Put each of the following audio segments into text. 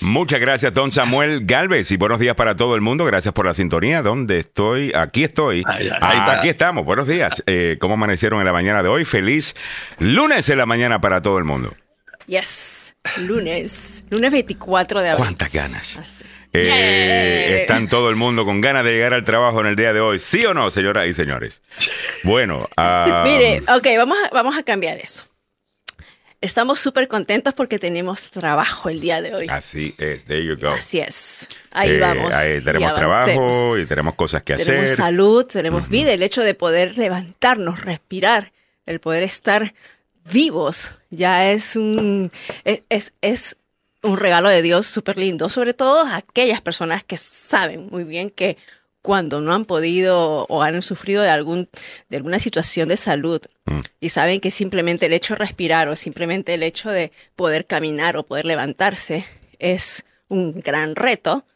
Muchas gracias, don Samuel Galvez, y buenos días para todo el mundo. Gracias por la sintonía. ¿Dónde estoy? Aquí estoy. Ahí, ahí Ah, está. aquí estamos. Buenos días. Eh, ¿Cómo amanecieron en la mañana de hoy? Feliz lunes en la mañana para todo el mundo. Yes. Lunes. Lunes 24 de abril. ¿Cuántas ganas? Así. Eh, están todo el mundo con ganas de llegar al trabajo en el día de hoy. ¿Sí o no, señoras y señores? Bueno, ah, Mire, ok, vamos a, vamos a cambiar eso. Estamos súper contentos porque tenemos trabajo el día de hoy. así es. There you go. Así es. Ahí Eh, vamos. ahí tenemos trabajo y tenemos cosas que Tenemos hacer. salud, tenemos vida. El hecho de poder levantarnos, respirar, el poder estar vivos, ya es un, es, es, es un regalo de Dios súper lindo. Sobre todo aquellas personas que saben muy bien que cuando no han podido o han sufrido de, algún, de alguna situación de salud Mm. y saben que simplemente el hecho de respirar o simplemente el hecho de poder caminar o poder levantarse es un gran reto,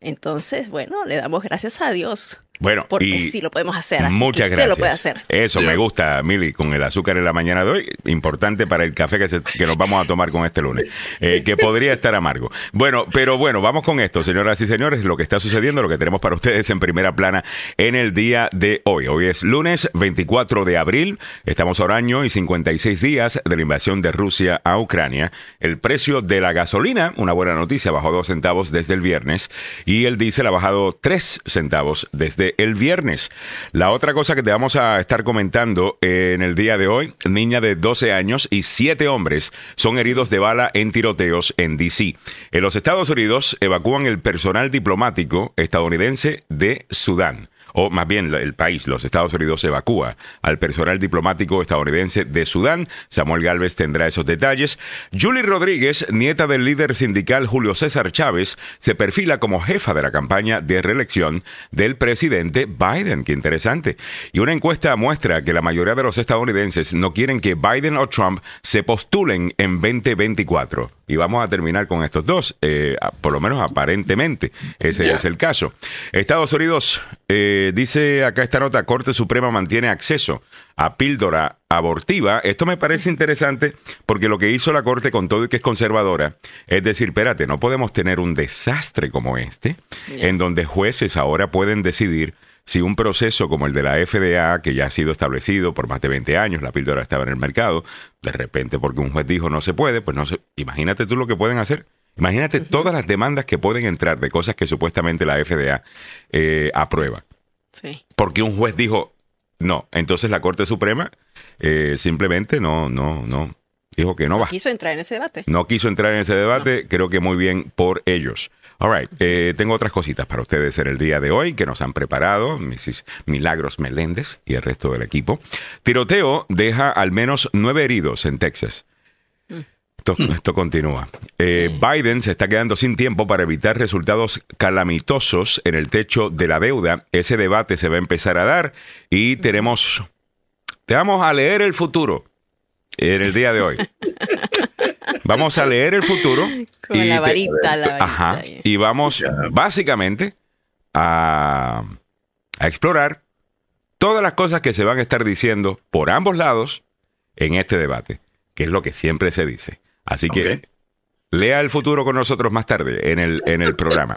entonces, bueno, le damos gracias a Dios. Bueno, Porque y sí lo podemos hacer, así muchas que usted gracias. lo puede hacer. Eso me gusta, Mili, con el azúcar en la mañana de hoy. Importante para el café que, se- que nos vamos a tomar con este lunes, eh, que podría estar amargo. Bueno, pero bueno, vamos con esto, señoras y señores, lo que está sucediendo, lo que tenemos para ustedes en primera plana en el día de hoy. Hoy es lunes 24 de abril, estamos a un año y 56 días de la invasión de Rusia a Ucrania. El precio de la gasolina, una buena noticia, bajó dos centavos desde el viernes y el diésel ha bajado tres centavos desde el viernes. La otra cosa que te vamos a estar comentando eh, en el día de hoy, niña de 12 años y siete hombres son heridos de bala en tiroteos en DC. En los Estados Unidos evacúan el personal diplomático estadounidense de Sudán o más bien el país, los Estados Unidos evacúa al personal diplomático estadounidense de Sudán. Samuel Galvez tendrá esos detalles. Julie Rodríguez, nieta del líder sindical Julio César Chávez, se perfila como jefa de la campaña de reelección del presidente Biden. Qué interesante. Y una encuesta muestra que la mayoría de los estadounidenses no quieren que Biden o Trump se postulen en 2024. Y vamos a terminar con estos dos, eh, por lo menos aparentemente. Ese es el caso. Estados Unidos, eh, dice acá esta nota, Corte Suprema mantiene acceso a píldora abortiva. Esto me parece interesante porque lo que hizo la Corte con todo y que es conservadora es decir, espérate, no podemos tener un desastre como este, en donde jueces ahora pueden decidir si un proceso como el de la FDA, que ya ha sido establecido por más de 20 años, la píldora estaba en el mercado, de repente porque un juez dijo no se puede, pues no se... Imagínate tú lo que pueden hacer. Imagínate todas las demandas que pueden entrar de cosas que supuestamente la FDA eh, aprueba. Sí. Porque un juez dijo no. Entonces la Corte Suprema eh, simplemente no, no, no. Dijo que no va. Quiso entrar en ese debate. No quiso entrar en ese debate, creo que muy bien por ellos. All right, eh, tengo otras cositas para ustedes en el día de hoy que nos han preparado Mrs. Milagros Meléndez y el resto del equipo. Tiroteo deja al menos nueve heridos en Texas. Esto, esto continúa. Eh, Biden se está quedando sin tiempo para evitar resultados calamitosos en el techo de la deuda. Ese debate se va a empezar a dar y tenemos... Te vamos a leer el futuro en el día de hoy. Vamos a leer el futuro. Con y la te- varita, la varita. Ajá. Y vamos básicamente a, a explorar todas las cosas que se van a estar diciendo por ambos lados en este debate, que es lo que siempre se dice. Así que lea el futuro con nosotros más tarde en el, en el programa.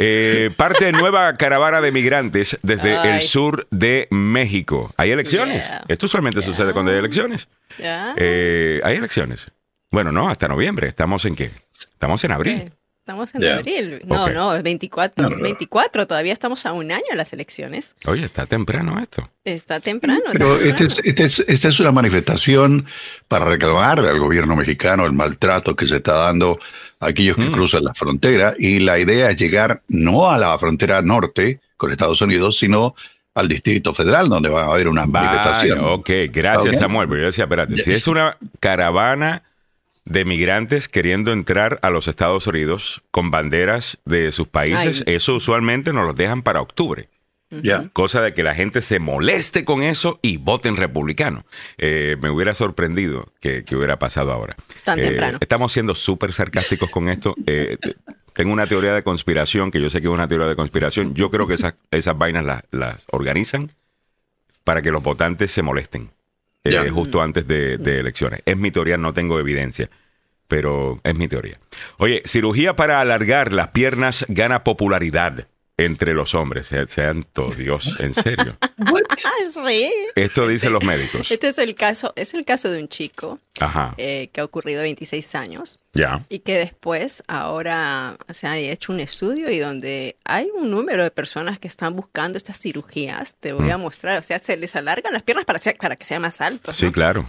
Eh, parte de nueva caravana de migrantes desde el sur de México. Hay elecciones. Yeah. Esto usualmente sucede cuando hay elecciones. Eh, hay elecciones. Bueno, no, hasta noviembre. ¿Estamos en qué? Estamos en abril. Estamos en abril. No, Ok. no, es 24. No, no, no. 24, todavía estamos a un año de las elecciones. Oye, está temprano esto. Está temprano. Pero este es- este es- esta es una manifestación para reclamar al gobierno mexicano el maltrato que se está dando a aquellos que cruzan la frontera y la idea es llegar no a la frontera norte con Estados Unidos, sino al Distrito Federal, donde va a haber una manifestación. Ok, gracias. Samuel. Pero yo decía, espérate, si es una caravana de migrantes queriendo entrar a los Estados Unidos con banderas de sus países, Ay. eso usualmente nos lo dejan para octubre. Cosa de que la gente se moleste con eso y voten republicano. Eh, me hubiera sorprendido que, que hubiera pasado ahora. Tan Eh, temprano. Estamos siendo súper sarcásticos con esto. Eh, tengo una teoría de conspiración, que yo sé que es una teoría de conspiración. Yo creo que esas, esas vainas las, las organizan para que los votantes se molesten eh, justo antes de elecciones. Es mi teoría, no tengo evidencia. pero es mi teoría. Oye, cirugía para alargar las piernas gana popularidad entre los hombres. Santo Dios, en serio. sí. Esto dicen los médicos. Este es el caso, es el caso de un chico Ajá. eh, que ha ocurrido a 26 años Ya. y que después ahora se ha hecho un estudio y donde hay un número de personas que están buscando estas cirugías. Te voy a mostrar, o sea, se les alargan las piernas para, ser- para que sean más altos. Sí, ¿no? claro.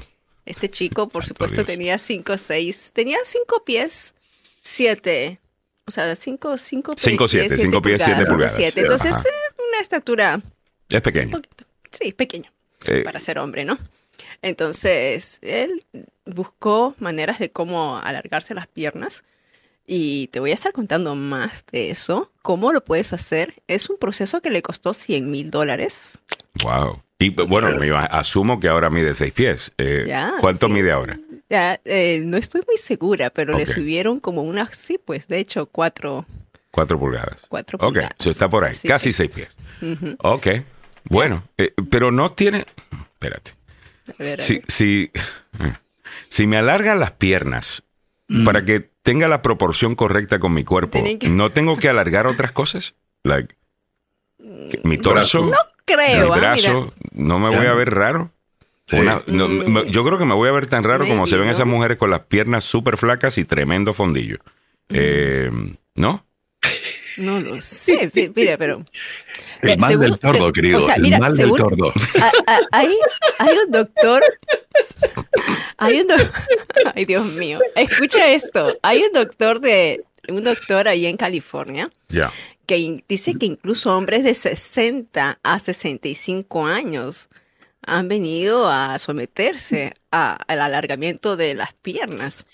Este chico, por Santo supuesto, Dios. tenía 5 6, tenía 5 pies 7, o sea, 5 5 Cinco, siete, cinco pies, siete pulgadas. Entonces, Ajá. una estatura Es pequeño. poquito, sí, pequeña Eh, para ser hombre, ¿no? Entonces, él buscó maneras de cómo alargarse las piernas y te voy a estar contando más de eso. ¿Cómo lo puedes hacer? Es un proceso que le costó 100 mil dólares. wow. Y bueno, me asumo que ahora mide seis pies. Eh, Ya, ¿Cuánto sí. mide ahora? Ya, eh, no estoy muy segura, pero le Ok. subieron como unas, sí, pues de hecho, cuatro, Cuatro pulgadas. cuatro Ok, pulgadas. eso está por ahí. Casi seis pies. Ok. Bueno, eh, pero no tiene. Espérate. a ver, a Si, ver. si, si me alargan las piernas Mm. para que tenga la proporción correcta con mi cuerpo, que- ¿no tengo que alargar otras cosas? Like, mi torso, No creo, mi ah, brazo, ¿no me voy a ver raro? Sí. Una- no, me- yo creo que me voy a ver tan raro como se ven ¿no? esas mujeres con las piernas súper flacas y tremendo fondillo. Eh, ¿No? no lo sé, mira, pero... El mal según- del tordo, se- querido. o sea, el mira, mal según- del tordo. Hay, hay un doctor. Hay un doc- Ay, Dios mío. Escucha esto. Hay un doctor de. Un doctor ahí en California Ya. que dice que incluso hombres de 60 a 65 años han venido a someterse a- al alargamiento de las piernas.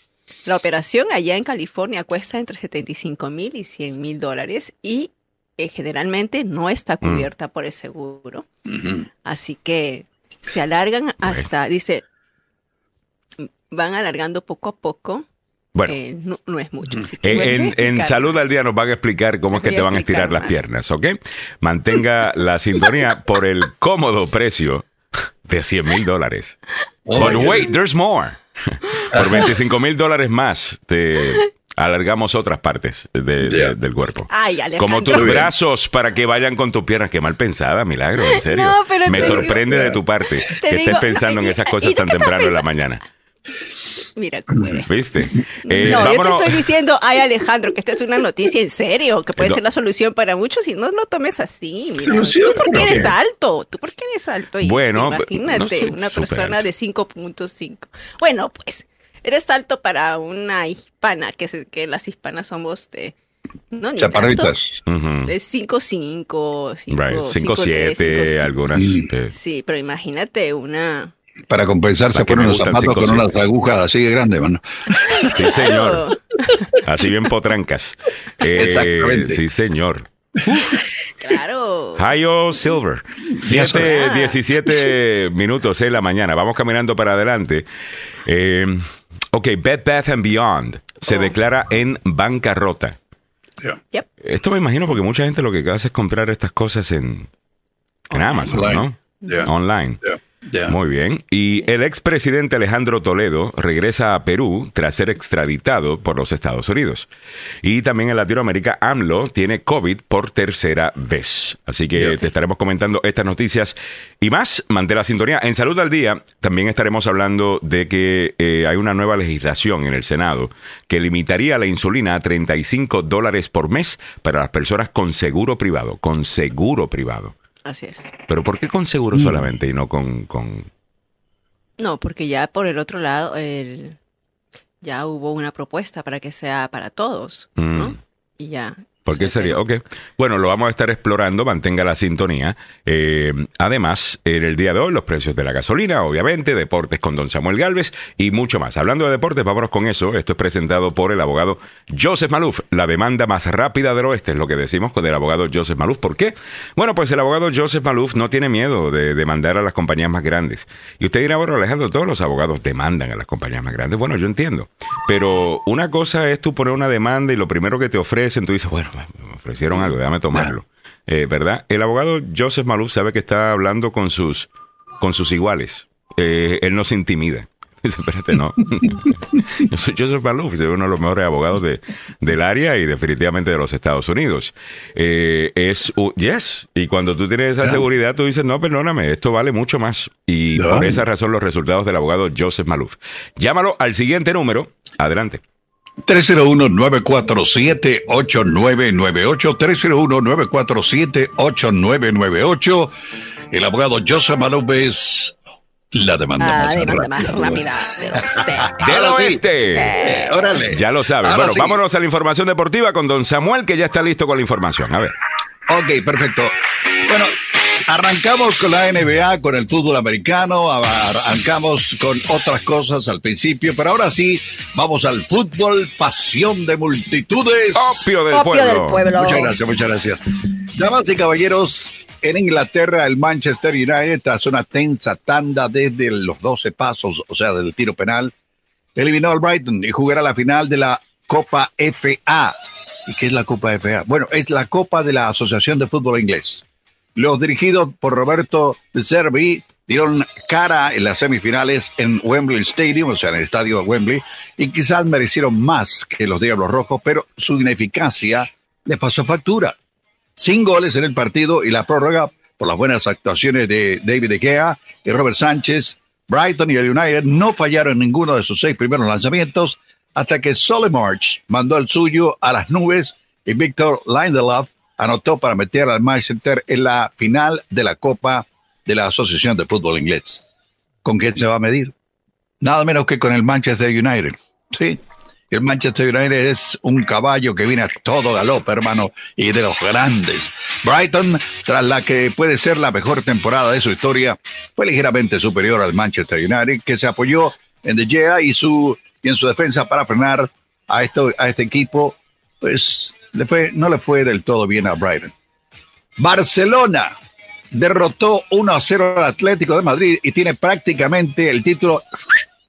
La operación allá en California cuesta entre 75 mil y 100 mil dólares y eh, generalmente no está cubierta por el seguro. Así que se alargan hasta, dice, van alargando poco a poco. Bueno. Eh, no, no es mucho. así que En, en- Salud más. al Día nos van a explicar cómo es que te van a estirar explicar las más. piernas, ¿ok? Mantenga la sintonía por el cómodo precio de 100 mil dólares. But wait, there's more. Por 25 mil dólares más te alargamos otras partes de- del cuerpo. Ay. Como tus brazos para que vayan con tus piernas. Qué mal pensada, milagro, en serio. No, pero Me digo- sorprende de tu parte Te que estés pensando en esas cosas tan temprano en la mañana. Mira cómo eres. ¿Viste? Eh, no, yo te estoy diciendo, ay Alejandro, que esta es una noticia en serio, que puede No. ser la solución para muchos y no lo tomes así. Tú porque ¿Por eres qué? alto, tú porque eres alto. Y Bueno, imagínate, no una persona alto. de 5.5. Bueno, pues, eres alto para una hispana, que, se- que las hispanas somos de... No, ni. Chaparritas. De 5.5, 5, Right, 5-7, algunas. Eh, Sí, pero imagínate una... Para compensar, Las se que ponen me los zapatos con unas agujas así de grandes, mano. Sí, señor. Así bien potrancas. Eh, Exactamente. Sí, señor. claro. Hayo Silver. Yes, 7, sir. 17 minutos en la mañana. Vamos caminando para adelante. Eh, ok, Bed Bath and Beyond se Oh. declara en bancarrota. Yep. Esto me imagino porque mucha gente lo que hace es comprar estas cosas en, en Amazon, Online. ¿no? Yeah. Online. Muy bien. Y el expresidente Alejandro Toledo regresa a Perú tras ser extraditado por los Estados Unidos. Y también en Latinoamérica, AMLO tiene COVID por tercera vez. Así que Yes. te estaremos comentando estas noticias y más. Mantén la sintonía. En Salud al Día también estaremos hablando de que eh, hay una nueva legislación en el Senado que limitaría la insulina a 35 dólares por mes para las personas con seguro privado. Con seguro privado. Así es. Pero ¿por qué con seguro solamente y no con, con No, porque ya por el otro lado, el, ya hubo una propuesta para que sea para todos, ¿no? Mm. Y ya. ¿Por qué O sea, sería? Ok. Bueno, lo vamos a estar explorando, mantenga la sintonía. Eh, además, en el día de hoy, los precios de la gasolina, obviamente, deportes con don Samuel Galvez y mucho más. Hablando de deportes, vámonos con eso. Esto es presentado por el abogado Joseph Maluf, la demanda más rápida del oeste, es lo que decimos con el abogado Joseph Maluf. ¿Por qué? Bueno, pues el abogado Joseph Maluf no tiene miedo de demandar a las compañías más grandes. Y usted dirá, bueno, Alejandro, todos los abogados demandan a las compañías más grandes. Bueno, yo entiendo. Pero una cosa es tú poner una demanda y lo primero que te ofrecen, tú dices, bueno, me ofrecieron algo, déjame tomarlo. Eh, ¿Verdad? El abogado Joseph Maluf sabe que está hablando con sus, con sus iguales. Eh, él no se intimida. Dice, espérate, no. yo soy Joseph Malouf, soy uno de los mejores abogados de, del área y definitivamente de los Estados Unidos. Eh, es, yes. Y cuando tú tienes esa seguridad, tú dices, no, perdóname, esto vale mucho más. Y por esa razón los resultados del abogado Joseph Malouf. Llámalo al siguiente número. Adelante. 301-947-8998. 301-947-8998. El abogado Joseph Malouf es la demanda, Ah, más, demanda rápida. más rápida del oeste. Eh, órale. Ya lo sabes. Ahora Bueno, sí. vámonos a la información deportiva con don Samuel, que ya está listo con la información. A ver. Ok, perfecto. Bueno, arrancamos con la NBA, con el fútbol americano, arrancamos con otras cosas al principio, pero ahora sí, vamos al fútbol, pasión de multitudes. Opio del Opio pueblo. del pueblo. Muchas gracias, muchas gracias. Damas y caballeros, en Inglaterra el Manchester United, tras una tensa tanda desde los 12 pasos, o sea, del tiro penal, eliminó al Brighton y jugará la final de la Copa FA. ¿Y qué es la Copa FA? Bueno, es la Copa de la Asociación de Fútbol Inglés. Los dirigidos por Roberto De Servi dieron cara en las semifinales en Wembley Stadium, o sea, en el estadio de Wembley, y quizás merecieron más que los Diablos Rojos, pero su ineficacia les pasó factura. Sin goles en el partido y la prórroga por las buenas actuaciones de David De Gea y Robert Sánchez, Brighton y el United no fallaron ninguno de sus seis primeros lanzamientos hasta que Solly March mandó el suyo a las nubes y Victor Lindelof anotó para meter al Manchester en la final de la Copa de la Asociación de Fútbol Inglés. ¿Con quién se va a medir? Nada menos que con el Manchester United. Sí. El Manchester United es un caballo que viene a todo galope, hermano, y de los grandes. Brighton, tras la que puede ser la mejor temporada de su historia, fue ligeramente superior al Manchester United, que se apoyó en De Gea y, su, y en su defensa para frenar a, esto, a este equipo, pues le fue, no le fue del todo bien a Brighton. Barcelona derrotó 1 a 0 al Atlético de Madrid y tiene prácticamente el título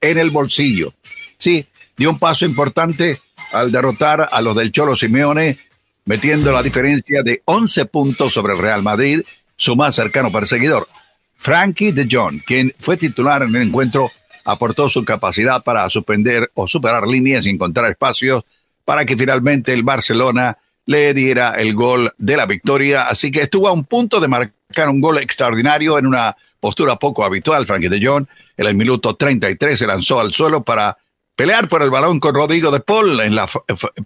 en el bolsillo. Sí, dio un paso importante al derrotar a los del Cholo Simeone, metiendo la diferencia de 11 puntos sobre el Real Madrid, su más cercano perseguidor. Frankie de Jong, quien fue titular en el encuentro, aportó su capacidad para suspender o superar líneas y encontrar espacios para que finalmente el Barcelona le diera el gol de la victoria. Así que estuvo a un punto de marcar un gol extraordinario en una postura poco habitual. Frankie de Jong en el minuto 33 se lanzó al suelo para pelear por el balón con Rodrigo de Paul en la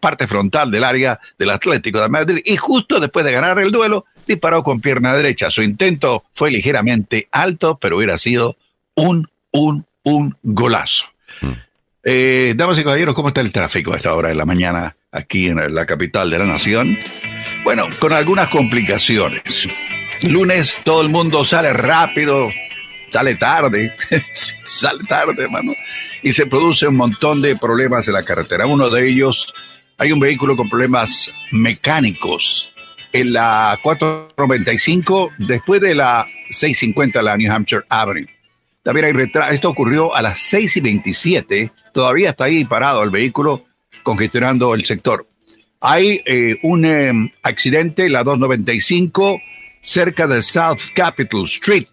parte frontal del área del Atlético de Madrid y justo después de ganar el duelo disparó con pierna derecha. Su intento fue ligeramente alto, pero hubiera sido un, un, un golazo. Eh, damas y caballeros, ¿cómo está el tráfico a esta hora de la mañana aquí en la capital de la nación? Bueno, con algunas complicaciones. Lunes todo el mundo sale rápido, sale tarde, sale tarde, hermano, y se produce un montón de problemas en la carretera. Uno de ellos, hay un vehículo con problemas mecánicos en la 495, después de la 650, la New Hampshire Avenue. También hay retraso. Esto ocurrió a las 6 y 27. Todavía está ahí parado el vehículo, congestionando el sector. Hay eh, un eh, accidente en la 295 cerca de South Capitol Street.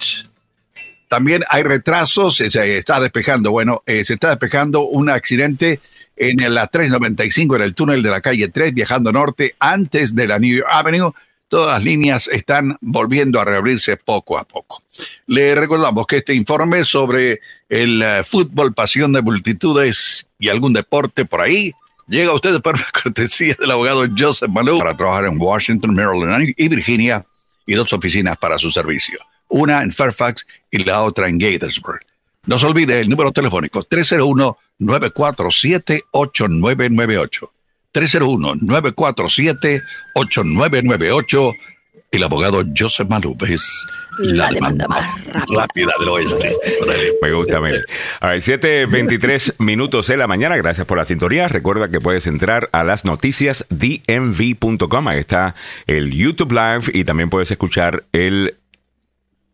También hay retrasos, se- se está despejando, bueno, eh, se está despejando un accidente en la 395, en el túnel de la calle 3, viajando norte, antes de la New York Avenue. Todas las líneas están volviendo a reabrirse poco a poco. Le recordamos que este informe sobre el eh, fútbol, pasión de multitudes y algún deporte por ahí, llega a ustedes por una cortesía del abogado Joseph Malou para trabajar en Washington, Maryland y Virginia y dos oficinas para su servicio. Una en Fairfax y la otra en Gaithersburg. No se olvide el número telefónico 301-947-8998. 301-947-8998. El abogado Joseph Malou es La demanda más rápida del oeste. Me gusta, Meli. A ver, 7.23 minutos de la mañana. Gracias por la sintonía. Recuerda que puedes entrar a las noticias dmv.com. Ahí está el YouTube Live y también puedes escuchar el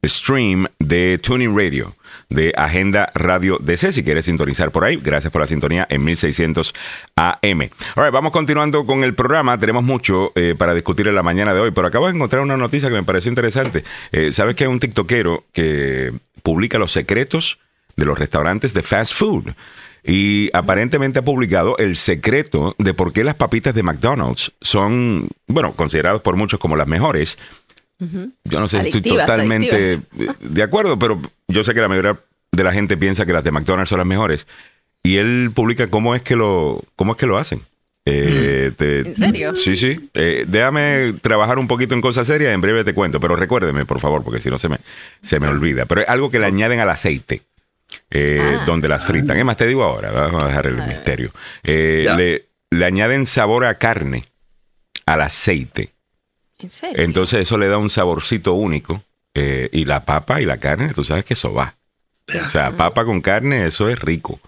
stream de Tuning Radio de Agenda Radio DC si quieres sintonizar por ahí. Gracias por la sintonía en 1600 AM. Right, vamos continuando con el programa. Tenemos mucho eh, para discutir en la mañana de hoy, pero acabo de encontrar una noticia que me pareció interesante. Eh, ¿Sabes que hay un tiktokero que publica los secretos de los restaurantes de fast food. Y aparentemente ha publicado el secreto de por qué las papitas de McDonald's son, bueno, consideradas por muchos como las mejores. Yo no sé, estoy totalmente de acuerdo, pero yo sé que la mayoría de la gente piensa que las de McDonald's son las mejores. Y él publica cómo es que lo, cómo es que lo hacen. Eh, ¿En serio? Sí, sí. Eh, déjame trabajar un poquito en cosas serias, en breve te cuento, pero recuérdeme, por favor, porque si no se me, se me olvida. Pero es algo que le añaden al aceite. Eh, ah. donde las fritan. Es más, te digo ahora, vamos a dejar el misterio. le, le, añaden sabor a carne, al aceite. ¿En serio? Entonces eso le da un saborcito único. y la papa y la carne, tú sabes que eso va. O sea, papa con carne, eso es rico.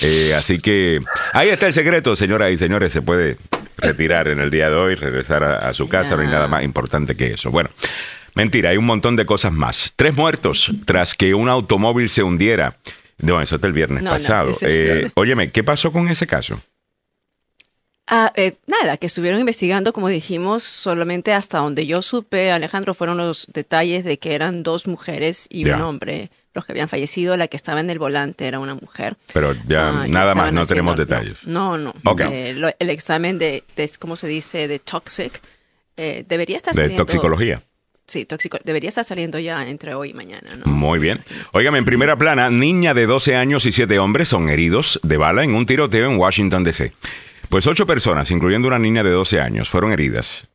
Eh, así que ahí está el secreto, señoras y señores. Se puede retirar en el día de hoy, regresar a, su casa. No hay nada más importante que eso. Bueno, mentira, hay un montón de cosas más. Tres muertos tras que un automóvil se hundiera. No, eso está el viernes pasado. Eh, óyeme, ¿qué pasó con ese caso? Ah, eh, nada, que estuvieron investigando, como dijimos, solamente hasta donde yo supe, Alejandro, fueron los detalles de que eran dos mujeres y un hombre los que habían fallecido. La que estaba en el volante era una mujer. Pero ya ah, nada más, no tenemos detalles. No, no. Eh, el examen de, ¿cómo se dice?, de toxic, eh, debería estar saliendo. De toxicología. Sí, tóxico. Debería estar saliendo ya entre hoy y mañana, ¿no? Muy bien. Óigame, en primera plana, niña de 12 años y 7 hombres son heridos de bala en un tiroteo en Washington, D.C. Pues ocho personas, incluyendo una niña de 12 años, fueron heridas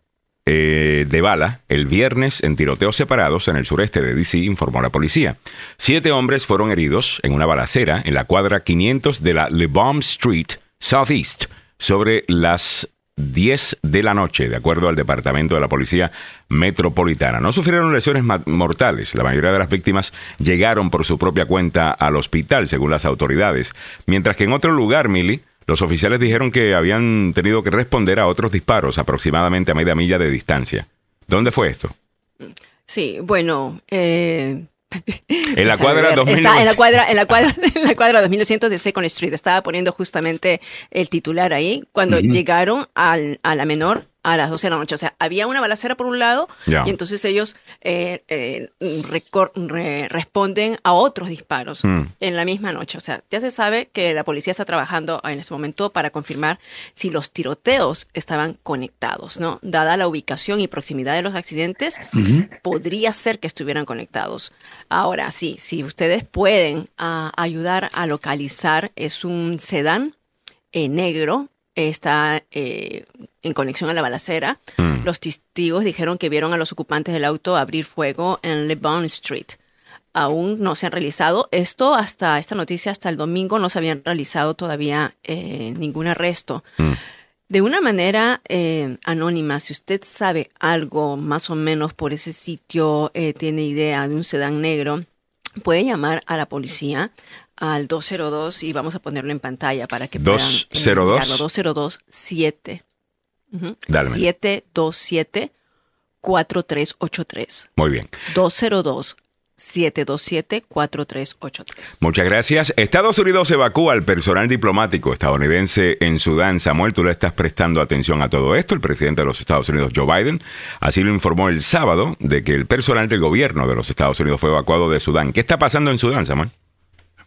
eh, de bala el viernes en tiroteos separados en el sureste de DC, informó la policía. Siete hombres fueron heridos en una balacera en la cuadra 500 de la Le Bomb Street Southeast sobre las 10 de la noche, de acuerdo al Departamento de la Policía Metropolitana. No sufrieron lesiones mortales. La mayoría de las víctimas llegaron por su propia cuenta al hospital, según las autoridades. Mientras que en otro lugar, Millie, los oficiales dijeron que habían tenido que responder a otros disparos aproximadamente a media milla de distancia. ¿Dónde fue esto? Sí, bueno, eh, en la cuadra en la cuadra, en la cuadra, en la cuadra 2100 de Second Street. Estaba poniendo justamente el titular ahí cuando llegaron al, a la menor a las 12 de la noche. O sea, había una balacera por un lado y entonces ellos eh, eh, responden a otros disparos mm. en la misma noche. O sea, ya se sabe que la policía está trabajando en ese momento para confirmar si los tiroteos estaban conectados, ¿no? Dada la ubicación y proximidad de los accidentes, podría ser que estuvieran conectados. Ahora, sí, si ustedes pueden ah, ayudar a localizar, es un sedán eh, negro está en conexión a la balacera. Mm. Los testigos dijeron que vieron a los ocupantes del auto abrir fuego en Le Bon Street. Aún no se han realizado esto hasta esta noticia, hasta el domingo no se habían realizado todavía eh, ningún arresto. Mm. De una manera eh, anónima, si usted sabe algo más o menos por ese sitio, tiene idea de un sedán negro, puede llamar a la policía al 202 y vamos a ponerlo en pantalla para que 202 puedan 202 7 727 4383. Muy bien. 202 727-4383. Muchas gracias. Estados Unidos evacúa al personal diplomático estadounidense en Sudán. Samuel, tú le estás prestando atención a todo esto. El presidente de los Estados Unidos, Joe Biden, así lo informó el sábado de que el personal del gobierno de los Estados Unidos fue evacuado de Sudán. ¿Qué está pasando en Sudán, Samuel?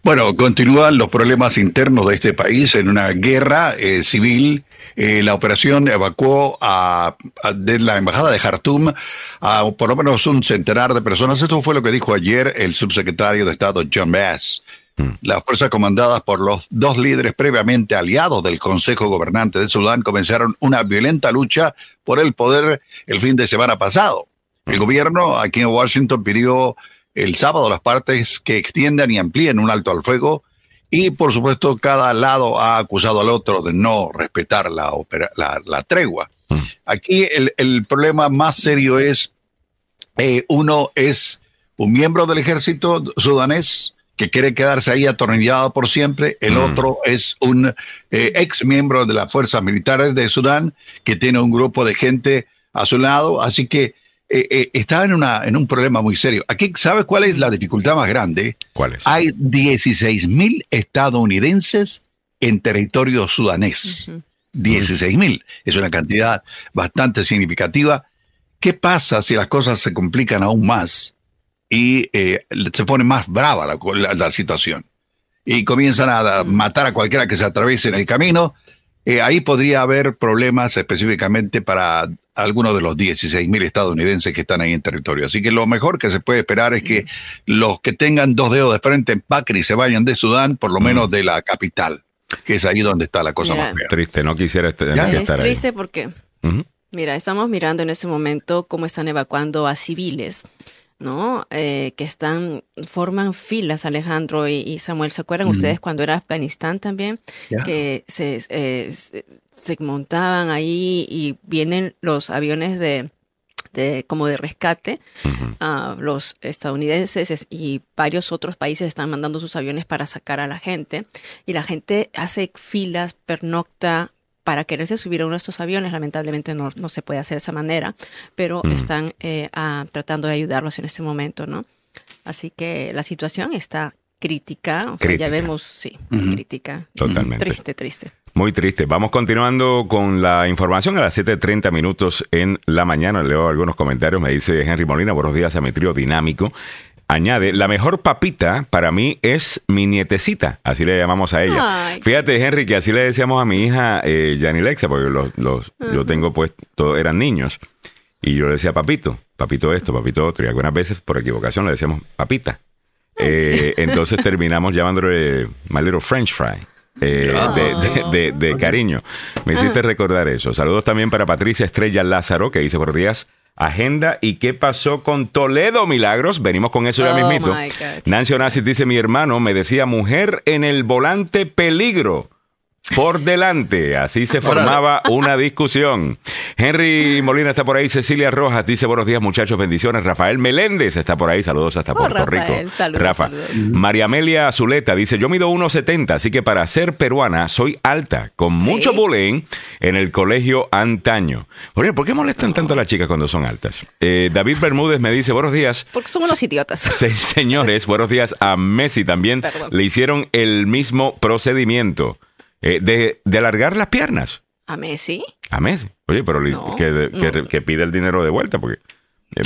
Bueno, continúan los problemas internos de este país en una guerra eh, civil. Eh, la operación evacuó a, de la embajada de Jartum a por lo menos un centenar de personas. Esto fue lo que dijo ayer el subsecretario de Estado John Bass. Hmm. Las fuerzas comandadas por los dos líderes previamente aliados del Consejo Gobernante de Sudán comenzaron una violenta lucha por el poder el fin de semana pasado. El gobierno aquí en Washington pidió el sábado las partes que extiendan y amplíen un alto al fuego y por supuesto cada lado ha acusado al otro de no respetar la, la, tregua. Mm. Aquí el, problema más serio es, eh, uno es un miembro del ejército sudanés que quiere quedarse ahí atornillado por siempre, el mm. otro es un eh, ex miembro de las fuerzas militares de Sudán que tiene un grupo de gente a su lado, así que eh, eh, estaba en, una, en un problema muy serio. Aquí, ¿sabes cuál es la dificultad más grande? ¿Cuál es? Hay 16 mil estadounidenses en territorio sudanés. 16 mil. Es una cantidad bastante significativa. ¿Qué pasa si las cosas se complican aún más y eh, se pone más brava la, la, situación? y comienzan a matar a cualquiera que se atraviese en el camino, eh, ahí podría haber problemas específicamente para algunos de los 16.000 estadounidenses que están ahí en territorio. Así que lo mejor que se puede esperar es que los que tengan dos dedos de frente en Pacri se vayan de Sudán, por lo menos de la capital, que es ahí donde está la cosa más fea. Triste, no quisiera tener Es que estar ahí. triste porque, mira, estamos mirando en este momento cómo están evacuando a civiles, ¿no? Eh, que están, forman filas, Alejandro y, y Samuel. ¿Se acuerdan ustedes cuando era Afganistán también? Que se, eh, se, se montaban ahí y vienen los aviones de, de como de rescate. Ah, los estadounidenses es- y varios otros países están mandando sus aviones para sacar a la gente y la gente hace filas, pernocta para quererse subir a uno de estos aviones. Lamentablemente no, no se puede hacer de esa manera, pero están eh, tratando de ayudarlos en este momento, ¿no? Así que la situación está crítica, o sea, Crítica. ya vemos, sí, crítica. Totalmente. Triste, triste. Muy triste. Vamos continuando con la información a las 7.30 minutos en la mañana. Leo algunos comentarios. Me dice Henry Molina, buenos días a mi trío dinámico. Añade, la mejor papita para mí es mi nietecita, así le llamamos a ella. Ay. Fíjate, Henry, que así le decíamos a mi hija eh, porque los, los, yo tengo pues, todos eran niños. Y yo le decía papito, papito esto, papito otro. Y algunas veces, por equivocación, le decíamos papita. Eh, entonces terminamos llamándole My Little French Fry. Eh, de, de- de- de cariño. Me hiciste recordar eso. Saludos también para Patricia Estrella Lázaro, que dice por días. Agenda y qué pasó con Toledo Milagros. Venimos con eso ya Oh, mismito. Nancy Onassis dice: Mi hermano me decía mujer en el volante peligro. Por delante, así se formaba una discusión. Henry Molina está por ahí, Cecilia Rojas dice buenos días muchachos, bendiciones. Rafael Meléndez está por ahí, saludos hasta Oh, Puerto Rafael, Rico. saludos, Rafa. saludos. María Amelia Zuleta dice, yo mido 1,70, así que para ser peruana soy alta, con Sí. mucho bullying en el colegio antaño. Oye, ¿por qué molestan tanto a las chicas cuando son altas? Eh, David Bermúdez me dice, buenos días. Porque son unos idiotas. Se- señores, buenos días a Messi también. Perdón. Le hicieron el mismo procedimiento eh, de, de alargar las piernas A Messi. a Messi. Oye, pero No, que, que- no. que pide el dinero de vuelta porque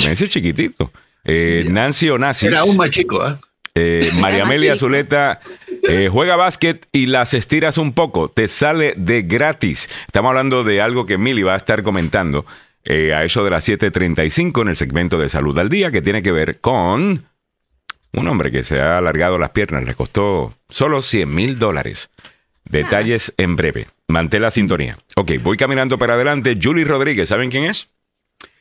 Messi es chiquitito. Eh, Nancy Onassis. Era aún más chico, ¿ah? Eh, María Era más Amelia. Zuleta eh, juega básquet y las estiras un poco, te sale de gratis. Estamos hablando de algo que Mili va a estar comentando eh, a eso de las 7:35 en el segmento de Salud al Día, que tiene que ver con un hombre que se ha alargado las piernas, le costó solo 100 mil dólares. Detalles en breve. Mantén la sintonía. Ok, voy caminando para adelante. Julie Rodríguez, ¿saben quién es?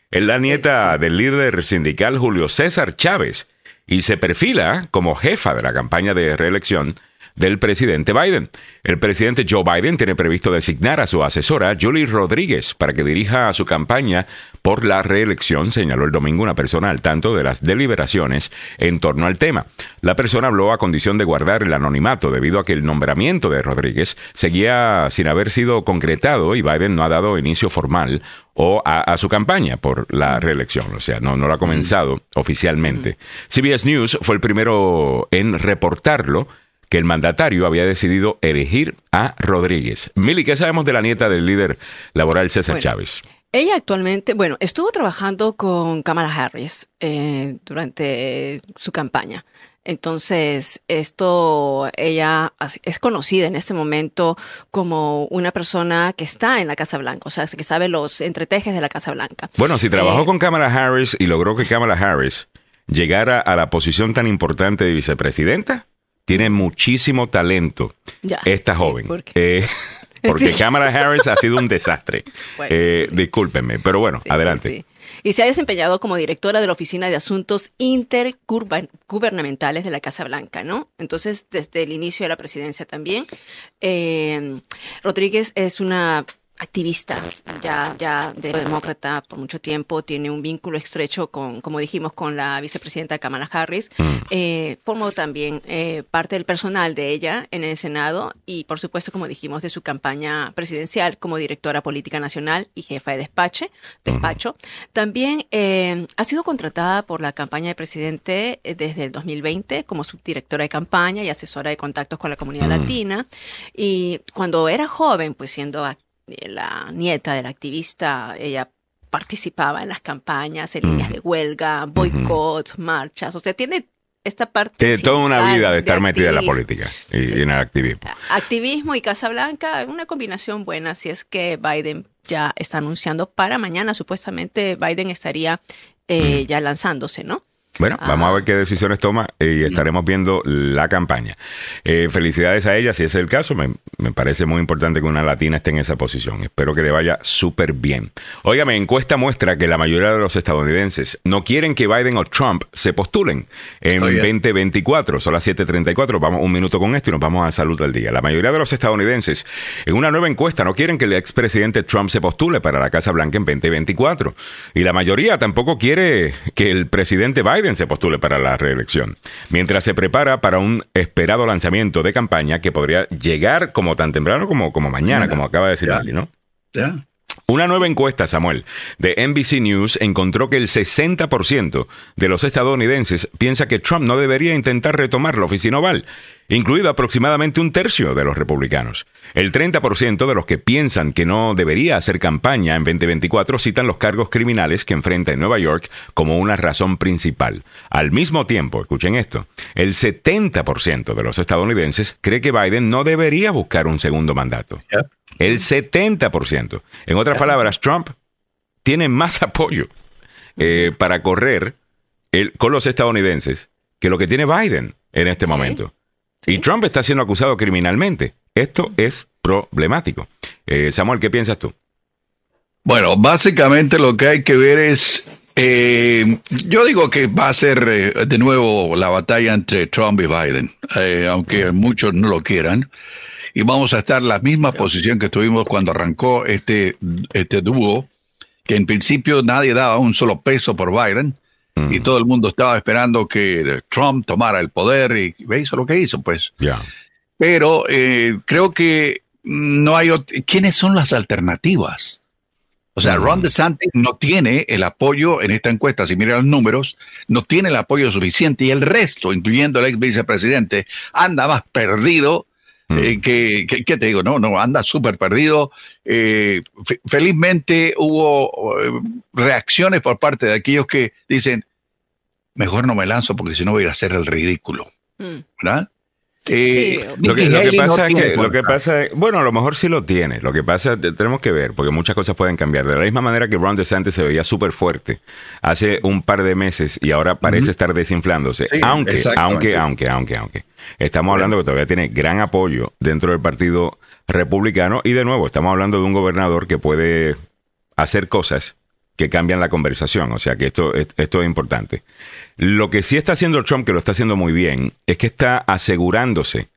Es la nieta del líder sindical Julio César Chávez y se perfila como jefa de la campaña de reelección del presidente Biden. El presidente Joe Biden tiene previsto designar a su asesora Julie Rodríguez para que dirija su campaña por la reelección, señaló el domingo una persona al tanto de las deliberaciones en torno al tema. La persona habló a condición de guardar el anonimato debido a que el nombramiento de Rodríguez seguía sin haber sido concretado y Biden no ha dado inicio formal o a, a su campaña por la reelección, o sea, no, no lo ha comenzado oficialmente. CBS News fue el primero en reportarlo que el mandatario había decidido elegir a Rodríguez. Mili, ¿qué sabemos de la nieta del líder laboral César Bueno, Chávez? Ella actualmente, bueno, estuvo trabajando con Kamala Harris eh, durante su campaña. Entonces, esto, ella es conocida en este momento como una persona que está en la Casa Blanca, o sea, que sabe los entretejes de la Casa Blanca. Bueno, si trabajó Eh, con Kamala Harris y logró que Kamala Harris llegara a la posición tan importante de vicepresidenta, tiene muchísimo talento Ya, esta sí, joven. porque- Eh, porque Sí. Kamala Harris ha sido un desastre. Bueno, Eh, sí. Discúlpenme, pero bueno, Sí, adelante. Y se ha desempeñado como directora de la Oficina de Asuntos Intergubernamentales de la Casa Blanca, ¿no? Entonces, desde el inicio de la presidencia también. eh, Rodríguez es una activista ya, ya de demócrata por mucho tiempo, tiene un vínculo estrecho con, como dijimos, con la vicepresidenta Kamala Harris. Eh, formó también eh, parte del personal de ella en el Senado y, por supuesto, como dijimos, de su campaña presidencial como directora política nacional y jefa de despache, despacho. También eh, ha sido contratada por la campaña de presidente desde el 2020 como subdirectora de campaña y asesora de contactos con la comunidad latina. Y cuando era joven, pues siendo ac- la nieta del activista, ella participaba en las campañas, en líneas de huelga, boicots, marchas, o sea, tiene esta parte. Tiene toda una vida de estar metida en la política y, Sí. y en el activismo. Activismo y Casa Blanca, una combinación buena si es que Biden ya está anunciando para mañana. Supuestamente Biden estaría eh, ya lanzándose, ¿no? Bueno, Ah. vamos a ver qué decisiones toma y estaremos viendo la campaña. Eh, felicidades a ella, si ese es el caso. Me, me parece muy importante que una latina esté en esa posición. Espero que le vaya súper bien. Óigame, encuesta muestra que la mayoría de los estadounidenses no quieren que Biden o Trump se postulen en Oye. 2024. Son las 7:34. Vamos un minuto con esto y nos vamos a salud del día. La mayoría de los estadounidenses, en una nueva encuesta, no quieren que el expresidente Trump se postule para la Casa Blanca en 2024. Y la mayoría tampoco quiere que el presidente Biden se postule para la reelección. Mientras se prepara para un esperado lanzamiento de campaña que podría llegar como tan temprano como, como mañana, como acaba de decir Ya. Lili, ¿no? ¿Ya? Una nueva encuesta, Samuel, de NBC News encontró que el 60% de los estadounidenses piensa que Trump no debería intentar retomar la oficina oval, incluido aproximadamente un tercio de los republicanos. El 30% de los que piensan que no debería hacer campaña en 2024 citan los cargos criminales que enfrenta en Nueva York como una razón principal. Al mismo tiempo, escuchen esto, el 70% de los estadounidenses cree que Biden no debería buscar un segundo mandato. El 70%. En otras palabras, Trump tiene más apoyo eh, para correr el- con los estadounidenses que lo que tiene Biden en este Sí. momento. Sí. Y Trump está siendo acusado criminalmente. Esto es problemático. Eh, Samuel, ¿qué piensas tú? Bueno, básicamente lo que hay que ver es, eh, yo digo que va a ser eh, de nuevo la batalla entre Trump y Biden, eh, aunque muchos no lo quieran. Y vamos a estar en la misma posición que tuvimos cuando arrancó este, este dúo, que en principio nadie daba un solo peso por Biden y todo el mundo estaba esperando que Trump tomara el poder y hizo lo que hizo, pues. Pero eh, creo que no hay... ¿Quiénes son las alternativas? O sea, Ron DeSantis no tiene el apoyo en esta encuesta, si miran los números, no tiene el apoyo suficiente y el resto, incluyendo el ex vicepresidente, anda más perdido eh, que, que- ¿qué te digo? No, no, anda súper perdido. Eh, fe- felizmente hubo reacciones por parte de aquellos que dicen, mejor no me lanzo porque si no voy a ir a hacer el ridículo, Mm. ¿verdad? Eh, Sí, Lo que, Nikki lo que no pasa es que, lo que pasa es- bueno, a lo mejor sí lo tiene. Lo que pasa, te- tenemos que ver, porque muchas cosas pueden cambiar. De la misma manera que Ron DeSantis se veía súper fuerte hace un par de meses y ahora parece estar desinflándose. Sí, aunque, aunque, aunque, aunque, aunque. Estamos hablando que todavía tiene gran apoyo dentro del partido republicano y de nuevo, estamos hablando de un gobernador que puede hacer cosas que cambian la conversación. O sea que esto, es- esto es importante. Lo que sí está haciendo Trump, que lo está haciendo muy bien, es que está asegurándose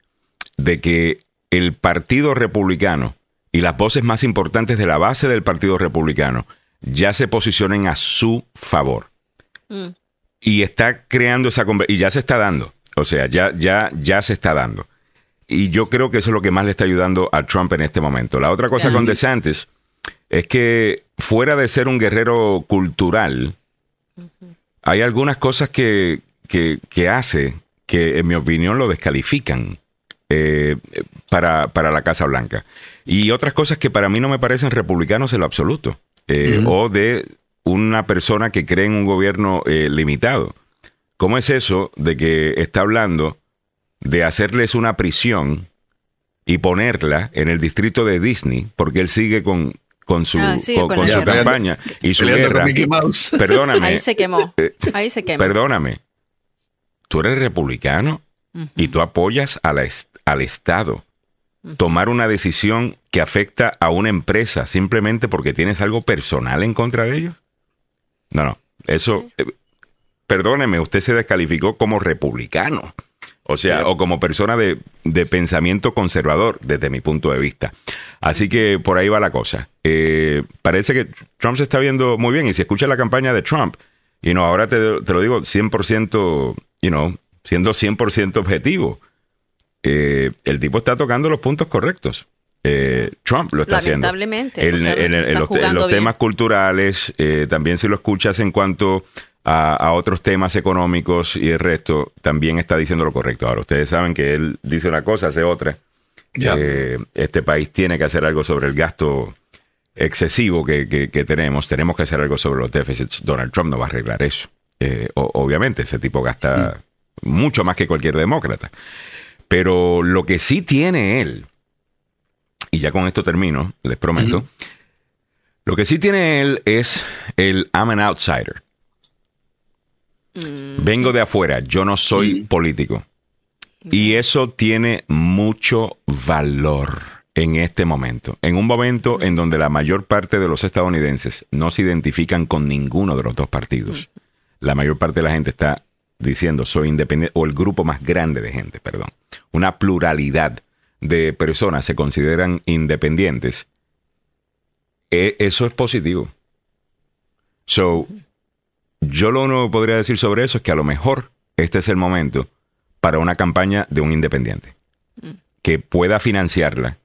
de que el Partido Republicano y las voces más importantes de la base del Partido Republicano ya se posicionen a su favor. Mm. Y está creando esa conver- y ya se está dando. O sea, ya, ya, ya se está dando. Y yo creo que eso es lo que más le está ayudando a Trump en este momento. La otra cosa Ya. con DeSantis es que fuera de ser un guerrero cultural, hay algunas cosas que, que, que hace que, en mi opinión, lo descalifican eh, para, para la Casa Blanca. Y otras cosas que para mí no me parecen republicanos en lo absoluto. Eh, O de una persona que cree en un gobierno eh, limitado. ¿Cómo es eso de que está hablando de hacerles una prisión y ponerla en el distrito de Disney porque él sigue con, con su, Ah, sigue con, con con la su guerra. campaña y su guerra? Perdóname. Ahí se quemó. Eh, Ahí se quemó. Perdóname. Tú eres republicano y tú apoyas a la est- al Estado. Tomar una decisión que afecta a una empresa simplemente porque tienes algo personal en contra de ellos. No, no. Eso, eh, perdóneme, usted se descalificó como republicano. O sea, Sí. o como persona de, de pensamiento conservador, desde mi punto de vista. Así que por ahí va la cosa. Eh, parece que Trump se está viendo muy bien. Y si escucha la campaña de Trump, y no, ahora te, te lo digo 100%, you know, siendo 100% objetivo. Eh, el tipo está tocando los puntos correctos. Eh, Trump lo está haciendo. Lamentablemente, En, o sea, en- en está los, en los bien. temas culturales, eh, también si lo escuchas en cuanto a, a otros temas económicos y el resto, también está diciendo lo correcto. Ahora, ustedes saben que él dice una cosa, hace otra. Eh, este país tiene que hacer algo sobre el gasto excesivo que, que- que tenemos. Tenemos que hacer algo sobre los déficits. Donald Trump no va a arreglar eso. Eh, o- obviamente, ese tipo gasta mucho más que cualquier demócrata. Pero lo que sí tiene él, y ya con esto termino, les prometo, lo que sí tiene él es el I'm an outsider. Mm. Vengo de afuera, yo no soy político. Y eso tiene mucho valor en este momento. En un momento en donde la mayor parte de los estadounidenses no se identifican con ninguno de los dos partidos. La mayor parte de la gente está diciendo soy independiente, o el grupo más grande de gente, perdón. Una pluralidad de personas se consideran independientes. E- eso es positivo. So, yo lo único que podría decir sobre eso es que a lo mejor este es el momento para una campaña de un independiente que pueda financiarla,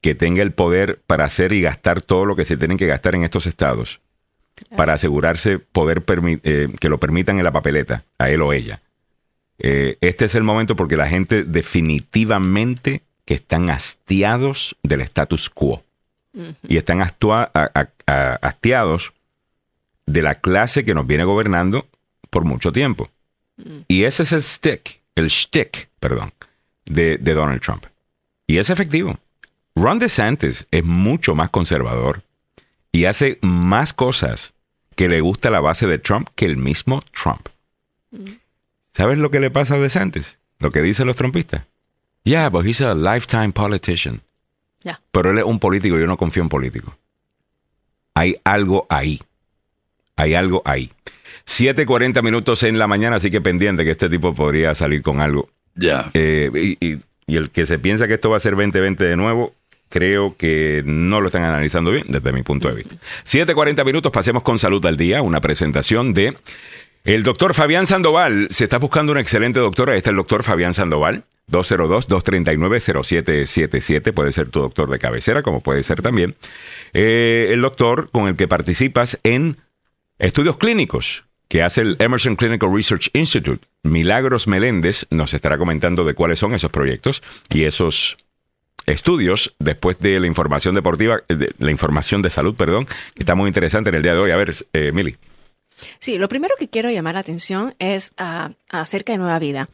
que tenga el poder para hacer y gastar todo lo que se tienen que gastar en estos estados, para asegurarse poder eh, que lo permitan en la papeleta, a él o ella. Eh, este es el momento porque la gente definitivamente que están hastiados del status quo y están astua- a- a- a- hastiados de la clase que nos viene gobernando por mucho tiempo. Y ese es el stick, el shtick, perdón, de, de Donald Trump. Y es efectivo. Ron DeSantis es mucho más conservador y hace más cosas que le gusta a la base de Trump que el mismo Trump. ¿Sabes lo que le pasa a DeSantis? Lo que dicen los trumpistas. Yeah, but he's a lifetime politician. Ya. Pero él es un político, yo no confío en políticos. Hay algo ahí. Hay algo ahí. 7.40 minutos en la mañana, así que pendiente que este tipo podría salir con algo. Ya. Eh, y, y- y el que se piensa que esto va a ser 2020 de nuevo, creo que no lo están analizando bien desde mi punto de vista. 7.40 minutos, pasemos con Salud al Día, una presentación de el doctor Fabián Sandoval. Se está buscando un excelente doctor, ahí está el doctor Fabián Sandoval. 202-239-0777, puede ser tu doctor de cabecera, como puede ser también eh, el doctor con el que participas en estudios clínicos que hace el Emerson Clinical Research Institute. Milagros Meléndez nos estará comentando de cuáles son esos proyectos y esos estudios después de la información deportiva, eh, de la información de salud, perdón, que está muy interesante en el día de hoy. A ver, eh, Mili. Sí, lo primero que quiero llamar la atención es ah, acerca de Nueva Vida.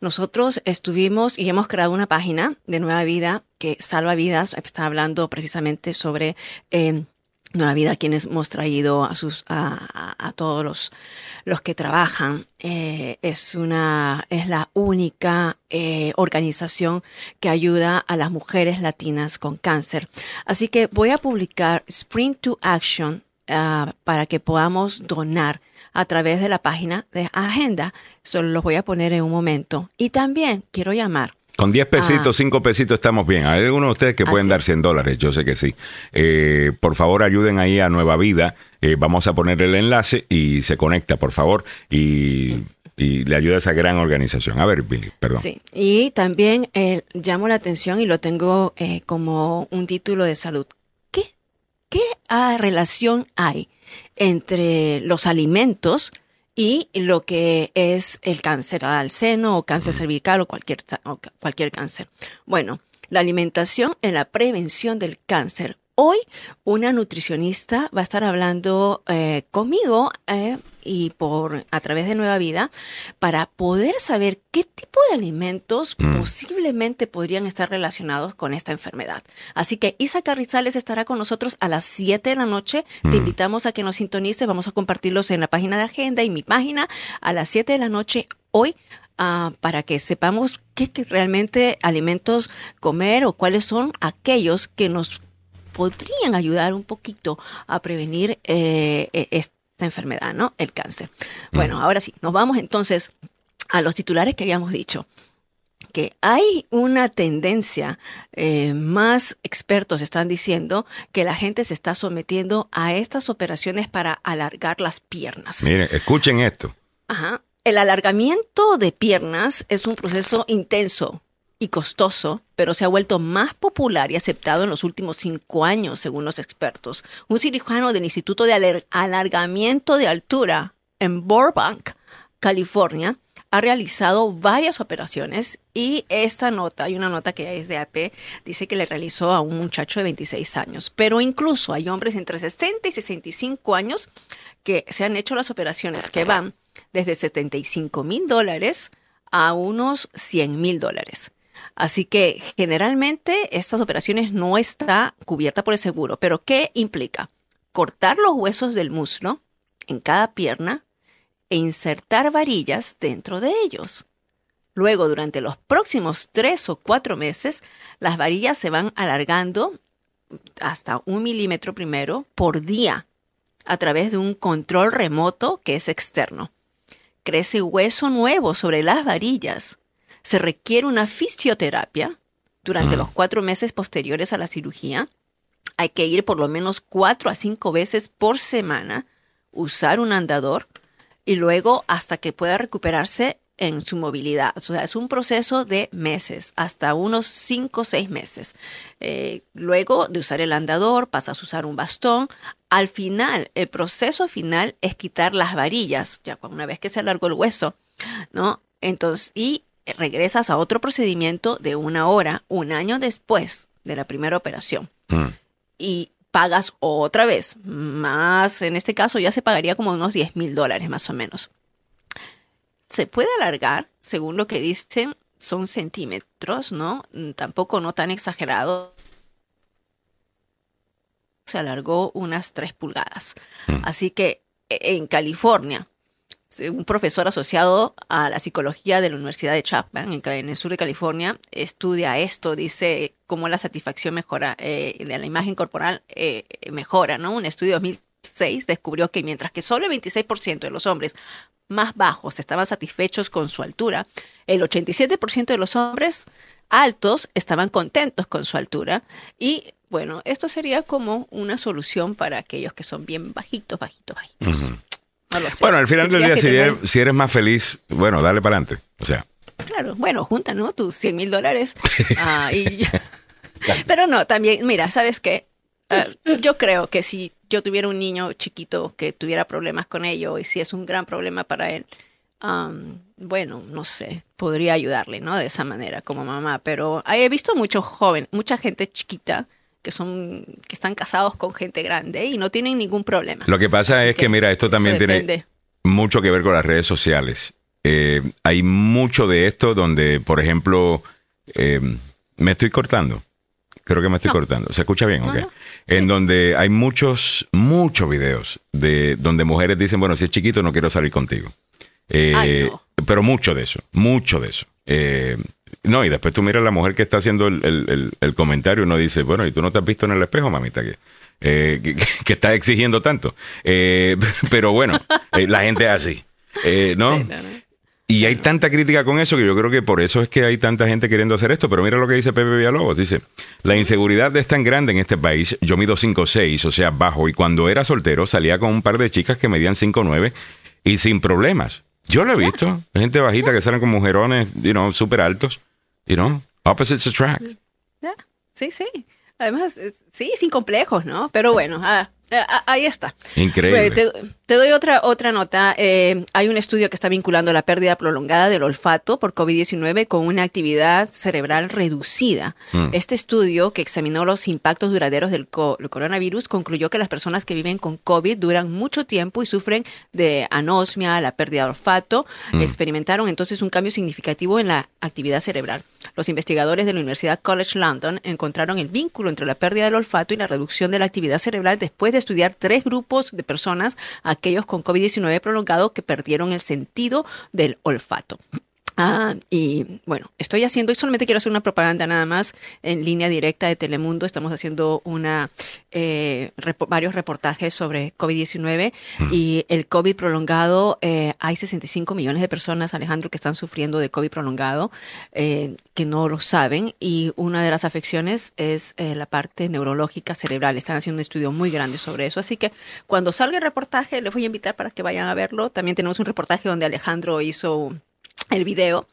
Nosotros estuvimos y hemos creado una página de Nueva Vida que salva vidas. Está hablando precisamente sobre eh, Nueva Vida, quienes hemos traído a sus a, a- todos los, los que trabajan. Eh, es una es la única eh, organización que ayuda a las mujeres latinas con cáncer. Así que voy a publicar Spring to Action ah, para que podamos donar a través de la página de Agenda. Solo los voy a poner en un momento. Y también quiero llamar. Con 10 pesitos, 5 pesitos estamos bien. Hay algunos de ustedes que pueden Así dar es. 100 dólares, yo sé que sí. Eh, por favor, ayuden ahí a Nueva Vida. Eh, vamos a poner el enlace y se conecta, por favor, y, y le ayuda a esa gran organización. A ver, Billy, perdón. Sí, y también eh, llamo la atención y lo tengo eh, como un título de salud. ¿Qué, qué ah, relación hay entre los alimentos y lo que es el cáncer al seno o cáncer cervical o cualquier, o cualquier cáncer? Bueno, la alimentación en la prevención del cáncer. Hoy una nutricionista va a estar hablando eh, conmigo eh, y por a través de Nueva Vida para poder saber qué tipo de alimentos posiblemente podrían estar relacionados con esta enfermedad. Así que Isa Carrizales estará con nosotros a las 7 de la noche. Te invitamos a que nos sintonice. Vamos a compartirlos en la página de agenda y mi página a las 7 de la noche hoy. ah, para que sepamos qué, qué realmente alimentos comer o cuáles son aquellos que nos podrían ayudar un poquito a prevenir eh, eh, esta enfermedad, ¿no? El cáncer. Bueno, ahora sí, nos vamos entonces a los titulares que habíamos dicho que hay una tendencia, eh, más expertos están diciendo que la gente se está sometiendo a estas operaciones para alargar las piernas. Miren, escuchen esto. Ajá. El alargamiento de piernas es un proceso intenso costoso, pero se ha vuelto más popular y aceptado en los últimos cinco años, según los expertos. Un cirujano del Instituto de Alargamiento de Altura en Burbank, California, ha realizado varias operaciones y esta nota, hay una nota que es de AP, dice que le realizó a un muchacho de 26 años. Pero incluso hay hombres entre 60 y 65 años que se han hecho las operaciones que van desde 75 mil dólares a unos 100 mil dólares. Así que generalmente estas operaciones no está cubierta por el seguro. Pero ¿qué implica? Cortar los huesos del muslo en cada pierna e insertar varillas dentro de ellos. Luego, durante los próximos tres o cuatro meses, las varillas se van alargando hasta un milímetro primero por día a través de un control remoto que es externo. Crece hueso nuevo sobre las varillas. Se requiere una fisioterapia durante los cuatro meses posteriores a la cirugía. Hay que ir por lo menos cuatro a cinco veces por semana, usar un andador y luego hasta que pueda recuperarse en su movilidad. O sea, es un proceso de meses, hasta unos 5 o 6 meses. Eh, luego de usar el andador, pasas a usar un bastón. Al final, el proceso final es quitar las varillas, ya una vez que se alargó el hueso, ¿no? Entonces, y regresas a otro procedimiento de una hora, un año después de la primera operación. Mm. Y pagas otra vez, más, en este caso ya se pagaría como unos 10 mil dólares más o menos se puede alargar, según lo que dicen, son centímetros, ¿no? Mm, tampoco no tan exagerado. Se alargó unas tres pulgadas. Mm. Así que e, en California, un profesor asociado a la psicología de la Universidad de Chapman, en el sur de California, estudia esto, dice cómo la satisfacción mejora, eh, de la imagen corporal eh, mejora, ¿no? Un estudio de 2006 descubrió que mientras que solo el 26% de los hombres más bajos estaban satisfechos con su altura, el 87% de los hombres altos estaban contentos con su altura y bueno, esto sería como una solución para aquellos que son bien bajitos, bajitos, bajitos. Bueno, al final del día, si eres, más feliz, bueno, dale para adelante. O sea. Claro, bueno, junta, ¿no? Tus 100 mil dólares. Ah, pero no, también, mira, ¿sabes qué? Ah, yo creo que si yo tuviera un niño chiquito que tuviera problemas con ello y si es un gran problema para él, bueno, no sé, podría ayudarle, ¿no? De esa manera como mamá, pero he visto muchos jóvenes, mucha gente chiquita que son que están casados con gente grande y no tienen ningún problema. Lo que pasa es que, mira, esto también tiene mucho que ver con las redes sociales. Eh, hay mucho de esto donde, por ejemplo, eh, me estoy cortando. Creo que me estoy cortando. ¿Se escucha bien? En donde hay muchos, muchos videos de donde mujeres dicen, bueno, si es chiquito no quiero salir contigo. Eh, pero mucho de eso, mucho de eso. Eh, no, y después tú miras a la mujer que está haciendo el, comentario y uno dice, bueno, ¿y tú no te has visto en el espejo, mamita? Que, eh, que, está exigiendo tanto. pero bueno, la gente es así. ¿no? Y hay tanta crítica con eso que yo creo que por eso es que hay tanta gente queriendo hacer esto. Pero mira lo que dice Pepe Villalobos. Dice, la inseguridad es tan grande en este país. Yo mido 5'6", o sea, bajo. Y cuando era soltero salía con un par de chicas que medían 5'9", y sin problemas. Yo lo he visto. Gente bajita que salen con mujerones, you know, súper altos. You know, opposites attract. Sí, sí. Además, sí, sin complejos, ¿no? Pero bueno, ah, ahí está. Increíble. Te, doy otra, otra nota. Eh, hay un estudio que está vinculando la pérdida prolongada del olfato por COVID-19 con una actividad cerebral reducida. Mm. Este estudio, que examinó los impactos duraderos del coronavirus, concluyó que las personas que viven con COVID duran mucho tiempo y sufren de anosmia, la pérdida de olfato. Mm. Experimentaron entonces un cambio significativo en la actividad cerebral. Los investigadores de la Universidad College London encontraron el vínculo entre la pérdida del olfato y la reducción de la actividad cerebral después de estudiar tres grupos de personas, aquellos con COVID-19 prolongado que perdieron el sentido del olfato. Ah, y bueno, estoy haciendo, y solamente quiero hacer una propaganda nada más en línea directa de Telemundo. Estamos haciendo una eh, varios reportajes sobre COVID-19 y el COVID prolongado. Eh, hay 65 millones de personas, Alejandro, que están sufriendo de COVID prolongado, eh, que no lo saben. Y una de las afecciones es la parte neurológica cerebral. Están haciendo un estudio muy grande sobre eso. Así que cuando salga el reportaje, les voy a invitar para que vayan a verlo. También tenemos un reportaje donde Alejandro hizo el video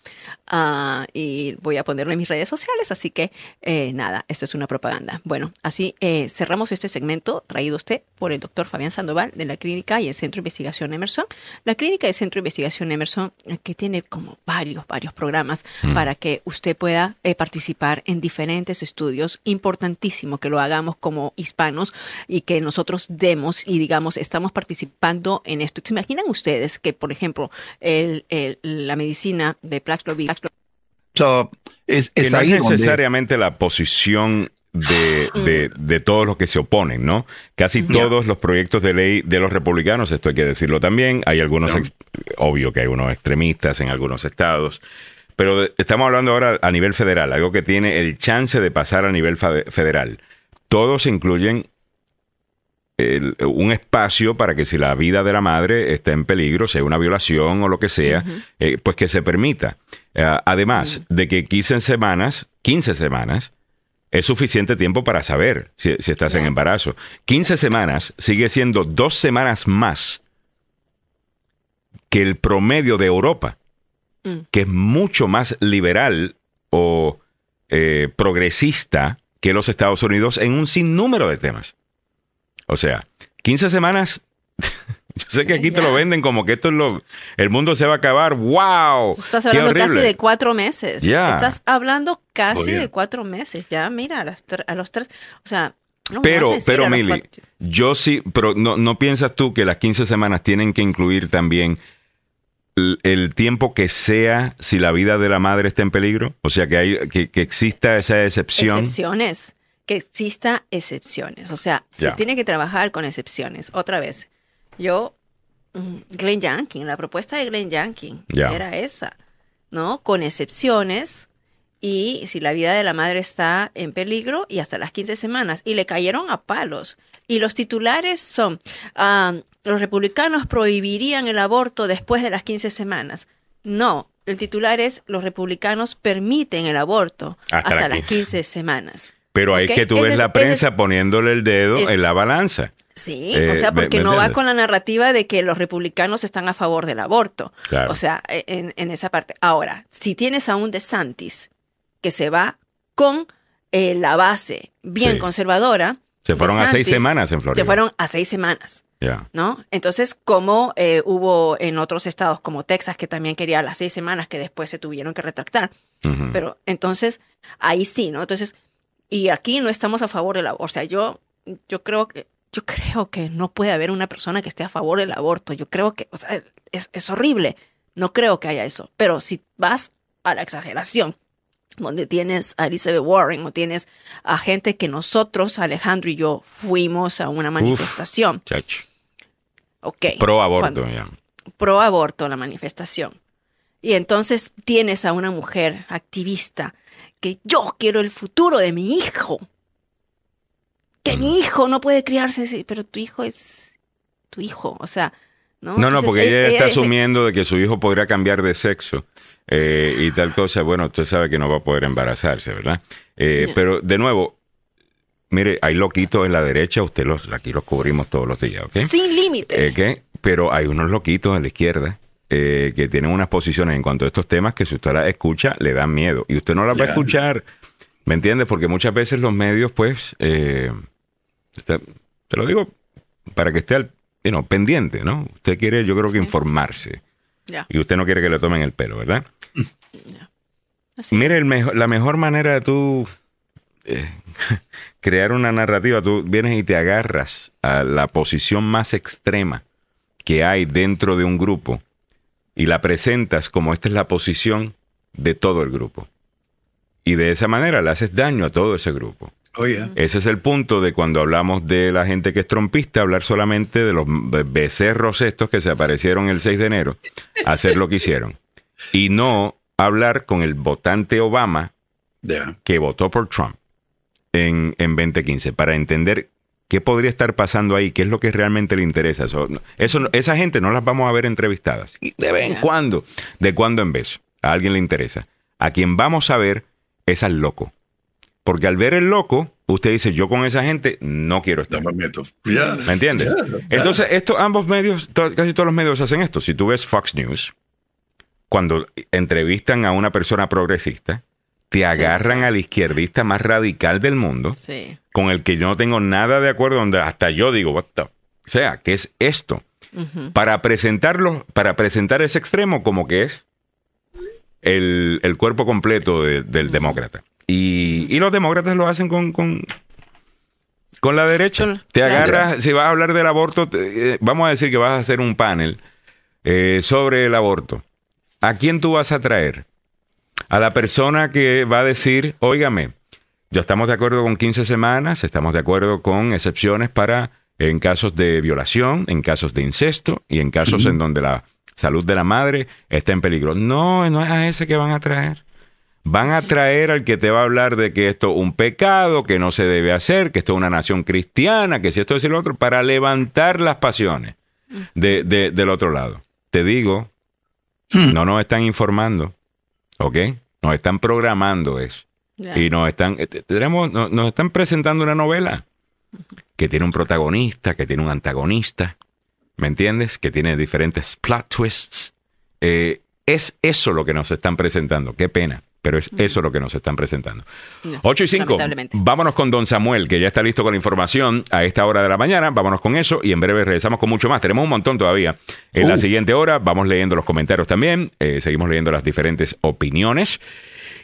ah, y voy a ponerlo en mis redes sociales, así que eh, nada, esto es una propaganda. Bueno, así eh, cerramos este segmento traído usted por el doctor Fabián Sandoval de la Clínica y el Centro de Investigación Emerson. La Clínica y el Centro de Investigación Emerson, eh, que tiene como varios, varios programas mm. para que usted pueda participar en diferentes estudios. Importantísimo que lo hagamos como hispanos y que nosotros demos y digamos, estamos participando en esto. ¿Se imaginan ustedes que, por ejemplo, el, la medicina medicina de Paxlovid. So, es, Que no ahí es donde- necesariamente la posición de, de, de todos los que se oponen, ¿no? Casi todos los proyectos de ley de los republicanos, esto hay que decirlo también, hay algunos, obvio que hay unos extremistas en algunos estados, pero de- estamos hablando ahora a nivel federal, algo que tiene el chance de pasar a nivel federal. Todos incluyen el- un espacio para que si la vida de la madre está en peligro, sea una violación o lo que sea, eh, pues que se permita. Eh, además de que 15 semanas, 15 semanas, es suficiente tiempo para saber si, si estás en embarazo. 15 semanas sigue siendo dos semanas más que el promedio de Europa, Mm. que es mucho más liberal o eh, progresista que los Estados Unidos en un sinnúmero de temas. O sea, 15 semanas. Yo sé que aquí te lo venden como que esto es lo. El mundo se va a acabar. ¡Wow! Estás ¡Qué hablando casi de cuatro meses. Ya. Estás hablando casi de cuatro meses. Ya, mira, a, las a los tres. O sea, no Pero, pero Mili, yo sí, pero no, ¿no piensas tú que las 15 semanas tienen que incluir también el, el tiempo que sea si la vida de la madre está en peligro? O sea, que, hay, que, que exista esa excepción. Excepciones. Que exista excepciones. O sea, se tiene que trabajar con excepciones. Otra vez, yo, mm, Glenn Youngkin, la propuesta de Glenn Youngkin era esa, ¿no? Con excepciones y si la vida de la madre está en peligro y hasta las 15 semanas. Y le cayeron a palos. Y los titulares son, ah, los republicanos prohibirían el aborto después de las 15 semanas. No, el titular es, los republicanos permiten el aborto Hasta hasta, las las 15. 15 semanas. Pero ahí ¿Ok? es que tú Ese ves es- la prensa es- poniéndole el dedo es- en la balanza. Sí, Eh, o sea, ¿me- porque me no va con la narrativa de que los republicanos están a favor del aborto. Claro. O sea, e, en, en esa parte. Ahora, si tienes a un DeSantis que se va con eh, la base bien Sí. conservadora. Se fueron a seis semanas en Florida. Se fueron a seis semanas. Ya. ¿no? Entonces, como eh, hubo en otros estados como Texas, que también quería las seis semanas que después se tuvieron que retractar. Pero entonces, ahí sí, ¿no? Entonces, y aquí no estamos a favor del aborto. O sea, yo, yo creo que, yo creo que no puede haber una persona que esté a favor del aborto. Yo creo que, o sea, es, es horrible. No creo que haya eso. Pero si vas a la exageración, donde tienes a Elizabeth Warren o tienes a gente que nosotros, Alejandro y yo, fuimos a una manifestación. Chacho. Ok. Pro aborto, Cuando- ya. pro aborto la manifestación. Y entonces tienes a una mujer activista que yo quiero el futuro de mi hijo. Que Mm. mi hijo no puede criarse así, pero tu hijo es tu hijo, o sea, ¿no? No, no, porque ella, está es- asumiendo de que su hijo podría cambiar de sexo eh, y tal cosa. Bueno, usted sabe que no va a poder embarazarse, ¿verdad? Eh. Pero, de nuevo, mire, hay loquitos en la derecha, usted los, aquí los cubrimos todos los días, ¿ok? Sin límite. Eh, ¿qué? Pero hay unos loquitos en la izquierda eh, que tienen unas posiciones en cuanto a estos temas que si usted las escucha, le dan miedo. Y usted no las va a escuchar, ¿me entiende? Porque muchas veces los medios, pues, eh, te, te lo digo para que esté al, you know, pendiente, ¿no? Usted quiere, yo creo que Sí. informarse. Y usted no quiere que le tomen el pelo, ¿verdad? así. Mire, el mejo- la mejor manera de tú eh, crear una narrativa, tú vienes y te agarras a la posición más extrema que hay dentro de un grupo y la presentas como esta es la posición de todo el grupo. Y de esa manera le haces daño a todo ese grupo. Oye, Ese es el punto de cuando hablamos de la gente que es trompista, hablar solamente de los be- becerros estos que se aparecieron el 6 de enero, hacer lo que hicieron. Y no hablar con el votante Obama que votó por Trump en, en 2015 para entender qué podría estar pasando ahí, qué es lo que realmente le interesa. Eso, esa gente no las vamos a ver entrevistadas. Y de vez en Ya. cuando, de cuando en vez, a alguien le interesa. A quien vamos a ver es al loco. Porque al ver el loco, usted dice, yo con esa gente no quiero estar. No me meto. Ya. ¿Me entiendes? Entonces, esto, ambos medios, to- casi todos los medios hacen esto. Si tú ves Fox News, cuando entrevistan a una persona progresista, te agarran sí. al izquierdista más radical del mundo, Sí. con el que yo no tengo nada de acuerdo, donde hasta yo digo, what the- o sea, ¿qué es esto? Para presentarlo, para presentar ese extremo como que es el, el cuerpo completo de- del demócrata. Y, y los demócratas lo hacen con, con, con la derecha. Con- te claro. agarras, si vas a hablar del aborto, te- eh, vamos a decir que vas a hacer un panel eh, sobre el aborto. ¿a quién tú vas a traer? A la persona que va a decir, óigame, ya estamos de acuerdo con 15 semanas, estamos de acuerdo con excepciones para en casos de violación, en casos de incesto y en casos en donde la salud de la madre está en peligro. No, no es a ese que van a traer. Van a traer al que te va a hablar de que esto es un pecado, que no se debe hacer, que esto es una nación cristiana, que si esto es el otro, para levantar las pasiones de, del otro lado. Te digo, hmm. no nos están informando, ¿ok? Nos están programando eso. Y nos están, eh, tenemos, nos están presentando una novela que tiene un protagonista, que tiene un antagonista, ¿me entiendes? Que tiene diferentes plot twists. Eh, es eso lo que nos están presentando. Qué pena. Pero es eso lo que nos están presentando. 8 y 5. Vámonos con don Samuel, que ya está listo con la información a esta hora de la mañana. Vámonos con eso y en breve regresamos con mucho más. Tenemos un montón todavía. En la uh. siguiente hora vamos leyendo los comentarios también. Eh, seguimos leyendo las diferentes opiniones.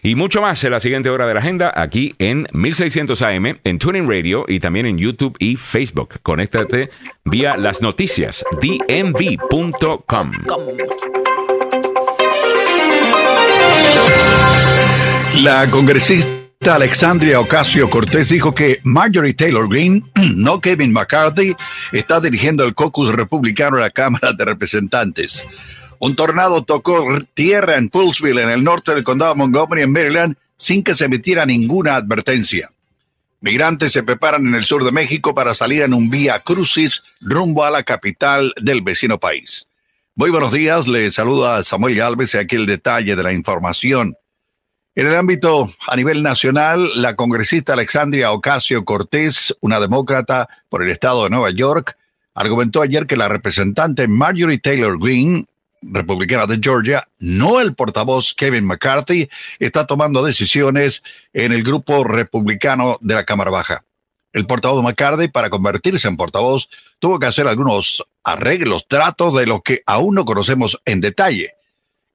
Y mucho más en la siguiente hora de la agenda aquí en 1600 AM, en Tuning Radio y también en YouTube y Facebook. Conéctate vía las noticias dmv.com. La congresista Alexandria Ocasio Cortés dijo que Marjorie Taylor Greene, no Kevin McCarthy, está dirigiendo el caucus republicano en la Cámara de Representantes. Un tornado tocó tierra en Poolsville, en el norte del condado de Montgomery, en Maryland, sin que se emitiera ninguna advertencia. Migrantes se preparan en el sur de México para salir en un vía crucis rumbo a la capital del vecino país. Muy buenos días, le saluda Samuel Galvez y aquí el detalle de la información. En el ámbito a nivel nacional, la congresista Alexandria Ocasio Cortés, una demócrata por el estado de Nueva York, argumentó ayer que la representante Marjorie Taylor Greene, republicana de Georgia, no el portavoz Kevin McCarthy, está tomando decisiones en el grupo republicano de la Cámara Baja. El portavoz McCarthy, para convertirse en portavoz, tuvo que hacer algunos arreglos, tratos de lo que aún no conocemos en detalle.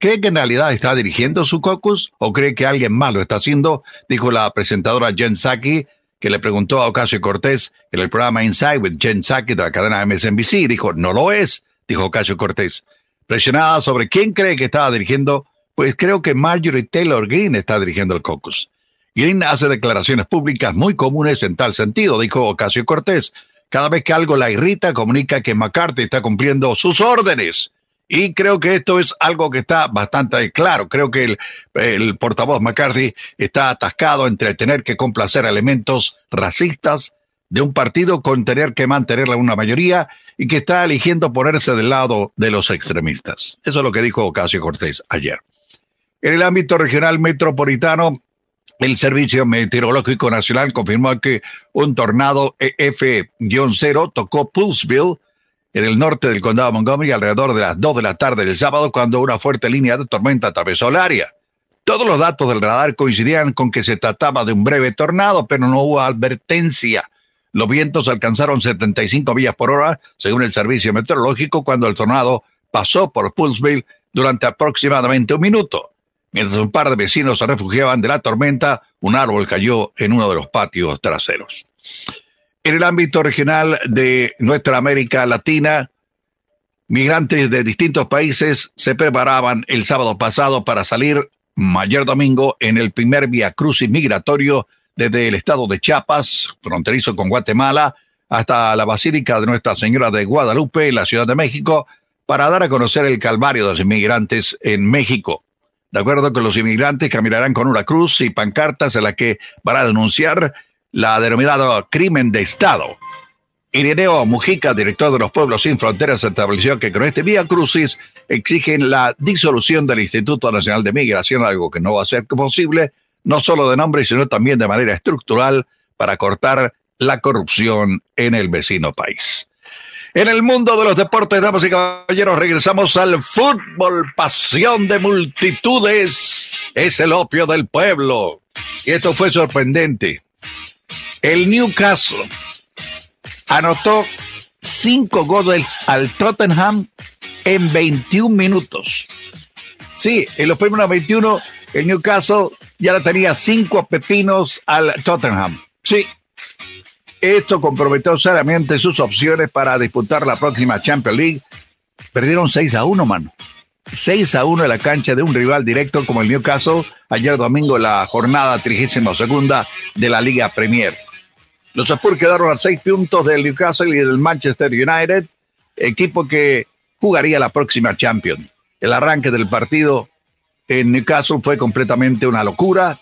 ¿Cree que en realidad está dirigiendo su caucus o cree que alguien más lo está haciendo? Dijo la presentadora Jen Psaki, que le preguntó a Ocasio Cortés en el programa Inside with Jen Psaki de la cadena MSNBC. Dijo, no lo es, dijo Ocasio Cortés. Presionada sobre quién cree que estaba dirigiendo, pues creo que Marjorie Taylor Greene está dirigiendo el caucus. Greene hace declaraciones públicas muy comunes en tal sentido, dijo Ocasio Cortés. Cada vez que algo la irrita, comunica que McCarthy está cumpliendo sus órdenes. Y creo que esto es algo que está bastante claro. Creo que el, portavoz McCarthy está atascado entre tener que complacer elementos racistas de un partido con tener que mantenerle una mayoría y que está eligiendo ponerse del lado de los extremistas. Eso es lo que dijo Ocasio Cortés ayer. En el ámbito regional metropolitano, el Servicio Meteorológico Nacional confirmó que un tornado EF-0 tocó Pulseville en el norte del condado de Montgomery alrededor de las 2 de la tarde del sábado cuando una fuerte línea de tormenta atravesó el área. Todos los datos del radar coincidían con que se trataba de un breve tornado, pero no hubo advertencia. Los vientos alcanzaron 75 millas por hora, según el servicio meteorológico, cuando el tornado pasó por Pulseville durante aproximadamente un minuto. Mientras un par de vecinos se refugiaban de la tormenta, un árbol cayó en uno de los patios traseros. En el ámbito regional de nuestra América Latina, migrantes de distintos países se preparaban el sábado pasado para salir ayer domingo en el primer vía crucis migratorio desde el estado de Chiapas, fronterizo con Guatemala, hasta la Basílica de Nuestra Señora de Guadalupe, en la Ciudad de México, para dar a conocer el calvario de los inmigrantes en México. De acuerdo con los inmigrantes, caminarán con una cruz y pancartas en la que van a denunciar la denominada crimen de Estado. Irineo Mujica, director de los Pueblos Sin Fronteras, estableció que con este vía crucis exigen la disolución del Instituto Nacional de Migración, algo que no va a ser posible, no solo de nombre, sino también de manera estructural para cortar la corrupción en el vecino país. En el mundo de los deportes, damas y caballeros, regresamos al fútbol, pasión de multitudes, es el opio del pueblo. Y esto fue sorprendente. El Newcastle anotó cinco goles al Tottenham en 21 minutos. Sí, en los primeros 21, el Newcastle ya le tenía cinco pepinos al Tottenham. Sí, esto comprometió seriamente sus opciones para disputar la próxima Champions League. Perdieron 6 a 1, mano. 6 a 1 en la cancha de un rival directo como el Newcastle ayer domingo la jornada 32 segunda de la Liga Premier. Los Spurs quedaron a 6 puntos del Newcastle y del Manchester United, equipo que jugaría la próxima Champions. El arranque del partido en Newcastle fue completamente una locura,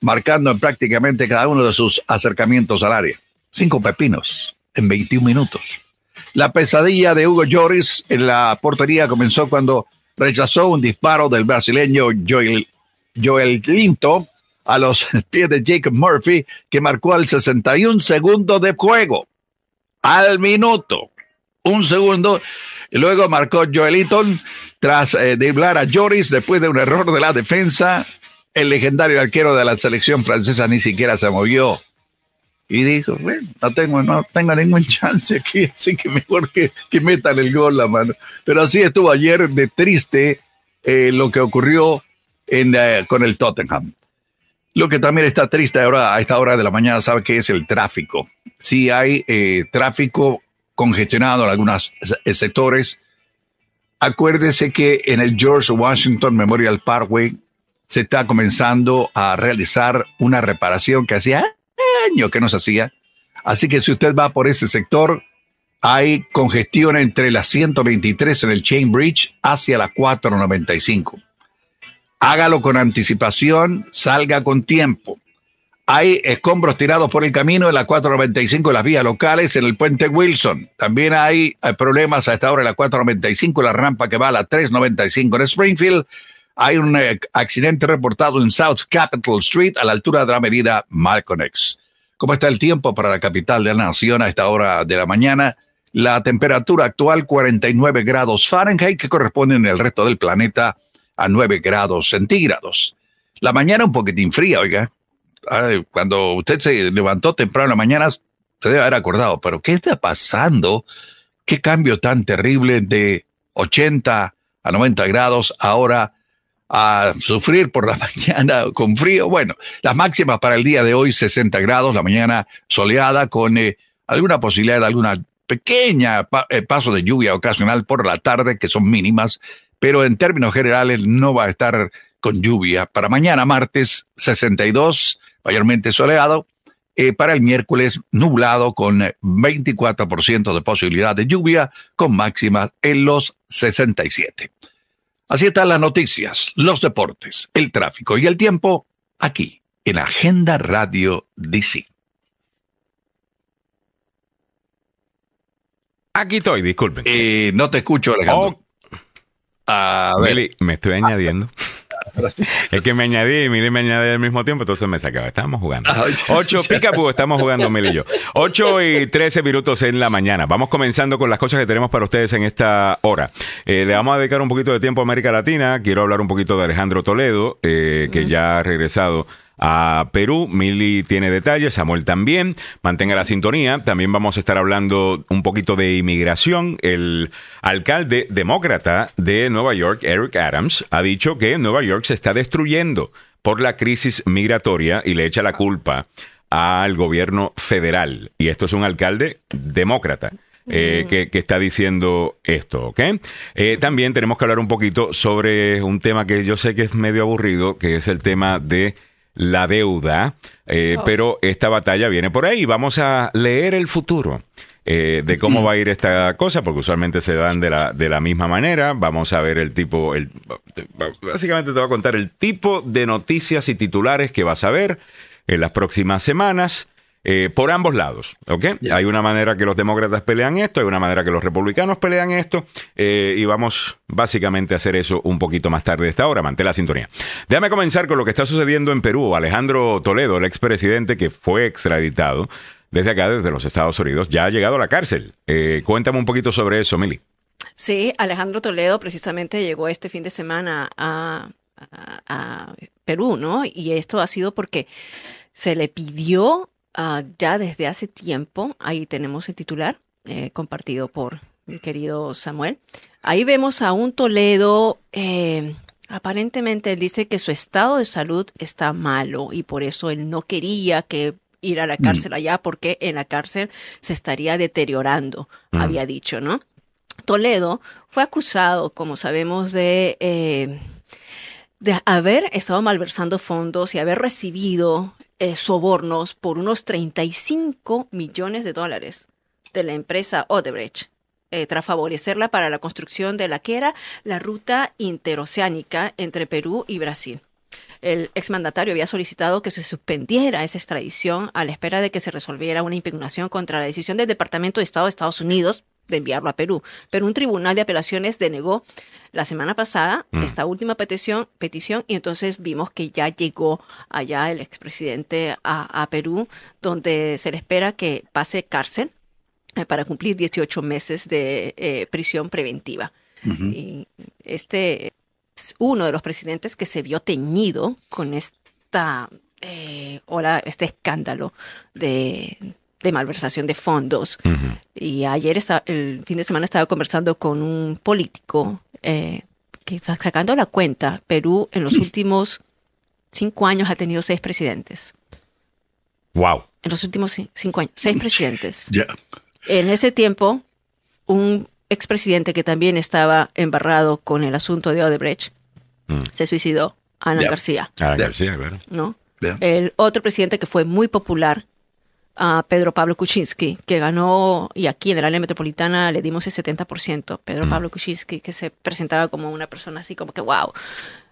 marcando en prácticamente cada uno de sus acercamientos al área. Cinco pepinos en 21 minutos. La pesadilla de Hugo Lloris en la portería comenzó cuando rechazó un disparo del brasileño Joel, Joel a los pies de Jacob Murphy, que marcó al 61 segundo de juego. Al minuto. Un segundo. Y luego marcó Joeliton tras eh, driblar a Joris después de un error de la defensa. El legendario arquero de la selección francesa ni siquiera se movió. Y dijo, bueno, no tengo, no tengo ningún chance aquí, así que mejor que, que metan el gol la mano. Pero así estuvo ayer de triste eh, lo que ocurrió en, eh, con el Tottenham. Lo que también está triste ahora a esta hora de la mañana, sabe que es el tráfico. Sí hay eh, tráfico congestionado en algunos sectores. Acuérdese que en el George Washington Memorial Parkway se está comenzando a realizar una reparación que hacía años que no se hacía. Así que si usted va por ese sector, hay congestión entre la 123 en el Chain Bridge hacia la 495. Hágalo con anticipación, salga con tiempo. Hay escombros tirados por el camino en la 495 las vías locales en el puente Wilson. También hay, problemas a esta hora en la 495, la rampa que va a la 395 en Springfield. Hay un eh, accidente reportado en South Capitol Street a la altura de la medida Malcolm X. ¿Cómo está el tiempo para la capital de la nación a esta hora de la mañana? La temperatura actual 49 grados Fahrenheit que corresponde en el resto del planeta a 9 grados centígrados. La mañana un poquitín fría, oiga. Cuando usted se levantó temprano en la mañana, se debe haber acordado, pero ¿qué está pasando? ¿Qué cambio tan terrible de 80 a 90 grados ahora a sufrir por la mañana con frío? Bueno, las máximas para el día de hoy 60 grados, la mañana soleada con eh, alguna posibilidad de alguna pequeña eh, paso de lluvia ocasional por la tarde que son mínimas pero en términos generales no va a estar con lluvia. Para mañana, martes, 62, mayormente soleado. Eh, para el miércoles, nublado con 24% de posibilidad de lluvia, con máximas en los 67. Así están las noticias, los deportes, el tráfico y el tiempo aquí en Agenda Radio DC. Aquí estoy, disculpen. Eh, no te escucho, Alejandro. A ver. me estoy añadiendo. Es que me añadí y Mili me añadí al mismo tiempo, entonces me sacaba. Estábamos jugando. Ah, Ocho picapu, estamos jugando Mili y yo. Ocho y trece minutos en la mañana. Vamos comenzando con las cosas que tenemos para ustedes en esta hora. Eh, le vamos a dedicar un poquito de tiempo a América Latina. Quiero hablar un poquito de Alejandro Toledo, eh, que ya ha regresado a Perú. Mili tiene detalles, Samuel también. Mantenga la sintonía. También vamos a estar hablando un poquito de inmigración. El alcalde demócrata de Nueva York, Eric Adams, ha dicho que Nueva York se está destruyendo por la crisis migratoria y le echa la culpa al gobierno federal. Y esto es un alcalde demócrata. Eh, que, está diciendo esto, ¿ok? Eh, también tenemos que hablar un poquito sobre un tema que yo sé que es medio aburrido, que es el tema de la deuda, eh, oh. pero esta batalla viene por ahí. Vamos a leer el futuro. Eh, de cómo va a ir esta cosa, porque usualmente se dan de la, de la misma manera. Vamos a ver el tipo, el, básicamente te voy a contar el tipo de noticias y titulares que vas a ver en las próximas semanas. Eh, por ambos lados, ¿ok? Hay una manera que los demócratas pelean esto, hay una manera que los republicanos pelean esto, eh, y vamos básicamente a hacer eso un poquito más tarde de esta hora. Mantén la sintonía. Déjame comenzar con lo que está sucediendo en Perú. Alejandro Toledo, el expresidente que fue extraditado desde acá, desde los Estados Unidos, ya ha llegado a la cárcel. Eh, cuéntame un poquito sobre eso, Mili. Sí, Alejandro Toledo precisamente llegó este fin de semana a, a Perú, ¿no? Y esto ha sido porque se le pidió Ah, ya desde hace tiempo, ahí tenemos el titular eh, compartido por mi querido Samuel. Ahí vemos a un Toledo, eh, aparentemente él dice que su estado de salud está malo y por eso él no quería que ir a la mm. cárcel allá porque en la cárcel se estaría deteriorando, mm. había dicho, ¿no? Toledo fue acusado, como sabemos, de, eh, de haber estado malversando fondos y haber recibido eh, sobornos por unos 35 millones de dólares de la empresa Odebrecht. Eh, tras favorecerla para la construcción de la que era la ruta interoceánica entre Perú y Brasil. El exmandatario había solicitado que se suspendiera esa extradición a la espera de que se resolviera una impugnación contra la decisión del Departamento de Estado de Estados Unidos de enviarlo a Perú. Pero un tribunal de apelaciones denegó la semana pasada Mm. esta última petición, petición y entonces vimos que ya llegó allá el expresidente a, a Perú, donde se le espera que pase cárcel eh, para cumplir 18 meses de eh, prisión preventiva. Y este es uno de los presidentes que se vio teñido con esta eh, ola, este escándalo de, de malversación de fondos. Y ayer, el fin de semana, estaba conversando con un político eh, que está sacando la cuenta, Perú en los últimos cinco años ha tenido seis presidentes. Wow. En los últimos cin- cinco años, seis presidentes. Ya. En ese tiempo, un expresidente que también estaba embarrado con el asunto de Odebrecht Mm. se suicidó, Ana. García, Ya. García, claro. ¿no? El otro presidente que fue muy popular, a Pedro Pablo Kuczynski, que ganó, y aquí en el área metropolitana le dimos el 70%. Pedro Pablo Kuczynski, que se presentaba como una persona así como que, wow,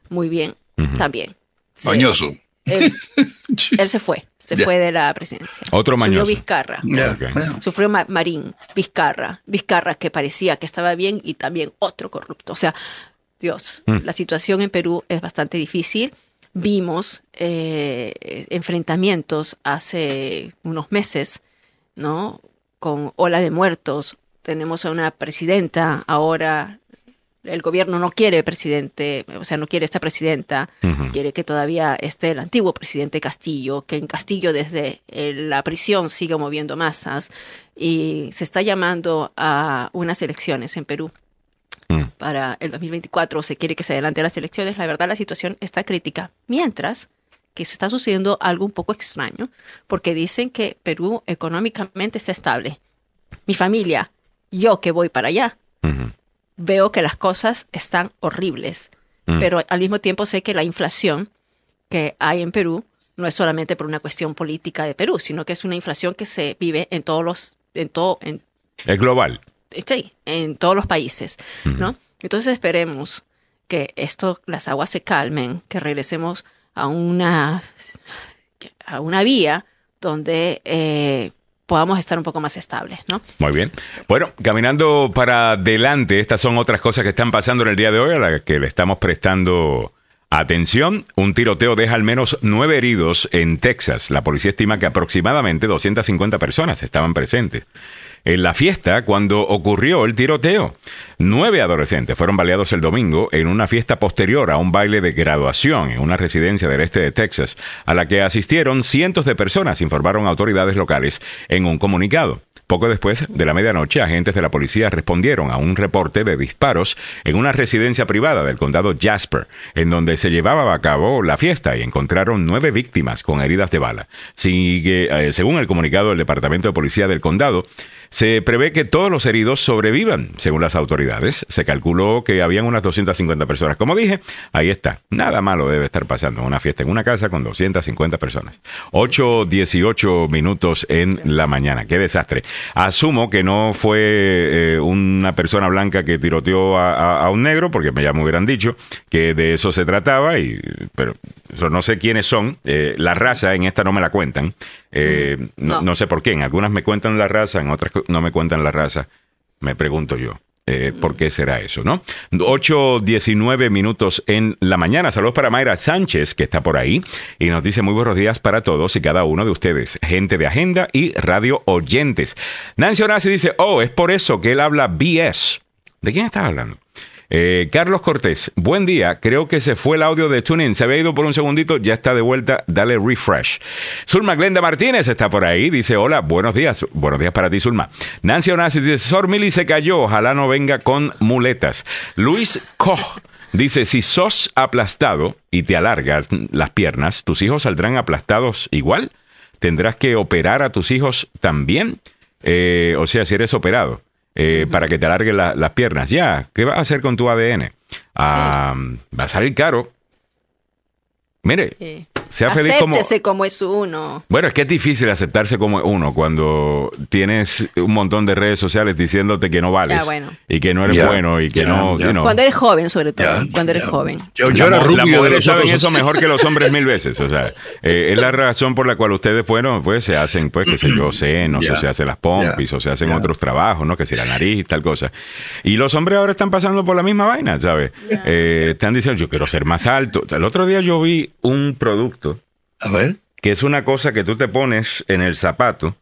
muy bien, también. Se- Mañoso. Él, él se fue, se fue de la presidencia. Otro mañoso. Vizcarra. Ok. bueno. Sufrió Ma- Marín, Vizcarra, Vizcarra que parecía que estaba bien y también otro corrupto. O sea, Dios, Mm. la situación en Perú es bastante difícil. Vimos eh, enfrentamientos hace unos meses, ¿no? Con ola de muertos. Tenemos a una presidenta ahora. El gobierno no quiere presidente, o sea, no quiere esta presidenta quiere que todavía esté el antiguo presidente Castillo, que en Castillo desde eh, la prisión siga moviendo masas y se está llamando a unas elecciones en Perú Mm. para el 2024. Se quiere que se adelante las elecciones. La verdad, la situación está crítica. Mientras que se está sucediendo algo un poco extraño, porque dicen que Perú económicamente está estable. Mi familia, yo que voy para allá, veo que las cosas están horribles, Mm. pero al mismo tiempo sé que la inflación que hay en Perú no es solamente por una cuestión política de Perú, sino que es una inflación que se vive en todos los, en todo, en, Es global. Sí, en todos los países, ¿no? Entonces esperemos que esto, las aguas se calmen, que regresemos a una, a una vía donde eh, podamos estar un poco más estables, ¿no? Muy bien. Bueno, caminando para adelante, estas son otras cosas que están pasando en el día de hoy a las que le estamos prestando atención. Un tiroteo deja al menos nueve heridos en Texas. La policía estima que aproximadamente 250 personas estaban presentes. En la fiesta, cuando ocurrió el tiroteo, nueve adolescentes fueron baleados el domingo en una fiesta posterior a un baile de graduación en una residencia del este de Texas, a la que asistieron cientos de personas, informaron autoridades locales en un comunicado. Poco después de la medianoche, agentes de la policía respondieron a un reporte de disparos en una residencia privada del condado Jasper, en donde se llevaba a cabo la fiesta y encontraron nueve víctimas con heridas de bala. Sigue, eh, según el comunicado del Departamento de Policía del condado, se prevé que todos los heridos sobrevivan, según las autoridades. Se calculó que habían unas 250 personas. Como dije, ahí está. Nada malo debe estar pasando una fiesta en una casa con 250 personas. 8, 18 minutos en la mañana. Qué desastre. Asumo que no fue eh, una persona blanca que tiroteó a, a- a un negro, porque ya me hubieran dicho que de eso se trataba, y, pero eso no sé quiénes son. Eh, la raza en esta no me la cuentan. Eh, no, No. no sé por qué. En algunas me cuentan la raza, en otras no me cuentan la raza. Me pregunto yo. eh, ¿Por qué será eso, no? 8, 19 minutos en la mañana. Saludos para Mayra Sánchez, que está por ahí, y nos dice muy buenos días para todos y cada uno de ustedes, gente de agenda y radio oyentes. Nancy Onasi dice, oh, es por eso que él habla BS. ¿De quién estás hablando? Eh, Carlos Cortés, buen día. Creo que se fue el audio de TuneIn. Se había ido por un segundito, ya está de vuelta. Dale refresh. Zulma Glenda Martínez está por ahí. Dice: Hola, buenos días. Buenos días para ti, Zulma. Nancy Onassis dice: Sor Mili se cayó. Ojalá no venga con muletas. Luis Koch dice: Si sos aplastado y te alargas las piernas, ¿tus hijos saldrán aplastados igual? ¿Tendrás que operar a tus hijos también? Eh, o sea, si eres operado. Eh, para que te alargue la- las piernas. Ya, ¿qué vas a hacer con tu ADN? Ah, Va a salir caro. Mire, Sí. Sea feliz como... Como es uno. Bueno, es que es difícil aceptarse como uno cuando tienes un montón de redes sociales diciéndote que no vales Ya, bueno. y que no eres Ya, bueno y que ya, no, ya. you know. Cuando eres joven, sobre todo. Ya, cuando eres ya. joven. Yo, yo La era mu- rubio las de mujeres los saben eso mejor que los hombres mil veces. O sea, eh, es la razón por la cual ustedes, bueno, pues se hacen, pues, qué sé yo, senos, Ya. o se hacen las pompis, Ya. o se hacen Ya. otros trabajos, ¿no? Que si la nariz y tal cosa. Y los hombres ahora están pasando por la misma vaina, ¿sabes? Eh, están diciendo, yo quiero ser más alto. El otro día yo vi un producto A ver. que es una cosa que tú te pones en el zapato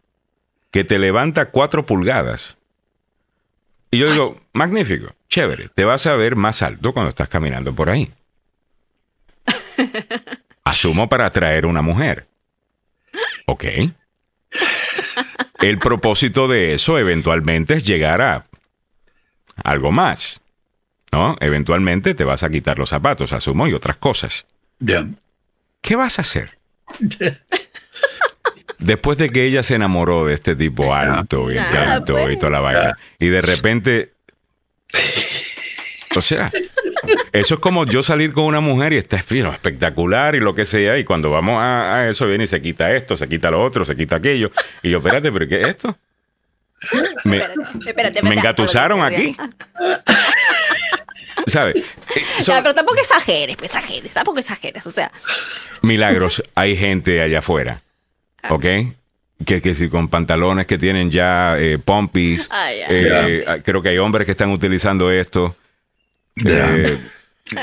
que te levanta cuatro pulgadas. Y yo digo, magnífico, chévere, te vas a ver más alto cuando estás caminando por ahí. Asumo para atraer una mujer. Ok. El propósito de eso eventualmente es llegar a algo más. ¿No? Eventualmente te vas a quitar los zapatos, asumo, y otras cosas. Ya. ¿Qué vas a hacer? Después de que ella se enamoró de este tipo alto y alto y pues. toda la vaina, y de repente, o sea, eso es como yo salir con una mujer y está espectacular y lo que sea, y cuando vamos a, a eso viene y se quita esto, se quita lo otro, se quita aquello, y yo, espérate, pero ¿qué es esto? Me, Espérate, espérate, me espérate. engatusaron aquí. ¿Sabes? Eh, Ya, pero tampoco exageres, pues exageres, tampoco exageres. O sea, milagros, hay gente allá afuera, Ah. ¿ok? Que, que si con pantalones que tienen ya eh, pompis, eh, creo que hay hombres que están utilizando esto. Ya. Eh,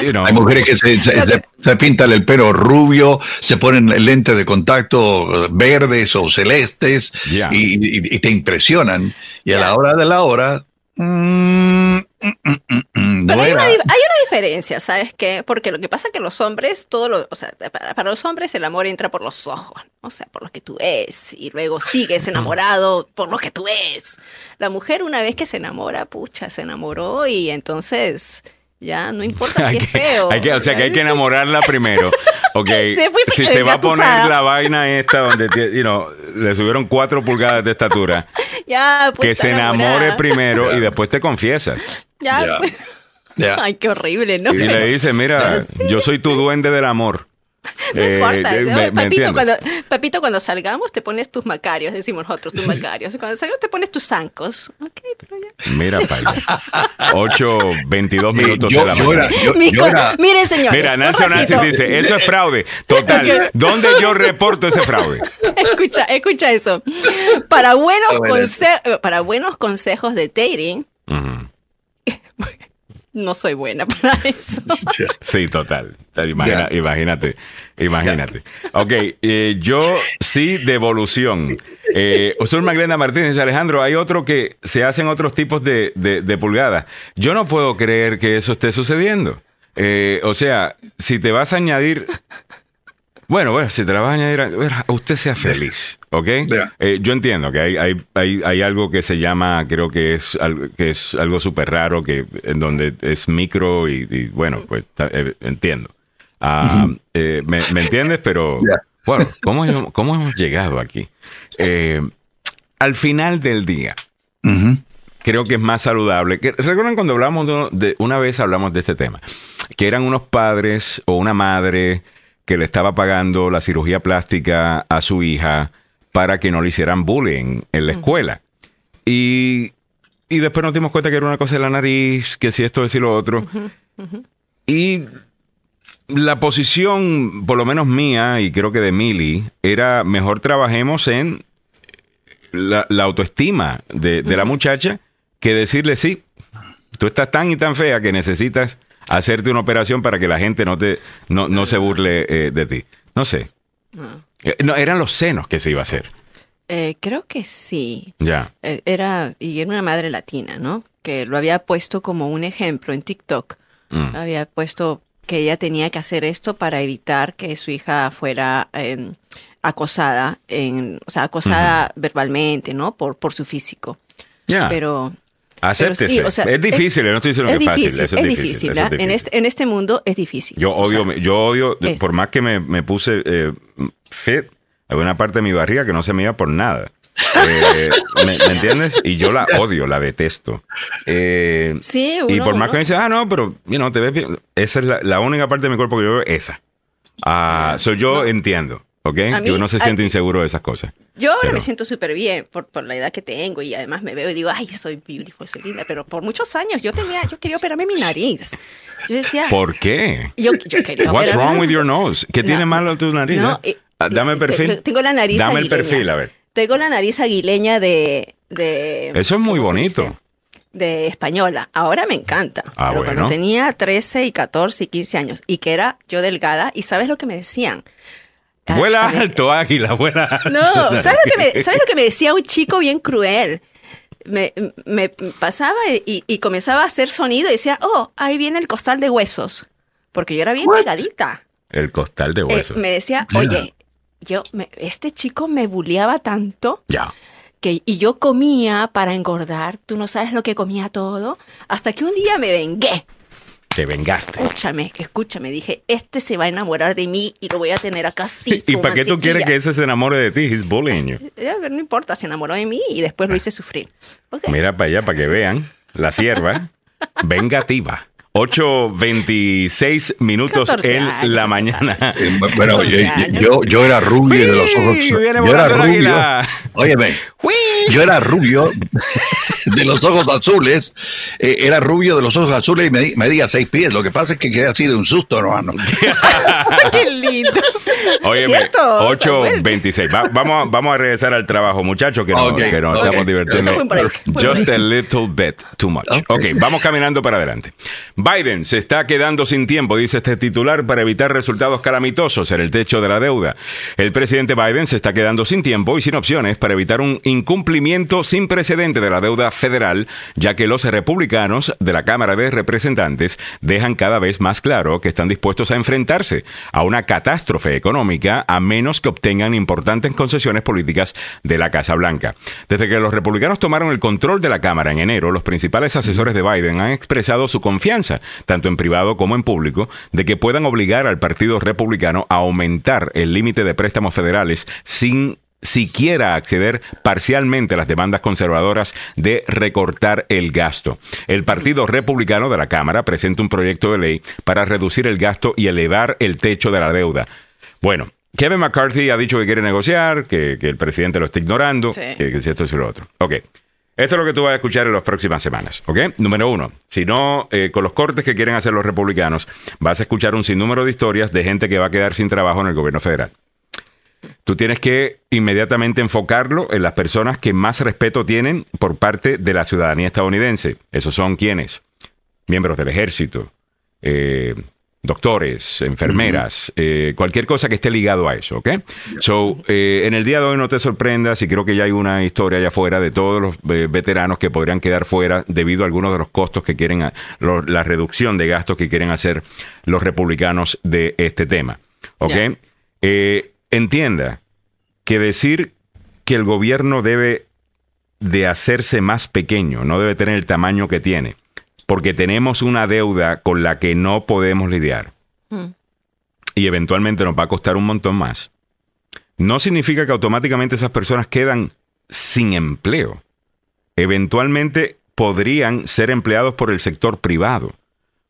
you know, Hay mujeres que se, se, se- se pintan el pelo rubio, se ponen lentes de contacto eh, verdes o celestes Ya. y, y- y te impresionan. Y a la hora de la hora, mm, mm, mm, mm, mm, pero no hay una, era. dif- hay una diferencia, ¿sabes qué? Porque lo que pasa es que los hombres, todo lo, o sea, para, para los hombres el amor entra por los ojos, o sea, por lo que tú ves, y luego sigues enamorado por lo que tú ves. La mujer una vez que se enamora, pucha, se enamoró y entonces ya no importa si es feo. hay que- o sea que hay que enamorarla primero. Ok, si se va a poner la vaina esta donde you know, le subieron cuatro pulgadas de estatura, Ya, pues, que se enamore enamorada. primero y después te confiesas. Ya, Ya. pues. Ya. Ay, qué horrible, ¿no? Y le dice, mira, yo soy tu duende del amor. No Eh, importa. eh, ¿no? me- me papito, cuando, papito, cuando salgamos te pones tus macarios, decimos nosotros, tus macarios. Cuando salgas te pones tus zancos. Ok, pero ya. Mira allá. 8, 22 Eh, minutos yo- de la yo mañana. era- yo- Mi yo co- era- Miren, señores. Mira, Nancy ratito. dice, eso es fraude. Total. ¿Dónde yo reporto ese fraude? Escucha, escucha eso. Para buenos, bueno. conse- para buenos consejos de dating, Ujú. No soy buena para eso. Sí, total. Imagina-. Imagínate, imagínate. Ok, eh, yo sí de evolución. Eh, Osur Maglenda Martínez dice, Alejandro, hay otro que se hacen otros tipos de, de- de pulgadas. Yo no puedo creer que eso esté sucediendo. Eh, o sea, si te vas a añadir... Bueno, bueno, si te la vas a añadir, a- usted sea feliz, ¿ok? Eh, yo entiendo que hay, hay, hay, hay algo que se llama, creo que es algo, que es algo súper raro, que en donde es micro y, y, bueno, pues eh, entiendo. Ah, eh, me, me entiendes? Pero bueno, ¿cómo, hemos- cómo hemos llegado aquí? Al final del día, creo que es más saludable. ¿Recuerdan cuando hablamos de, de- una vez hablamos de este tema? Que eran unos padres o una madre que le estaba pagando la cirugía plástica a su hija para que no le hicieran bullying en la escuela. Y, y después nos dimos cuenta que era una cosa de la nariz, que si esto, es y lo otro. Y la posición, por lo menos mía, y creo que de Mili, era mejor trabajemos en la, la autoestima de, de la muchacha que decirle sí, tú estás tan y tan fea que necesitas hacerte una operación para que la gente no te no, no se burle eh, de ti. No sé. Eh, No, eran los senos que se iba a hacer. Eh, creo que sí. Ya. Eh, Era, y era una madre latina, ¿no? Que lo había puesto como un ejemplo en TikTok. Mm. Había puesto que ella tenía que hacer esto para evitar que su hija fuera eh, acosada, en, o sea, acosada verbalmente, ¿no? Por, por su físico. Pero, Acéptese. pero sí, o sea, es difícil, no estoy diciendo es que es fácil. eso es es difícil, difícil. eso es ¿ah? En, difícil. este, en este mundo es difícil. Yo O sea, odio, yo odio, por es- más que me, me puse eh, fit, hay una parte de mi barriga que no se me iba por nada. Eh, ¿me, me entiendes? Y yo la odio, la detesto. Eh, Sí, y uno- por más que me dice, ah, no, pero you know, te ves bien. Esa es la, la única parte de mi cuerpo que yo veo, esa. Ah, so yo entiendo, ¿ok? A que mí- uno se siente inseguro de esas cosas. Yo ahora Pero- me siento súper bien por, por la edad que tengo y además me veo y digo, ay, soy beautiful, soy linda, pero por muchos años yo tenía, yo quería operarme mi nariz. Yo decía, ¿Por qué? yo, yo quería What's operarme- wrong with your nose? ¿Qué No, tiene malo tu nariz? no, eh? Ah, Dame el perfil. Tengo la nariz Dame el aguileña. perfil, a ver. Tengo la nariz aguileña de... de Eso es muy ¿cómo se bonito. De española. Ahora me encanta. Ah, pero bueno. cuando tenía 13 y 14 y 15 años y que era yo delgada, ¿y sabes lo que me decían? Vuela alto, águila, vuela alto. No, ¿sabes lo, que me, ¿sabes lo que me decía un chico bien cruel? Me, me pasaba y, y comenzaba a hacer sonido y decía, oh, ahí viene el costal de huesos. Porque yo era bien What? delgadita. El costal de Eh, huesos. me decía, oye, yo, me- este chico me bulleaba tanto Ya. que, y yo comía para engordar, tú no sabes lo que comía todo, hasta que un día me vengué. Te vengaste. Escúchame, escúchame, dije, este se va a enamorar de mí y lo voy a tener acá así. ¿Y para qué tú quieres que mantequilla". ese se enamore de ti? He's bullying you. Pero no importa, se enamoró de mí y después lo hice sufrir. Mira para allá, para que vean. La sierva vengativa. 8.26 minutos 14 en la ¿qué mañana. Eh, Bueno, yo, yo, yo era rubio de los ojos Yo era rubio. Óyeme, yo era rubio de los ojos azules. eh, era rubio de los ojos azules y me, medía seis pies. Lo que pasa es que quedé así de un susto, hermano. Qué lindo. Óyeme, ¿Cierto, Samuel? 8.26. Va- vamos, a- vamos a regresar al trabajo, muchachos, que, no- Ok, que nos ok. estamos divirtiendo. Just a little bit too much. Ok. ok, vamos caminando para adelante. Biden se está quedando sin tiempo, dice este titular, para evitar resultados calamitosos en el techo de la deuda. El presidente Biden se está quedando sin tiempo y sin opciones para evitar un incumplimiento sin precedente de la deuda federal, ya que los republicanos de la Cámara de Representantes dejan cada vez más claro que están dispuestos a enfrentarse a una catástrofe económica a menos que obtengan importantes concesiones políticas de la Casa Blanca. Desde que los republicanos tomaron el control de la Cámara en enero, los principales asesores de Biden han expresado su confianza, tanto en privado como en público, de que puedan obligar al Partido Republicano a aumentar el límite de préstamos federales sin siquiera acceder parcialmente a las demandas conservadoras de recortar el gasto. El Partido Republicano de la Cámara presenta un proyecto de ley para reducir el gasto y elevar el techo de la deuda. Bueno, Kevin McCarthy ha dicho que quiere negociar, que, que el presidente lo está ignorando, Sí. que, que esto y lo otro. Ok. Esto es lo que tú vas a escuchar en las próximas semanas, ¿ok? Número uno, si no, eh, con los cortes que quieren hacer los republicanos, vas a escuchar un sinnúmero de historias de gente que va a quedar sin trabajo en el gobierno federal. Tú tienes que inmediatamente enfocarlo en las personas que más respeto tienen por parte de la ciudadanía estadounidense. Esos son quienes? Miembros del ejército, eh, doctores, enfermeras, eh, cualquier cosa que esté ligado a eso, ¿ok? So, eh, en el día de hoy no te sorprendas y creo que ya hay una historia allá afuera de todos los eh, veteranos que podrían quedar fuera debido a algunos de los costos que quieren, a- lo- la reducción de gastos que quieren hacer los republicanos de este tema, ¿ok? Eh, entienda que decir que el gobierno debe de hacerse más pequeño, no debe tener el tamaño que tiene, porque tenemos una deuda con la que no podemos lidiar Mm. y eventualmente nos va a costar un montón más, no significa que automáticamente esas personas quedan sin empleo. Eventualmente podrían ser empleados por el sector privado.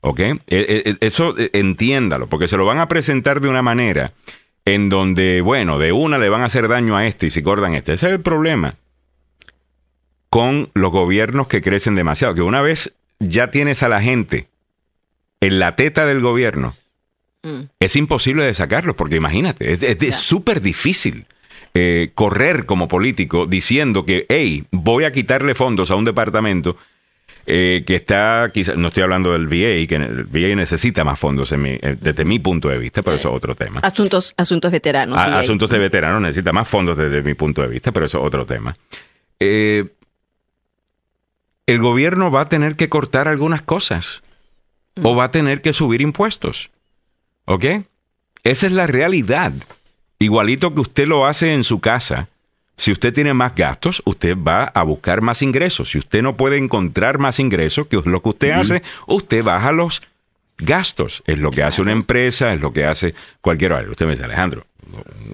¿Ok? Eh, eh, Eso eh, entiéndalo, porque se lo van a presentar de una manera en donde, bueno, de una le van a hacer daño a este y si cortan este. Ese es el problema con los gobiernos que crecen demasiado. Que una vez ya tienes a la gente en la teta del gobierno, Mm. es imposible de sacarlos, porque imagínate, es, súper difícil eh, correr como político diciendo que, hey, voy a quitarle fondos a un departamento eh, que está, quizá, no estoy hablando del VA, que el VA necesita más fondos en mi- eh, desde mi punto de vista, pero eso es otro tema. Asuntos, asuntos veteranos. A- asuntos de veteranos necesita más fondos desde mi punto de vista, pero eso es otro tema. Eh, el gobierno va a tener que cortar algunas cosas o va a tener que subir impuestos. ¿Ok? Esa es la realidad. Igualito que usted lo hace en su casa. Si usted tiene más gastos, usted va a buscar más ingresos. Si usted no puede encontrar más ingresos, que es lo que usted hace, usted baja los gastos. Es lo que hace una empresa, es lo que hace cualquier. Usted me dice, Alejandro,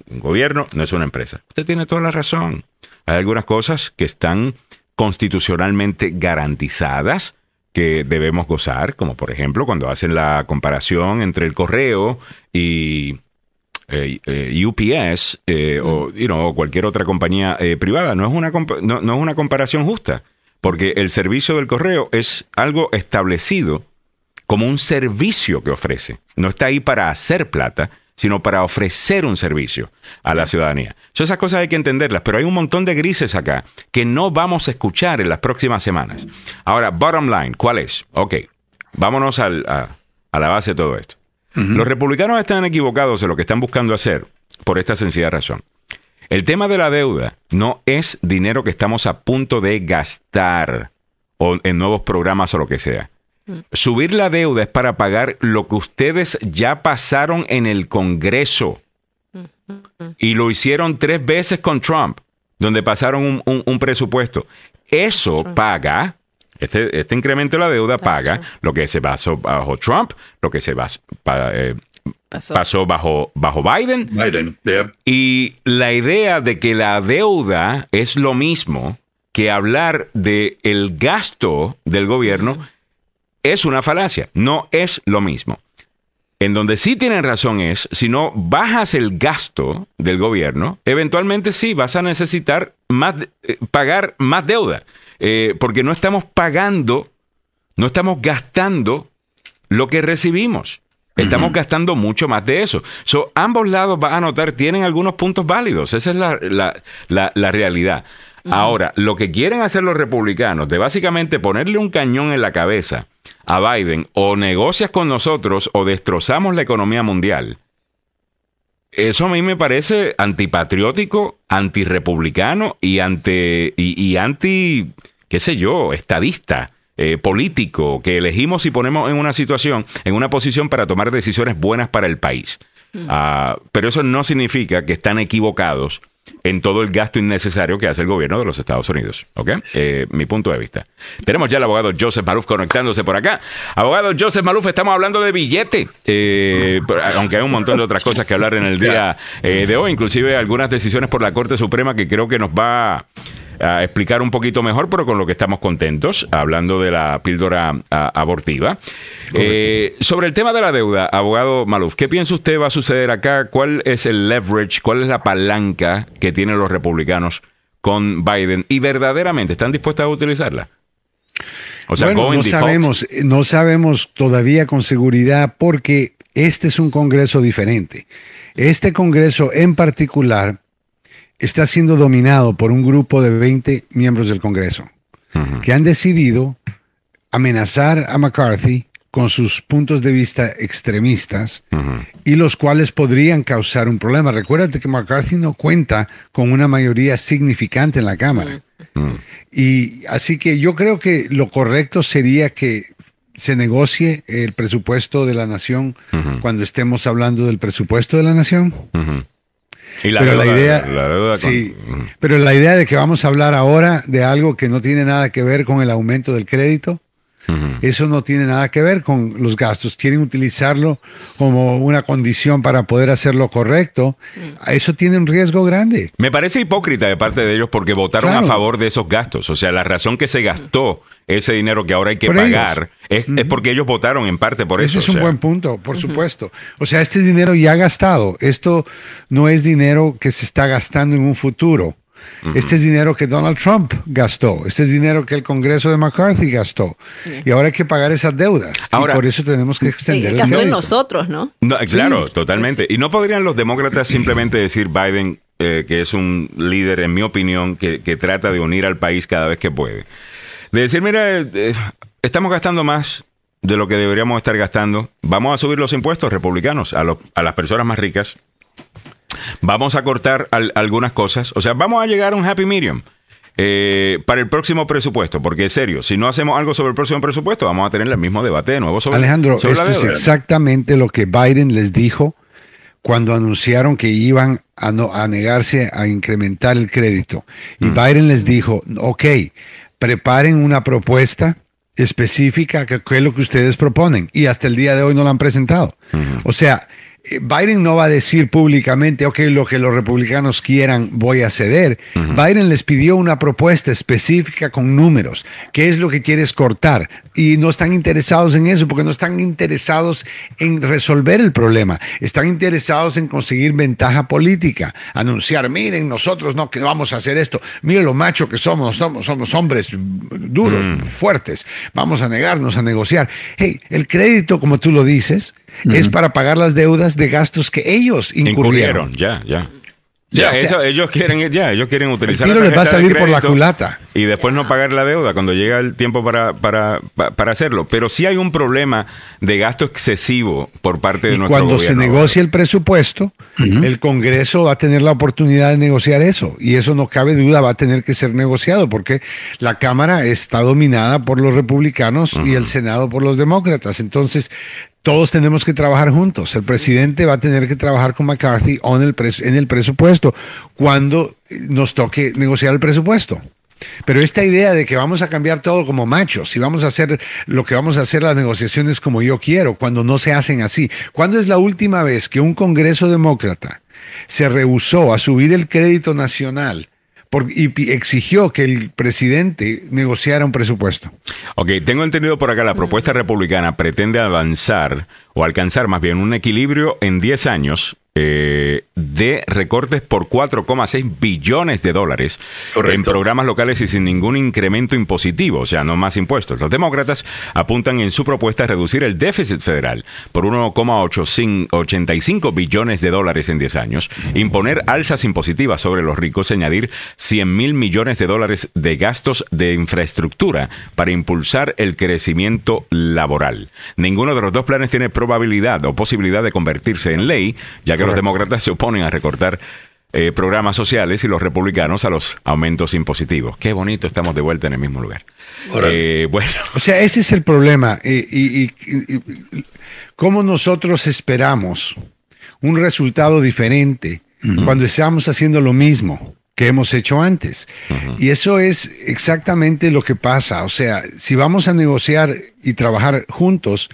un gobierno no es una empresa. Usted tiene toda la razón. hay algunas cosas que están constitucionalmente garantizadas que debemos gozar, como por ejemplo cuando hacen la comparación entre el correo y eh, eh, UPS eh, o you know, cualquier otra compañía privada. No es, una no, no es una comparación justa, porque el servicio del correo es algo establecido como un servicio que ofrece. No está ahí para hacer plata, sino para ofrecer un servicio a la ciudadanía. esas cosas hay que entenderlas, pero hay un montón de grises acá que no vamos a escuchar en las próximas semanas. Ahora, bottom line, ¿cuál es? Ok, vámonos a, la base de todo esto. Los republicanos están equivocados en lo que están buscando hacer por esta sencilla razón. El tema de la deuda no es dinero que estamos a punto de gastar o en nuevos programas o lo que sea. Subir la deuda es para pagar lo que ustedes ya pasaron en el Congreso. Y lo hicieron tres veces con Trump, donde pasaron un, presupuesto. Eso paga, este, este, incremento de la deuda paga lo que se pasó bajo Trump, lo que se eh, pasó. bajo, bajo Biden. Biden Y la idea de que la deuda es lo mismo que hablar del el gasto del gobierno es una falacia, no es lo mismo. En donde sí tienen razón es, si no bajas el gasto del gobierno, eventualmente sí vas a necesitar más, eh, pagar más deuda, eh, porque no estamos pagando, no estamos gastando lo que recibimos. Estamos gastando mucho más de eso. So, ambos lados, vas a notar, tienen algunos puntos válidos. Esa es la, realidad. Ahora, lo que quieren hacer los republicanos, de básicamente ponerle un cañón en la cabeza a Biden, o negocias con nosotros o destrozamos la economía mundial. Eso a mí me parece antipatriótico, antirepublicano y, ante, y, anti, qué sé yo, estadista. Eh, político que elegimos y ponemos en una situación, en una posición para tomar decisiones buenas para el país. Ah, pero eso no significa que están equivocados en todo el gasto innecesario que hace el gobierno de los Estados Unidos. ¿Ok? Eh, mi punto de vista. Tenemos ya al abogado Joseph Maluf conectándose por acá. Abogado Joseph Maluf, estamos hablando de billete, eh, aunque hay un montón de otras cosas que hablar en el día eh, de hoy, inclusive algunas decisiones por la Corte Suprema que creo que nos va a explicar un poquito mejor, pero con lo que estamos contentos, hablando de la píldora abortiva. Eh, sobre el tema de la deuda, abogado Maluf, ¿qué piensa usted va a suceder acá? ¿Cuál es el leverage, cuál es la palanca que tienen los republicanos con Biden? ¿Y verdaderamente están dispuestos a utilizarla? O sea, no sabemos, no sabemos todavía con seguridad porque este es un Congreso diferente. Este Congreso en particular está siendo dominado por un grupo de 20 miembros del Congreso que han decidido amenazar a McCarthy con sus puntos de vista extremistas y los cuales podrían causar un problema. Recuérdate que McCarthy no cuenta con una mayoría significante en la Cámara. Y así que yo creo que lo correcto sería que se negocie el presupuesto de la nación cuando estemos hablando del presupuesto de la nación pero la idea, sí, pero la idea de que vamos a hablar ahora de algo que no tiene nada que ver con el aumento del crédito, eso no tiene nada que ver con los gastos. Quieren utilizarlo como una condición para poder hacerlo correcto. Mm. Eso tiene un riesgo grande. Me parece hipócrita de parte de ellos porque votaron a favor de esos gastos. O sea, la razón que se gastó ese dinero que ahora hay que pagar es, porque ellos votaron en parte por eso. Ese es un buen punto, por supuesto. O sea, este dinero ya gastado. Esto no es dinero que se está gastando en un futuro. Este es dinero que Donald Trump gastó. Este es dinero que el Congreso de McCarthy gastó. Y ahora hay que pagar esas deudas. Ahora, y por eso tenemos que extender sí, gastó en nosotros, ¿no? claro, totalmente. Y no podrían los demócratas simplemente decir Biden, eh, que es un líder, en mi opinión, que, trata de unir al país cada vez que puede. De decir, mira, eh, estamos gastando más de lo que deberíamos estar gastando. Vamos a subir los impuestos republicanos a, a las personas más ricas Vamos a cortar algunas cosas. O sea, vamos a llegar a un happy medium. Eh, para el próximo presupuesto, porque es serio, si no hacemos algo sobre el próximo presupuesto, vamos a tener el mismo debate de nuevo sobre Alejandro, esto es exactamente lo que Biden les dijo cuando anunciaron que iban a, a negarse a incrementar el crédito. Y mm. Biden les dijo, ok, preparen una propuesta específica que, es lo que ustedes proponen. Y hasta el día de hoy no la han presentado. O sea, Biden no va a decir públicamente, ok, lo que los republicanos quieran voy a ceder. Biden les pidió una propuesta específica con números. ¿Qué es lo que quieres cortar? Y no están interesados en eso porque no están interesados en resolver el problema. Están interesados en conseguir ventaja política. Anunciar, miren, nosotros no que vamos a hacer esto. Miren lo macho que somos, somos, somos hombres duros, mm. fuertes. Vamos a negarnos a negociar. Hey, el crédito, como tú lo dices, es para pagar las deudas de gastos que ellos incurrieron. Ya, ya. Ya, eso, ellos quieren, ya, ellos quieren utilizar. El tiro les va a salir por la culata. Y después no pagar la deuda cuando llega el tiempo para, para, para hacerlo. Pero sí hay un problema de gasto excesivo por parte de y nuestro cuando se negocie el presupuesto, el Congreso va a tener la oportunidad de negociar eso. Y eso no cabe duda, va a tener que ser negociado porque la Cámara está dominada por los republicanos y el Senado por los demócratas. Entonces, todos tenemos que trabajar juntos. El presidente va a tener que trabajar con McCarthy en el, en el presupuesto cuando nos toque negociar el presupuesto. Pero esta idea de que vamos a cambiar todo como machos y vamos a hacer lo que vamos a hacer las negociaciones como yo quiero, cuando no se hacen así. ¿Cuándo es la última vez que un Congreso demócrata se rehusó a subir el crédito nacional y exigió que el presidente negociara un presupuesto. Ok, tengo entendido por acá, la propuesta republicana pretende avanzar o alcanzar más bien un equilibrio en 10 años eh, de recortes por 4,6 billones de dólares en programas locales y sin ningún incremento impositivo, o sea, no más impuestos. Los demócratas apuntan en su propuesta a reducir el déficit federal por 1,85 billones de dólares en 10 años, imponer alzas impositivas sobre los ricos añadir 100 mil millones de dólares de gastos de infraestructura para impulsar el crecimiento laboral. Ninguno de los dos planes tiene probabilidad o posibilidad de convertirse en ley, ya que los demócratas se oponen a recortar eh, programas sociales y los republicanos a los aumentos impositivos. Qué bonito, estamos de vuelta en el mismo lugar. Eh, bueno. O sea, ese es el problema. y, cómo nosotros esperamos un resultado diferente cuando estamos haciendo lo mismo que hemos hecho antes. Y eso es exactamente lo que pasa. O sea, si vamos a negociar y trabajar juntos,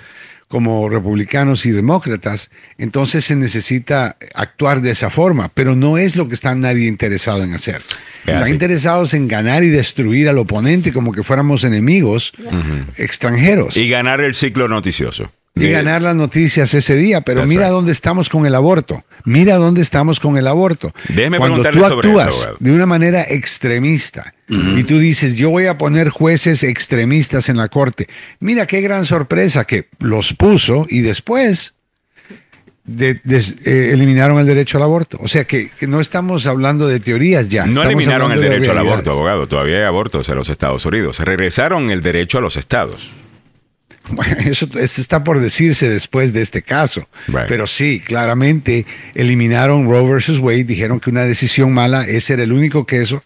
como republicanos y demócratas, entonces se necesita actuar de esa forma, pero no es lo que está nadie interesado en hacer. Están interesados en ganar y destruir al oponente como que fuéramos enemigos extranjeros. Y ganar el ciclo noticioso y ganar las noticias ese día. Pero mira dónde estamos con el aborto. Mira dónde estamos con el aborto. Déjeme Cuando tú actúas de una manera extremista y tú dices, yo voy a poner jueces extremistas en la corte. Mira qué gran sorpresa que los puso y después eh, eliminaron el derecho al aborto. O sea que, no estamos hablando de teorías ya. No eliminaron el derecho al aborto, abogado. Todavía hay abortos en los Estados Unidos. Regresaron el derecho a los estados. Bueno, eso, está por decirse después de este caso. Pero sí, claramente eliminaron Roe versus Wade, dijeron que una decisión mala, ese era el único caso,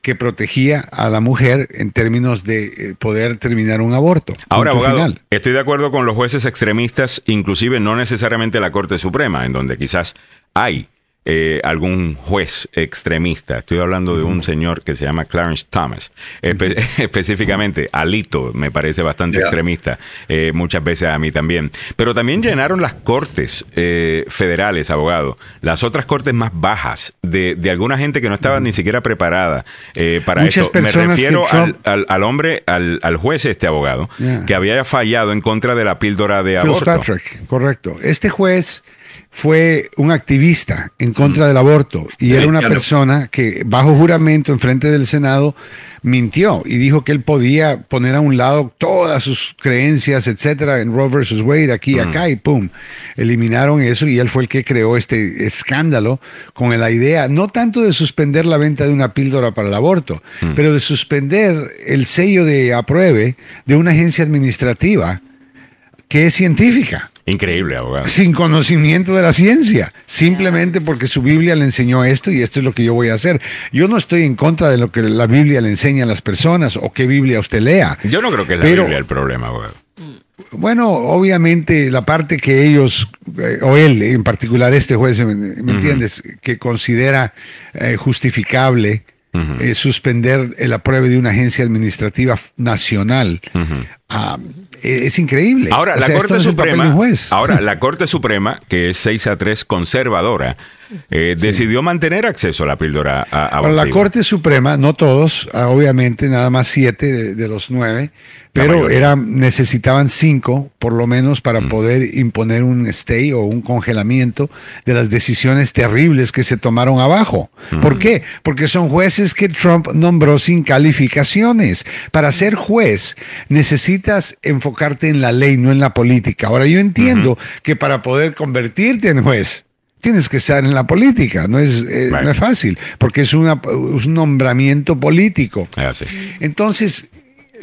que protegía a la mujer en términos de eh, poder terminar un aborto. Ahora, abogado, estoy de acuerdo con los jueces extremistas, inclusive no necesariamente la Corte Suprema, en donde quizás hay eh, algún juez extremista. Estoy hablando de un señor que se llama Clarence Thomas. específicamente, Alito me parece bastante extremista, eh, muchas veces a mí también. Pero también llenaron las cortes eh, federales, abogado, las otras cortes más bajas de, alguna gente que no estaba ni siquiera preparada para eso. Me refiero al, hombre, al, juez este abogado, que había fallado en contra de la píldora de aborto. Patrick, correcto. Este juez fue un activista en contra del aborto y era una persona que bajo juramento en frente del Senado mintió y dijo que él podía poner a un lado todas sus creencias, etcétera, en Roe versus Wade, aquí, acá y pum, eliminaron eso y él fue el que creó este escándalo con la idea no tanto de suspender la venta de una píldora para el aborto, pero de suspender el sello de apruebe de una agencia administrativa que es científica. Increíble, abogado. Sin conocimiento de la ciencia, simplemente porque su Biblia le enseñó esto y esto es lo que yo voy a hacer. Yo no estoy en contra de lo que la Biblia le enseña a las personas o qué Biblia usted lea. Yo no creo que es la Biblia el problema, abogado. Bueno, obviamente la parte que ellos, eh, o él en particular, este juez, ¿me, entiendes? Que considera eh, justificable eh, suspender el apruebe de una agencia administrativa nacional e, es increíble. Ahora, la Corte Suprema, ahora la Corte Suprema, que es 6 a 3 conservadora, eh, decidió mantener acceso a la píldora a, La Corte Suprema, no todos, ah, obviamente, nada más siete de, los nueve, pero era, necesitaban cinco, por lo menos, para mm. poder imponer un stay o un congelamiento de las decisiones terribles que se tomaron abajo. Mm. ¿Por qué? Porque son jueces que Trump nombró sin calificaciones. Para ser juez, necesitas enfocarte en la ley, no en la política. Ahora, yo entiendo que para poder convertirte en juez, tienes que estar en la política, no es, eh, no es fácil, porque es, una, un nombramiento político. Ah, Entonces,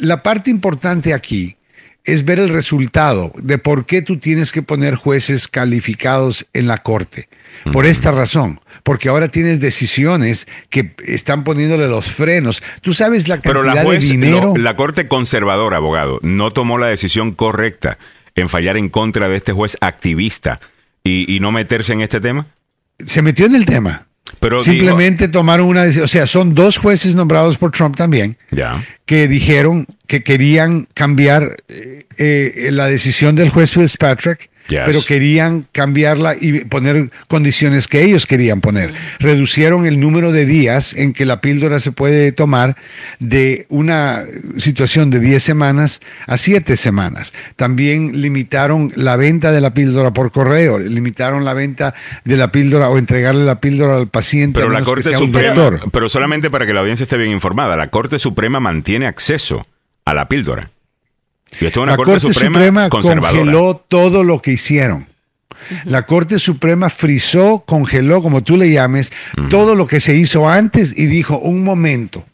la parte importante aquí es ver el resultado de por qué tú tienes que poner jueces calificados en la corte. Por esta razón, porque ahora tienes decisiones que están poniéndole los frenos. Tú sabes la cantidad Pero la de dinero. la corte conservadora, abogado, no tomó la decisión correcta en fallar en contra de este juez activista y, no meterse en este tema? Se metió en el tema. Pero Simplemente tomaron una decisión. O sea, son dos jueces nombrados por Trump también ya. que dijeron que querían cambiar eh, eh, la decisión del juez Fitzpatrick pero querían cambiarla y poner condiciones que ellos querían poner. Reducieron el número de días en que la píldora se puede tomar de una situación de 10 semanas a 7 semanas. También limitaron la venta de la píldora por correo, limitaron la venta de la píldora o entregarle la píldora al paciente. Pero la Corte Suprema, pero solamente para que la audiencia esté bien informada, la Corte Suprema mantiene acceso a la píldora la Corte, Suprema, congeló todo lo que hicieron. La Corte Suprema frizó, congeló, como tú le llames, todo lo que se hizo antes y dijo, un momento,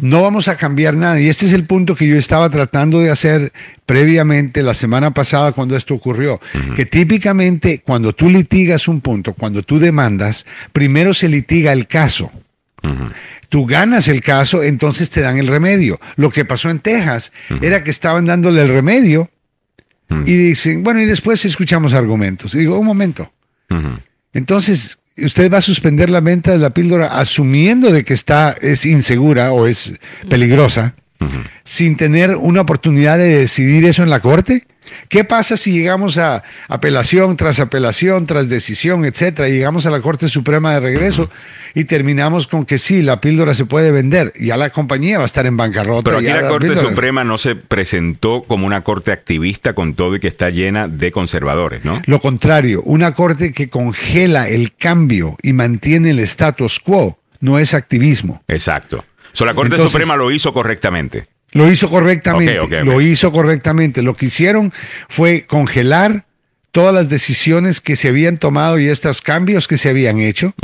no vamos a cambiar nada. Y este es el punto que yo estaba tratando de hacer previamente la semana pasada cuando esto ocurrió. Que típicamente cuando tú litigas un punto, cuando tú demandas, primero se litiga el caso tú ganas el caso, entonces te dan el remedio. Lo que pasó en Texas era que estaban dándole el remedio y dicen, bueno, y después escuchamos argumentos. Y digo, un momento. Entonces, usted va a suspender la venta de la píldora asumiendo de que está, es insegura o es peligrosa, sin tener una oportunidad de decidir eso en la corte. ¿Qué pasa si llegamos a apelación tras apelación, tras decisión, etcétera, y llegamos a la Corte Suprema de regreso y terminamos con que sí, la píldora se puede vender, ya la compañía va a estar en bancarrota. Pero aquí la, Corte Suprema no se presentó como una corte activista con todo y que está llena de conservadores, ¿no? Lo contrario, una corte que congela el cambio y mantiene el status quo no es activismo. Exacto. So, la Corte Suprema lo hizo correctamente. Lo hizo correctamente. lo hizo correctamente. Lo que hicieron fue congelar todas las decisiones que se habían tomado y estos cambios que se habían hecho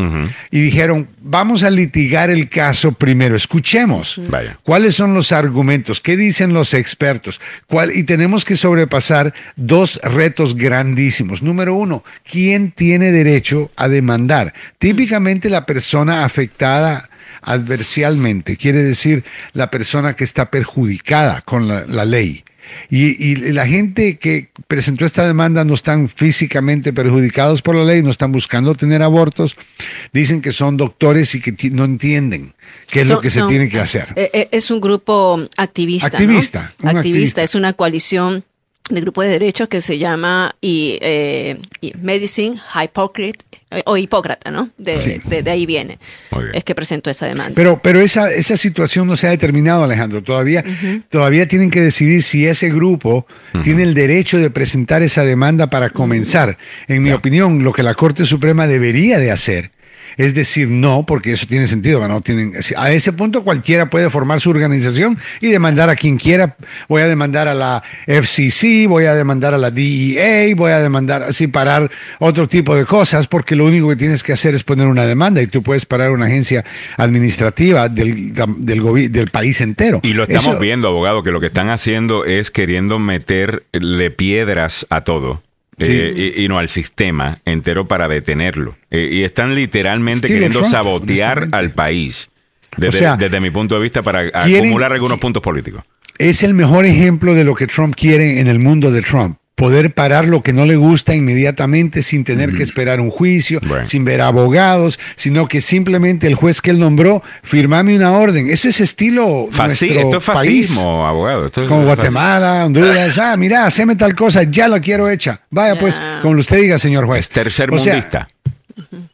y dijeron, vamos a litigar el caso primero, escuchemos cuáles son los argumentos, qué dicen los expertos, ¿Cuál? y tenemos que sobrepasar dos retos grandísimos. Número uno, ¿quién tiene derecho a demandar? Típicamente la persona afectada adversialmente, quiere decir la persona que está perjudicada con la, ley. Y, la gente que presentó esta demanda no están físicamente perjudicados por la ley, no están buscando tener abortos, dicen que son doctores y que no entienden qué es lo que se tiene que hacer. Eh, eh, es un grupo activista. Activista. activista, es una coalición de grupo de derechos que se llama y, eh, Medicine Hypocrite eh, o Hipócrata, ¿no? De, de, ahí viene. Es que presentó esa demanda. Pero, pero esa, esa situación no se ha determinado, Alejandro. Todavía, todavía tienen que decidir si ese grupo tiene el derecho de presentar esa demanda para comenzar. En mi opinión, lo que la Corte Suprema debería de hacer es decir no, porque eso tiene sentido. ¿no? Tienen, a ese punto cualquiera puede formar su organización y demandar a quien quiera. Voy a demandar a la FCC, voy a demandar a la DEA, voy a demandar, así parar otro tipo de cosas, porque lo único que tienes que hacer es poner una demanda y tú puedes parar una agencia administrativa del, del, del país entero. Y lo estamos viendo, abogado, que lo que están haciendo es queriendo meterle piedras a todo. Eh, y, no al sistema entero para detenerlo. Eh, y están literalmente queriendo sabotear al país, desde, desde, mi punto de vista, para acumular algunos puntos políticos. Es el mejor ejemplo de lo que Trump quiere en el mundo de Trump poder parar lo que no le gusta inmediatamente sin tener que esperar un juicio, sin ver abogados, sino que simplemente el juez que él nombró, firmame una orden. Eso es estilo nuestro esto es fascismo, abogado. como Guatemala, Honduras. Ah, mira, haceme tal cosa, ya la quiero hecha. Vaya pues, como usted diga, señor juez. Tercer mundista.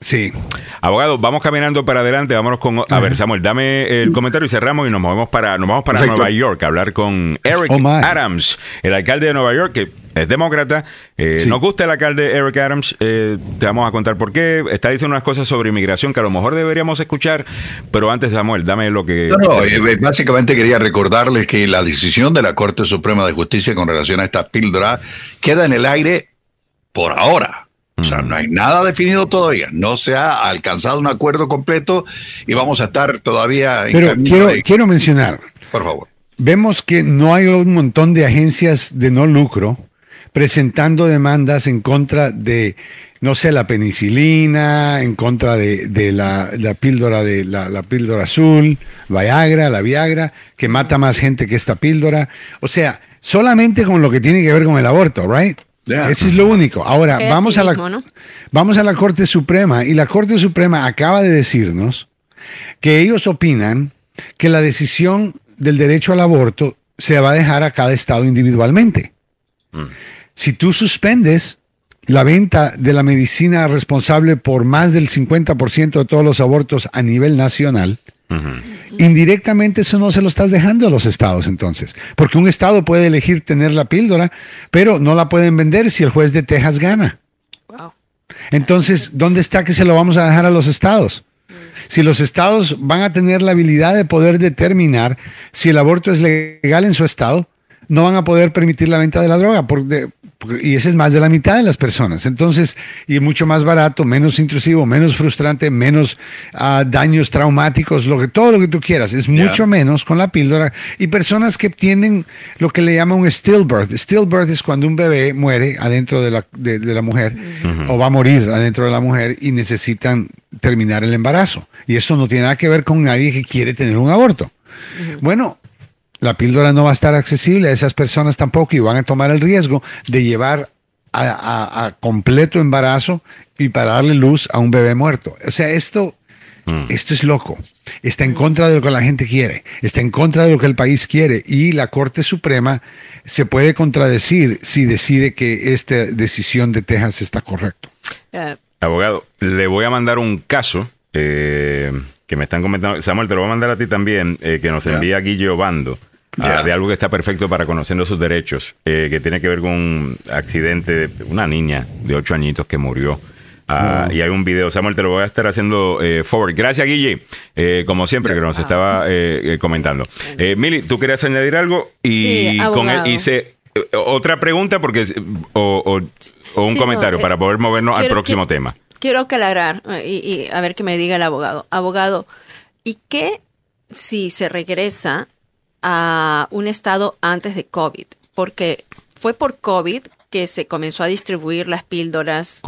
Sí. Abogado, vamos caminando para adelante, vámonos con... A ver, Samuel, dame el comentario y cerramos y nos movemos para, nos vamos para Nueva York a hablar con Eric oh, Adams, el alcalde de Nueva York, que es demócrata. Eh, Nos gusta el alcalde Eric Adams. Eh, te vamos a contar por qué. Está diciendo unas cosas sobre inmigración que a lo mejor deberíamos escuchar. Pero antes, Samuel, dame lo que. No, eh, básicamente quería recordarles que la decisión de la Corte Suprema de Justicia con relación a esta píldora queda en el aire por ahora. O sea, no hay nada definido todavía. No se ha alcanzado un acuerdo completo y vamos a estar todavía. Pero quiero, quiero mencionar. Por favor. Vemos que no hay un montón de agencias de no lucro presentando demandas en contra de, no sé, la penicilina, en contra de, la, píldora de la, píldora azul, Viagra, la Viagra, que mata más gente que esta píldora. O sea, solamente con lo que tiene que ver con el aborto, right? Eso es lo único. Ahora, vamos a, la, vamos a la Corte Suprema y la Corte Suprema acaba de decirnos que ellos opinan que la decisión del derecho al aborto se va a dejar a cada estado individualmente. Mm. Si tú suspendes la venta de la medicina responsable por más del 50% de todos los abortos a nivel nacional, indirectamente eso no se lo estás dejando a los estados entonces, porque un estado puede elegir tener la píldora, pero no la pueden vender si el juez de Texas gana. Entonces, ¿dónde está que se lo vamos a dejar a los estados? Si los estados van a tener la habilidad de poder determinar si el aborto es legal en su estado, no van a poder permitir la venta de la droga, porque, y ese es más de la mitad de las personas. Entonces, y mucho más barato, menos intrusivo, menos frustrante, menos ah, daños traumáticos, lo que, todo lo que tú quieras. Es mucho menos con la píldora. Y personas que tienen lo que le llaman un stillbirth. Stillbirth es cuando un bebé muere adentro de la, de, la mujer o va a morir adentro de la mujer y necesitan terminar el embarazo. Y eso no tiene nada que ver con nadie que quiere tener un aborto. Bueno, la píldora no va a estar accesible a esas personas tampoco y van a tomar el riesgo de llevar a, completo embarazo y para darle luz a un bebé muerto. O sea, esto, mm. esto es loco. Está en contra de lo que la gente quiere, está en contra de lo que el país quiere y la Corte Suprema se puede contradecir si decide que esta decisión de Texas está correcta. Eh, Abogado, le voy a mandar un caso. Eh, que me están comentando, Samuel, te lo voy a mandar a ti también, eh, que nos envía Guille Obando. Ah, de algo que está perfecto para conociendo sus derechos, eh, que tiene que ver con un accidente de una niña de ocho añitos que murió. Ah, y hay un video, Samuel, te lo voy a estar haciendo eh, forward. Gracias, Guille, eh, como siempre, que nos estaba comentando. Mili, ¿tú querías añadir algo? Y con él hice otra pregunta porque o, un comentario para poder movernos al próximo tema. Quiero aclarar y, y a ver qué me diga el abogado. Abogado, ¿y qué si se regresa a un estado antes de COVID, porque fue por COVID que se comenzó a distribuir las píldoras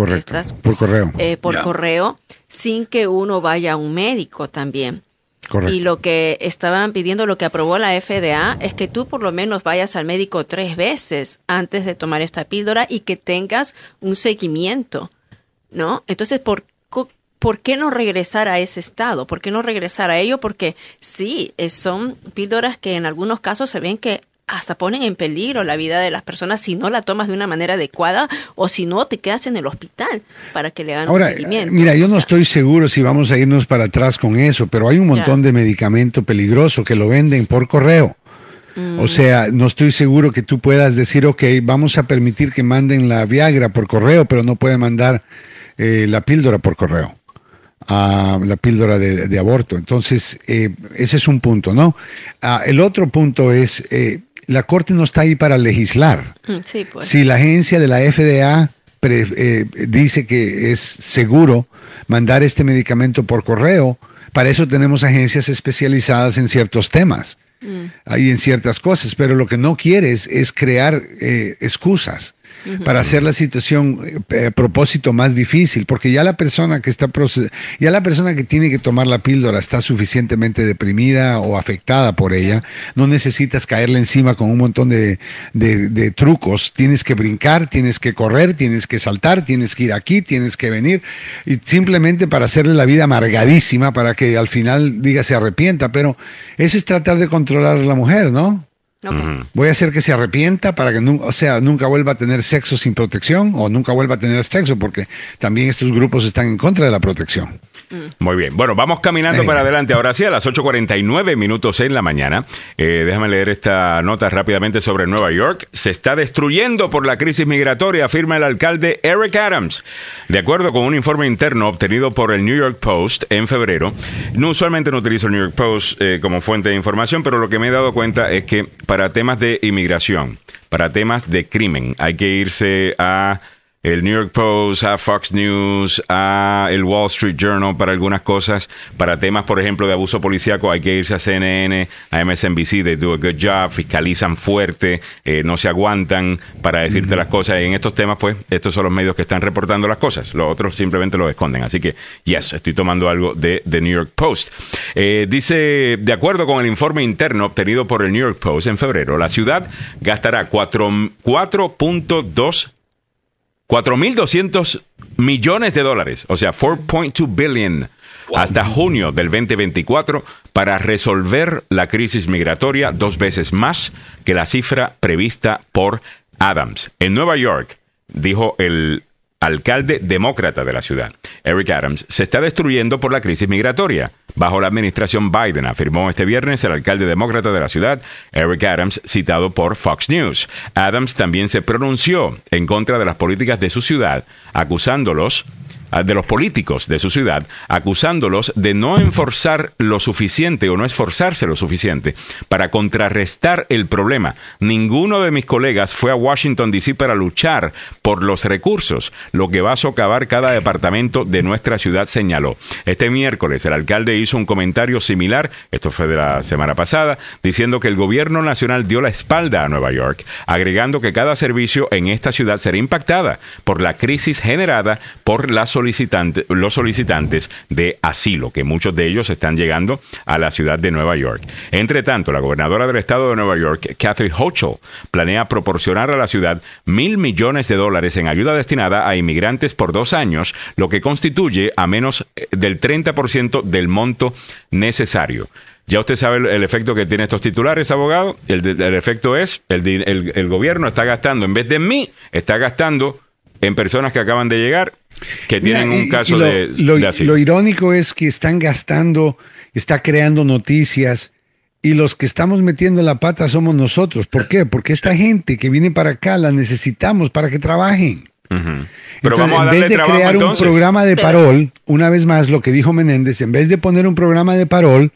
por correo, eh, por correo, sin que uno vaya a un médico también. Y lo que estaban pidiendo, lo que aprobó la FDA, es que tú por lo menos vayas al médico tres veces antes de tomar esta píldora y que tengas un seguimiento, ¿no? Entonces, ¿por ¿por qué no regresar a ese estado? ¿Por qué no regresar a ello? Porque sí, son píldoras que en algunos casos se ven que hasta ponen en peligro la vida de las personas si no la tomas de una manera adecuada o si no te quedas en el hospital para que le hagan un seguimiento. Mira, yo no estoy seguro si vamos a irnos para atrás con eso, pero hay un montón de medicamento peligroso que lo venden por correo. O mm. sea, no estoy seguro que tú puedas decir, ok, vamos a permitir que manden la Viagra por correo, pero no puede mandar eh, la píldora por correo a la píldora de, aborto. Entonces, eh, ese es un punto, ¿no? Ah, el otro punto es, eh, la Corte no está ahí para legislar. Mm, pues. Si la agencia de la FDA eh, dice que es seguro mandar este medicamento por correo, para eso tenemos agencias especializadas en ciertos temas. Mm. Ahí en ciertas cosas, pero lo que no quieres es crear excusas para hacer la situación eh, a propósito más difícil, porque ya la persona que está ya la persona que tiene que tomar la píldora está suficientemente deprimida o afectada por ella, no necesitas caerle encima con un montón de, de trucos, tienes que brincar, tienes que correr, tienes que saltar, tienes que ir aquí, tienes que venir, y simplemente para hacerle la vida amargadísima, para que al final diga se arrepienta, pero eso es tratar de controlar a la mujer, ¿no? Voy a hacer que se arrepienta para que o sea, nunca vuelva a tener sexo sin protección o nunca vuelva a tener sexo, porque también estos grupos están en contra de la protección. Mm. Muy bien. Bueno, vamos caminando para adelante. Ahora sí, a las 8.49 minutos en la mañana. Eh, déjame leer esta nota rápidamente sobre Nueva York. Se está destruyendo por la crisis migratoria, afirma el alcalde Eric Adams. De acuerdo con un informe interno obtenido por el New York Post en febrero, no usualmente no utilizo el New York Post eh, como fuente de información, pero lo que me he dado cuenta es que para temas de inmigración, para temas de crimen, hay que irse a el New York Post, a Fox News, a el Wall Street Journal para algunas cosas. Para temas, por ejemplo, de abuso policíaco, hay que irse a CNN, a MSNBC, they do a good job, fiscalizan fuerte, eh, no se aguantan para decirte las cosas. Y en estos temas, pues, estos son los medios que están reportando las cosas. Los otros simplemente lo esconden. Así que, yes, estoy tomando algo de The New York Post. Eh, dice, de acuerdo con el informe interno obtenido por el New York Post en febrero, la ciudad gastará 4.2 4.200 millones de dólares, o sea, 4.2 billion hasta junio del 2024 para resolver la crisis migratoria dos veces más que la cifra prevista por Adams. En Nueva York, dijo el alcalde demócrata de la ciudad, Eric Adams, se está destruyendo por la crisis migratoria. Bajo la administración Biden, afirmó este viernes el alcalde demócrata de la ciudad, Eric Adams, citado por Fox News. Adams también se pronunció en contra de las políticas de su ciudad, acusándolos de los políticos de su ciudad, acusándolos de no enforzar lo suficiente o no esforzarse lo suficiente para contrarrestar el problema. Ninguno de mis colegas fue a Washington, D.C. para luchar por los recursos, lo que va a socavar cada departamento de nuestra ciudad, señaló. Este miércoles el alcalde hizo un comentario similar, esto fue de la semana pasada, diciendo que el gobierno nacional dio la espalda a Nueva York, agregando que cada servicio en esta ciudad será impactada por la crisis generada por la los solicitantes de asilo, que muchos de ellos están llegando a la ciudad de Nueva York. Entre tanto, la gobernadora del estado de Nueva York, Kathy Hochul, planea proporcionar a la ciudad mil millones de dólares en ayuda destinada a inmigrantes por dos años, lo que constituye a menos eh, del 30% del monto necesario. Ya usted sabe el, efecto que tiene estos titulares, abogado. El, efecto es, el, gobierno está gastando, en vez de mí, está gastando en personas que acaban de llegar que tienen un caso de, lo, Lo irónico es que están gastando, está creando noticias y los que estamos metiendo la pata somos nosotros. ¿Por qué? Porque esta gente que viene para acá la necesitamos para que trabajen. Pero vamos a en vez de crear un programa de parol, una vez más lo que dijo Menéndez, en vez de poner un programa de parol,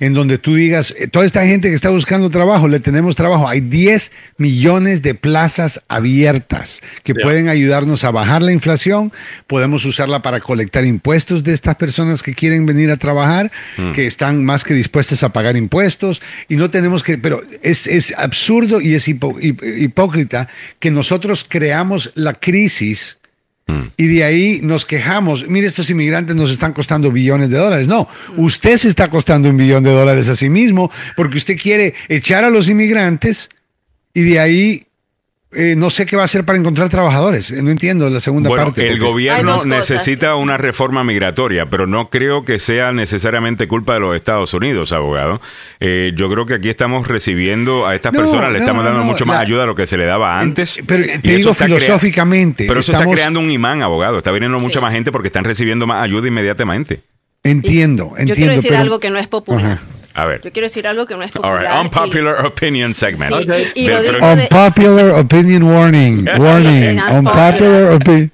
en donde tú digas, eh, toda esta gente que está buscando trabajo, le tenemos trabajo. Hay 10 millones de plazas abiertas que pueden ayudarnos a bajar la inflación. Podemos usarla para colectar impuestos de estas personas que quieren venir a trabajar, mm. que están más que dispuestas a pagar impuestos. Y no tenemos que, pero es, es absurdo y es hipócrita que nosotros creamos la crisis Mm. Y de ahí nos quejamos, mire, estos inmigrantes nos están costando billones de dólares. No, usted se está costando un billón de dólares a sí mismo porque usted quiere echar a los inmigrantes y de ahí eh, no sé qué va a hacer para encontrar trabajadores. No entiendo la segunda parte. El gobierno necesita una reforma migratoria, pero no creo que sea necesariamente culpa de los Estados Unidos, abogado. Eh, yo creo que aquí estamos recibiendo a estas personas, le estamos dando mucho más ayuda a lo que se le daba antes. Pero te digo filosóficamente. Pero eso está creando un imán, abogado. Está viniendo mucha más gente porque están recibiendo más ayuda inmediatamente. Entiendo, entiendo. Yo quiero decir algo que no es popular. A ver. Yo quiero decir algo que no es popular. All Unpopular opinion segment. unpopular opinion warning. Warning. Unpopular opinion.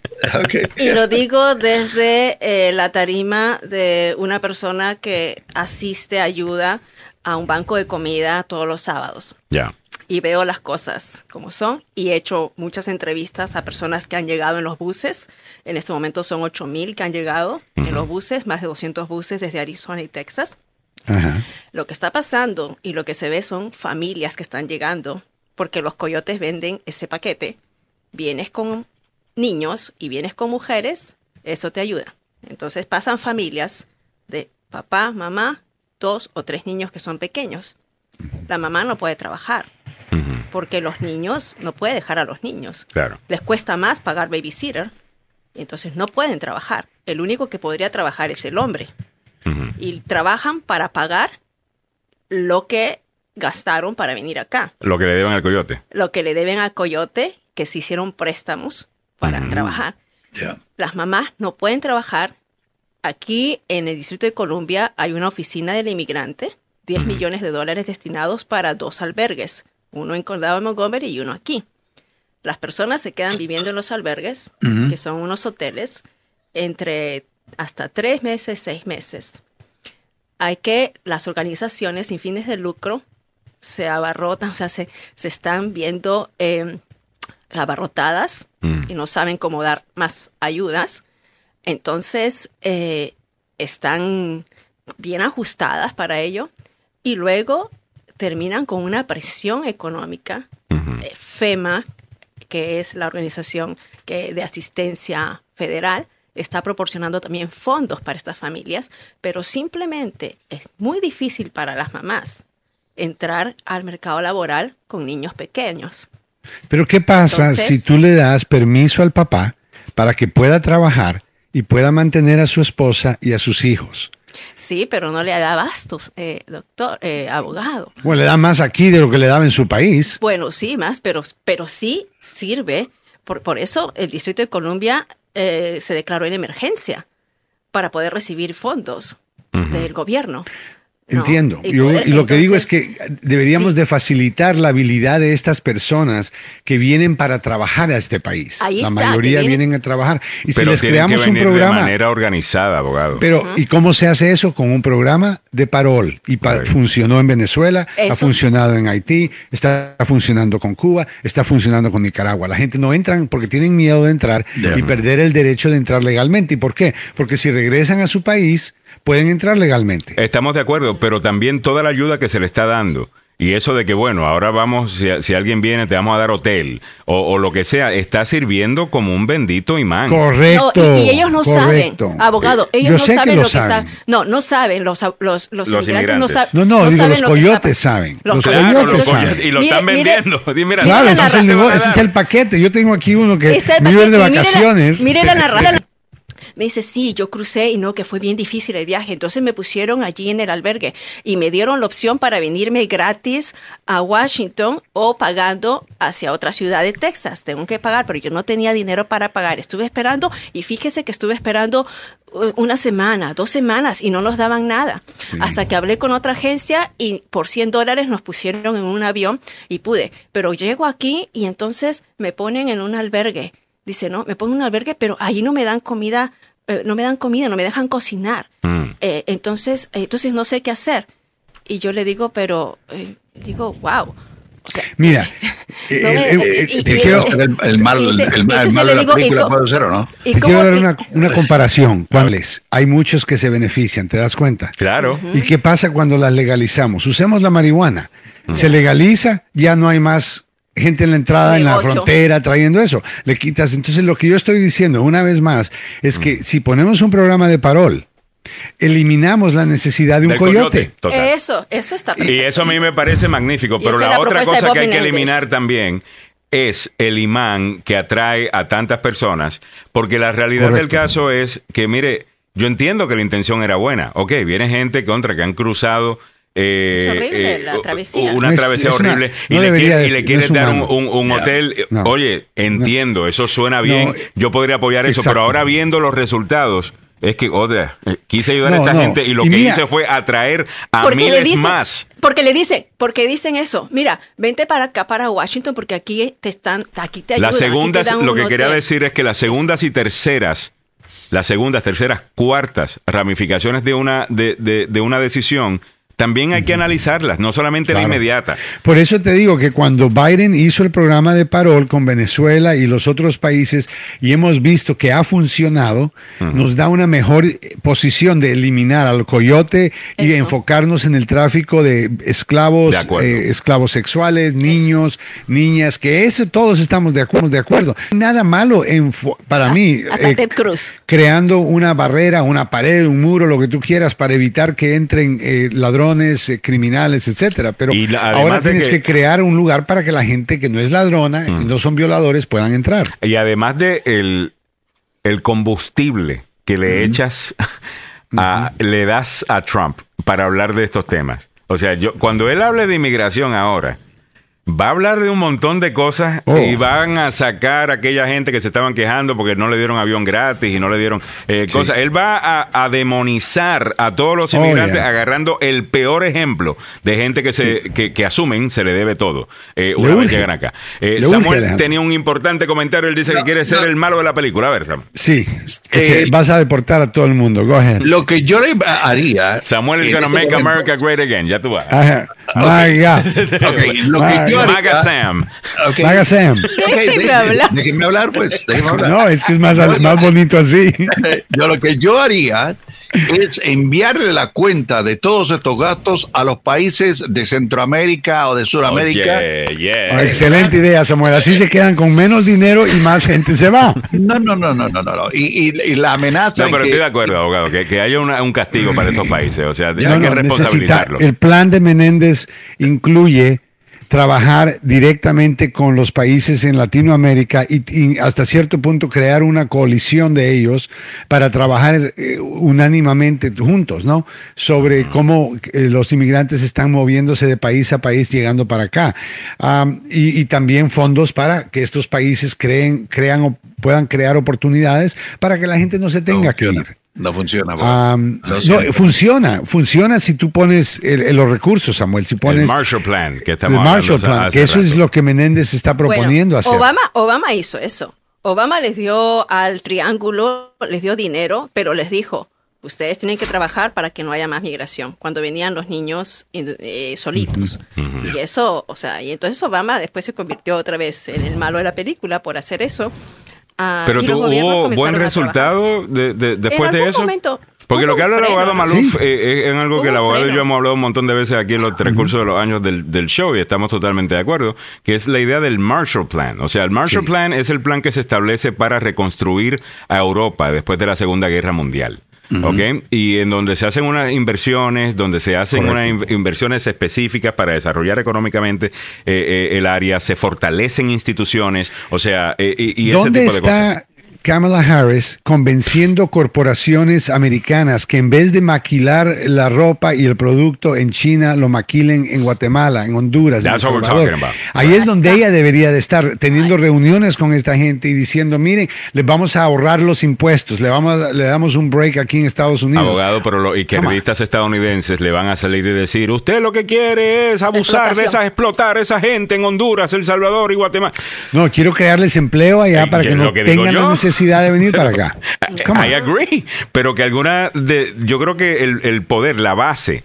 Y lo digo desde eh, la tarima de una persona que asiste, ayuda a un banco de comida todos los sábados. Ya. Y veo las cosas como son y he hecho muchas entrevistas a personas que han llegado en los buses. En este momento son 8000 que han llegado en los buses, más de 200 buses desde Arizona y Texas. Lo que está pasando y lo que se ve son familias que están llegando porque los coyotes venden ese paquete vienes con niños y vienes con mujeres, eso te ayuda. Entonces pasan familias de papá, mamá, dos o tres niños que son pequeños. La mamá no puede trabajar porque los niños no puede dejar a los niños. Claro. Les cuesta más pagar babysitter, entonces no pueden trabajar. El único que podría trabajar es el hombre. Y trabajan para pagar lo que gastaron para venir acá. Lo que le deben al coyote. Lo que le deben al coyote, que se hicieron préstamos para trabajar. Las mamás no pueden trabajar. Aquí en el Distrito de Columbia hay una oficina del inmigrante, 10 millones de dólares destinados para dos albergues, uno en Condado de Montgomery y uno aquí. Las personas se quedan viviendo en los albergues, que son unos hoteles, entre hasta tres meses, seis meses. Hay que las organizaciones sin fines de lucro se abarrotan, o sea, se, se están viendo em, abarrotadas Mm. y no saben cómo dar más ayudas. Entonces, eh, están bien ajustadas para ello y luego terminan con una presión económica. Eh, FEMA, que es la organización que, de asistencia federal, está proporcionando también fondos para estas familias, pero simplemente es muy difícil para las mamás entrar al mercado laboral con niños pequeños. Pero ¿qué pasa Entonces- si tú le das permiso al papá para que pueda trabajar y pueda mantener a su esposa y a sus hijos? Sí, pero no le da bastos, eh, doctor, eh, abogado. Bueno, le da más aquí de lo que le daba en su país. Bueno, sí, más, pero, pero sí sirve. Por, por eso el Distrito de Columbia eh, se declaró en emergencia para poder recibir fondos del gobierno. ¿No? Entiendo. Y Yo- y lo que digo es que deberíamos sí. de facilitar la habilidad de estas personas que vienen para trabajar a este país. Ahí la está, mayoría vienen- vienen a trabajar. Y si les que creamos un venir de programa... manera organizada, abogado. Pero, ¿y cómo se hace eso? Con un programa de parol. Y pa- funcionó en Venezuela, ha funcionado en Haití, está funcionando con Cuba, está funcionando con Nicaragua. La gente no entran porque tienen miedo de entrar y perder el derecho de entrar legalmente. ¿Y por qué? Porque si regresan a su país, pueden entrar legalmente. Estamos de acuerdo, pero también toda la ayuda que se le está dando. Y eso de que, bueno, ahora vamos, si, si alguien viene, te vamos a dar hotel o, o lo que sea, está sirviendo como un bendito imán. Correcto. No, y, y ellos no correcto. saben, abogado, Eh, ellos yo no saben lo lo que saben. está. No, no saben, los, los, los, Los inmigrantes no saben. No, no, digo, saben los coyotes saben. Los coyotes Claro, coyotes los saben. y lo Mire, están mire, vendiendo. Di, mira, Claro, Mire ese la es, el ra- nego- ese es el paquete. Yo tengo aquí uno que vive de mire vacaciones. Mire la narración. Me dice, sí, yo crucé y no, que fue bien difícil el viaje. Entonces me pusieron allí en el albergue y me dieron la opción para venirme gratis a Washington o pagando hacia otra ciudad de Texas. Tengo que pagar, pero yo no tenía dinero para pagar. Estuve esperando y fíjese que estuve esperando uh, una semana, dos semanas y no nos daban nada. Hasta que hablé con otra agencia y por 100 dólares nos pusieron en un avión y pude. Pero llego aquí y entonces me ponen en un albergue. Dice, no, me ponen en un albergue, pero ahí no me dan comida, eh, no me dan comida, no me dejan cocinar. Mm. Eh, entonces, eh, entonces no sé qué hacer. Y yo le digo, pero, eh, digo, wow. O sea, Mira, El, el mal, Y dice- el, y mal- el entonces mal le de la digo, ¿y película puede ser o no. ¿y te cómo- quiero dar una, una comparación. ¿Cuáles? Hay muchos que se benefician, ¿te das cuenta? Claro. ¿Y qué pasa cuando las legalizamos? Usemos la marihuana. Se legaliza, ya no hay más gente en la entrada, en la frontera, trayendo eso. Le quitas. Entonces, lo que yo estoy diciendo, una vez más, es que si ponemos un programa de parol, eliminamos la necesidad de un coyote. Total. Eso, eso está Y perfecto. eso a mí me parece magnífico. Y Pero la la otra cosa que hay que eliminar también es el imán que atrae a tantas personas, porque la realidad del caso es que, mire, yo entiendo que la intención era buena. Ok, viene gente contra que han cruzado. Eh, Es horrible eh, la travesía. Una No es- travesía es una- horrible. no y le quiere- de y le ser- quieres dar un, hotel. No. Oye, entiendo, eso suena bien. No. yo podría apoyar eso, pero ahora viendo los resultados. Es que, otra, quise ayudar a esta no. gente y lo Y que mira- hice fue atraer a miles dicen- más. Porque le dicen, porque dicen eso. Mira, vente para acá, para Washington, porque aquí te están, aquí te ayudan. Las aquí te segundas, dan lo que quería decir es que las segundas y terceras, las segundas, terceras, cuartas ramificaciones de una, de, de- de una decisión también hay que analizarlas, no solamente la inmediata. Por eso te digo que cuando Biden hizo el programa de parol con Venezuela y los otros países y hemos visto que ha funcionado, nos da una mejor posición de eliminar al coyote y enfocarnos en el tráfico de esclavos, eh, esclavos sexuales, niños, niñas, que eso todos estamos de acuerdo. De acuerdo. Nada malo en, para mí. Eh, Cruz. Creando una barrera, una pared, un muro, lo que tú quieras para evitar que entren eh, ladrones, criminales, etcétera. Pero ahora tienes que, crear un lugar para que la gente que no es ladrona y no son violadores puedan entrar. Y además de el, el combustible que le echas, le das a Trump para hablar de estos temas. O sea, yo cuando él hable de inmigración ahora, Va a hablar de un montón de cosas oh. y van a sacar a aquella gente que se estaban quejando porque no le dieron avión gratis y no le dieron eh, cosas. Él va a, demonizar a todos los oh, inmigrantes agarrando el peor ejemplo de gente que se que, asumen se le debe todo eh, una vez llegan acá. Eh, Samuel tenía un importante comentario. Él dice que quiere ser el malo de la película. A ver, Samuel. Sí, vas a deportar a todo el mundo. Go ahead. Lo que yo le haría. Samuel is going to make America great again. Ya tú vas. Lo que Maga Sam. Okay. Maga Sam. déjeme hablar, pues. hablar. No, es que es más, más bonito así. yo lo que yo haría es enviarle la cuenta de todos estos gastos a los países de Centroamérica o de Sudamérica. Oh, excelente idea, Samuel. Así se quedan con menos dinero y más gente se va. No, no, no, no, no, no. Y, y, la amenaza. No, pero estoy de acuerdo, abogado, que, que haya un castigo para estos países. O sea, hay que responsabilizarlo. El plan de Menéndez incluye trabajar directamente con los países en Latinoamérica y, hasta cierto punto crear una coalición de ellos para trabajar eh, unánimamente juntos, ¿no? Sobre cómo eh, los inmigrantes están moviéndose de país a país llegando para acá. y, también fondos para que estos países creen, crean puedan crear oportunidades para que la gente no se tenga que ir. No funciona. no, funciona, funciona si tú pones los recursos, Samuel. Si pones el Marshall Plan, que estamos el Marshall Plan, que eso es lo que Menéndez está proponiendo hacer. Obama, Obama hizo eso. Obama les dio al triángulo, les dio dinero, pero les dijo, ustedes tienen que trabajar para que no haya más migración. Cuando venían los niños eh, solitos. Y eso, o sea, y entonces Obama después se convirtió otra vez en el malo de la película por hacer eso. Ah, Pero tuvo buen resultado de, después de eso. porque lo que habla el abogado Maluf eh, es, algo que el abogado y yo hemos hablado un montón de veces aquí en los recursos de los años del, del, show y estamos totalmente de acuerdo, que es la idea del Marshall Plan. O sea, el Marshall Plan es el plan que se establece para reconstruir a Europa después de la Segunda Guerra Mundial. Y en donde se hacen unas inversiones, donde se hacen unas inversiones específicas para desarrollar económicamente eh, eh, el área, se fortalecen instituciones, o sea, eh, y, ese tipo de cosas. Kamala Harris convenciendo corporaciones americanas que en vez de maquilar la ropa y el producto en China, lo maquilen en Guatemala, en Honduras, en Salvador. Ahí es donde ella debería de estar teniendo reuniones con esta gente y diciendo, miren, les vamos a ahorrar los impuestos, le, vamos le damos un break aquí en Estados Unidos. Abogado, pero los izquierdistas estadounidenses le van a salir y decir, usted lo que quiere es abusar de esa, explotar a esa gente en Honduras, El Salvador y Guatemala. No, quiero crearles empleo allá para que no tengan la necesidad necesidad de venir para acá. I agree. Pero que alguna de. Yo creo que el, poder, la base.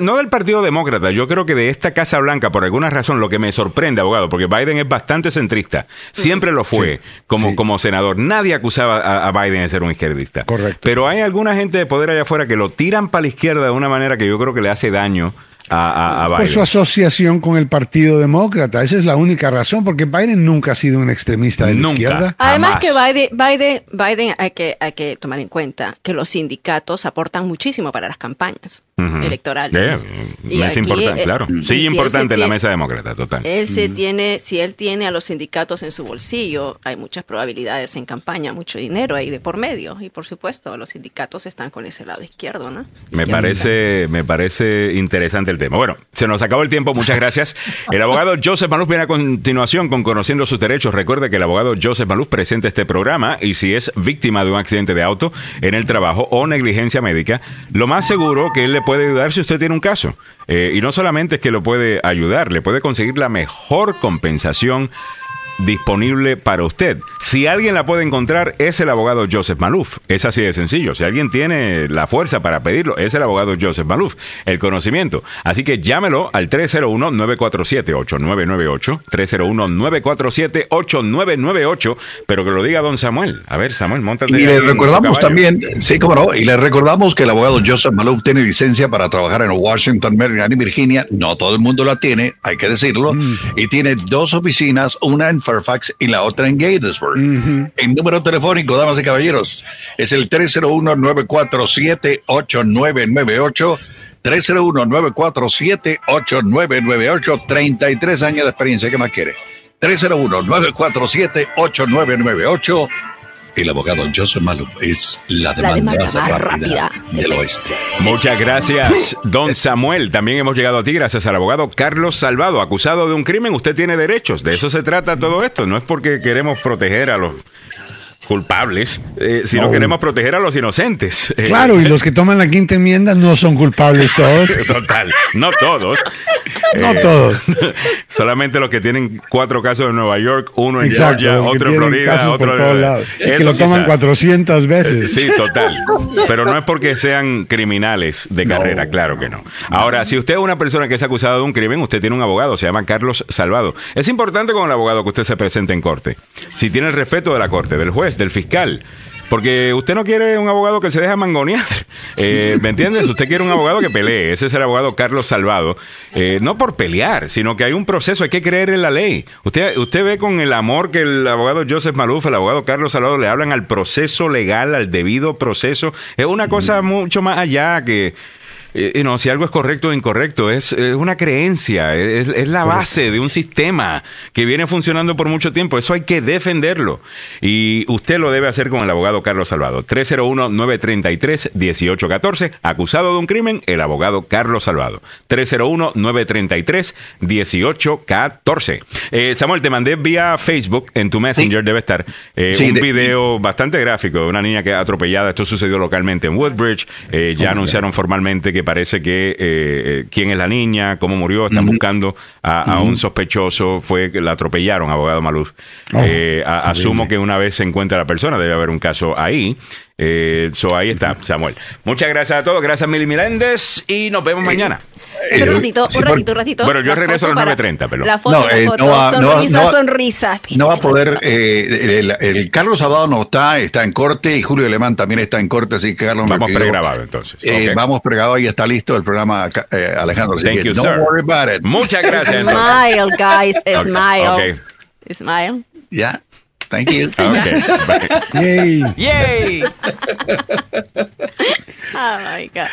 no del Partido Demócrata, yo creo que de esta Casa Blanca, por alguna razón, lo que me sorprende, abogado, porque Biden es bastante centrista, siempre lo fue como, como senador. Nadie acusaba a, Biden de ser un izquierdista. Correcto. Pero hay alguna gente de poder allá afuera que lo tiran para la izquierda de una manera que yo creo que le hace daño por su asociación con el Partido Demócrata. Esa es la única razón, porque Biden nunca ha sido un extremista de la izquierda. Además que Biden, Biden, hay, que, hay que tomar en cuenta que los sindicatos aportan muchísimo para las campañas electorales. y es importante, eh, claro. Sí, importante en la mesa demócrata, total. Él se tiene, si él tiene a los sindicatos en su bolsillo, hay muchas probabilidades en campaña, mucho dinero ahí de por medio. Y por supuesto, los sindicatos están con ese lado izquierdo, ¿no? Me parece, me parece interesante el tema. Bueno, se nos acabó el tiempo, muchas gracias. El abogado Joseph Maluf viene a continuación con Conociendo sus Derechos. Recuerde que el abogado Joseph Maluf presenta este programa y si es víctima de un accidente de auto en el trabajo o negligencia médica, lo más seguro que él le puede ayudar si usted tiene un caso. Eh, y no solamente es que lo puede ayudar, le puede conseguir la mejor compensación disponible para usted. Si alguien la puede encontrar, es el abogado Joseph Maluf. Es así de sencillo. Si alguien tiene la fuerza para pedirlo, es el abogado Joseph Maluf. El conocimiento. Así que llámelo al 301-947-8998. 301-947-8998. Pero que lo diga don Samuel. A ver, Samuel, montate. Y le recordamos también, sí, como no, y le recordamos que el abogado Joseph Maluf tiene licencia para trabajar en Washington, Maryland y Virginia. No todo el mundo la tiene, hay que decirlo. Mm. Y tiene dos oficinas, una en Fairfax y la otra en Gatesburg. El número telefónico, damas y caballeros, es el 301-947-8998. 301-947-8998, 33 años de experiencia, ¿qué más quiere? 301-947-8998 el abogado Joseph Maluf es la demanda, más, rápida, del oeste. Muchas gracias, don Samuel. También hemos llegado a ti gracias al abogado Carlos Salvado, acusado de un crimen. Usted tiene derechos. De eso se trata todo esto. No es porque queremos proteger a los culpables, eh, si no. queremos proteger a los inocentes. Eh, claro, y los que toman la quinta enmienda no son culpables todos. Total, no todos. no eh, todos. Solamente los que tienen cuatro casos en Nueva York, uno en Georgia, otro en Florida, otro en... Es que lo toman 400 veces. Sí, total. Pero no es porque sean criminales de carrera, claro que no. Ahora, si usted es una persona que es acusada de un crimen, usted tiene un abogado, se llama Carlos Salvado. Es importante con el abogado que usted se presente en corte. Si tiene el respeto de la corte, del juez, del fiscal. Porque usted no quiere un abogado que se deja mangonear. Eh, ¿Me entiendes? Usted quiere un abogado que pelee. Ese es el abogado Carlos Salvado. Eh, no por pelear, sino que hay un proceso, hay que creer en la ley. Usted, usted ve con el amor que el abogado Joseph Maluf, el abogado Carlos Salvado, le hablan al proceso legal, al debido proceso. Es una cosa mucho más allá que y no, si algo es correcto o incorrecto, es, una creencia, es, la base de un sistema que viene funcionando por mucho tiempo. Eso hay que defenderlo. Y usted lo debe hacer con el abogado Carlos Salvado. 301-933-1814. Acusado de un crimen, el abogado Carlos Salvado. 301-933-1814. Eh, Samuel, te mandé vía Facebook, en tu Messenger debe estar, eh, un video bastante gráfico de una niña que atropellada. Esto sucedió localmente en Woodbridge. Eh, ya anunciaron formalmente que parece que eh, eh, quién es la niña, cómo murió, están buscando a, un sospechoso, fue que la atropellaron, abogado Maluz. Oh, eh, asumo que una vez se encuentra la persona, debe haber un caso ahí. Eh, ahí está, Samuel. Muchas gracias a todos, gracias Mili Miléndez y nos vemos mañana. Un ratito, un ratito, un ratito. Bueno, yo regreso a las 9.30, pero. La foto, no, la foto, no va, sonrisa, no sonrisa. No va a poder. Eh, el, Carlos Salvado no está, está en corte y Julio Alemán también está en corte, así que Carlos. Vamos pregrabado entonces. Eh, Vamos pregrabado y está listo el programa, eh, Alejandro. Thank you, sir. worry about it. Muchas gracias. Smile, guys, smile. Okay. Smile. Yeah. Thank you. Okay. Yay. Yay. oh my God.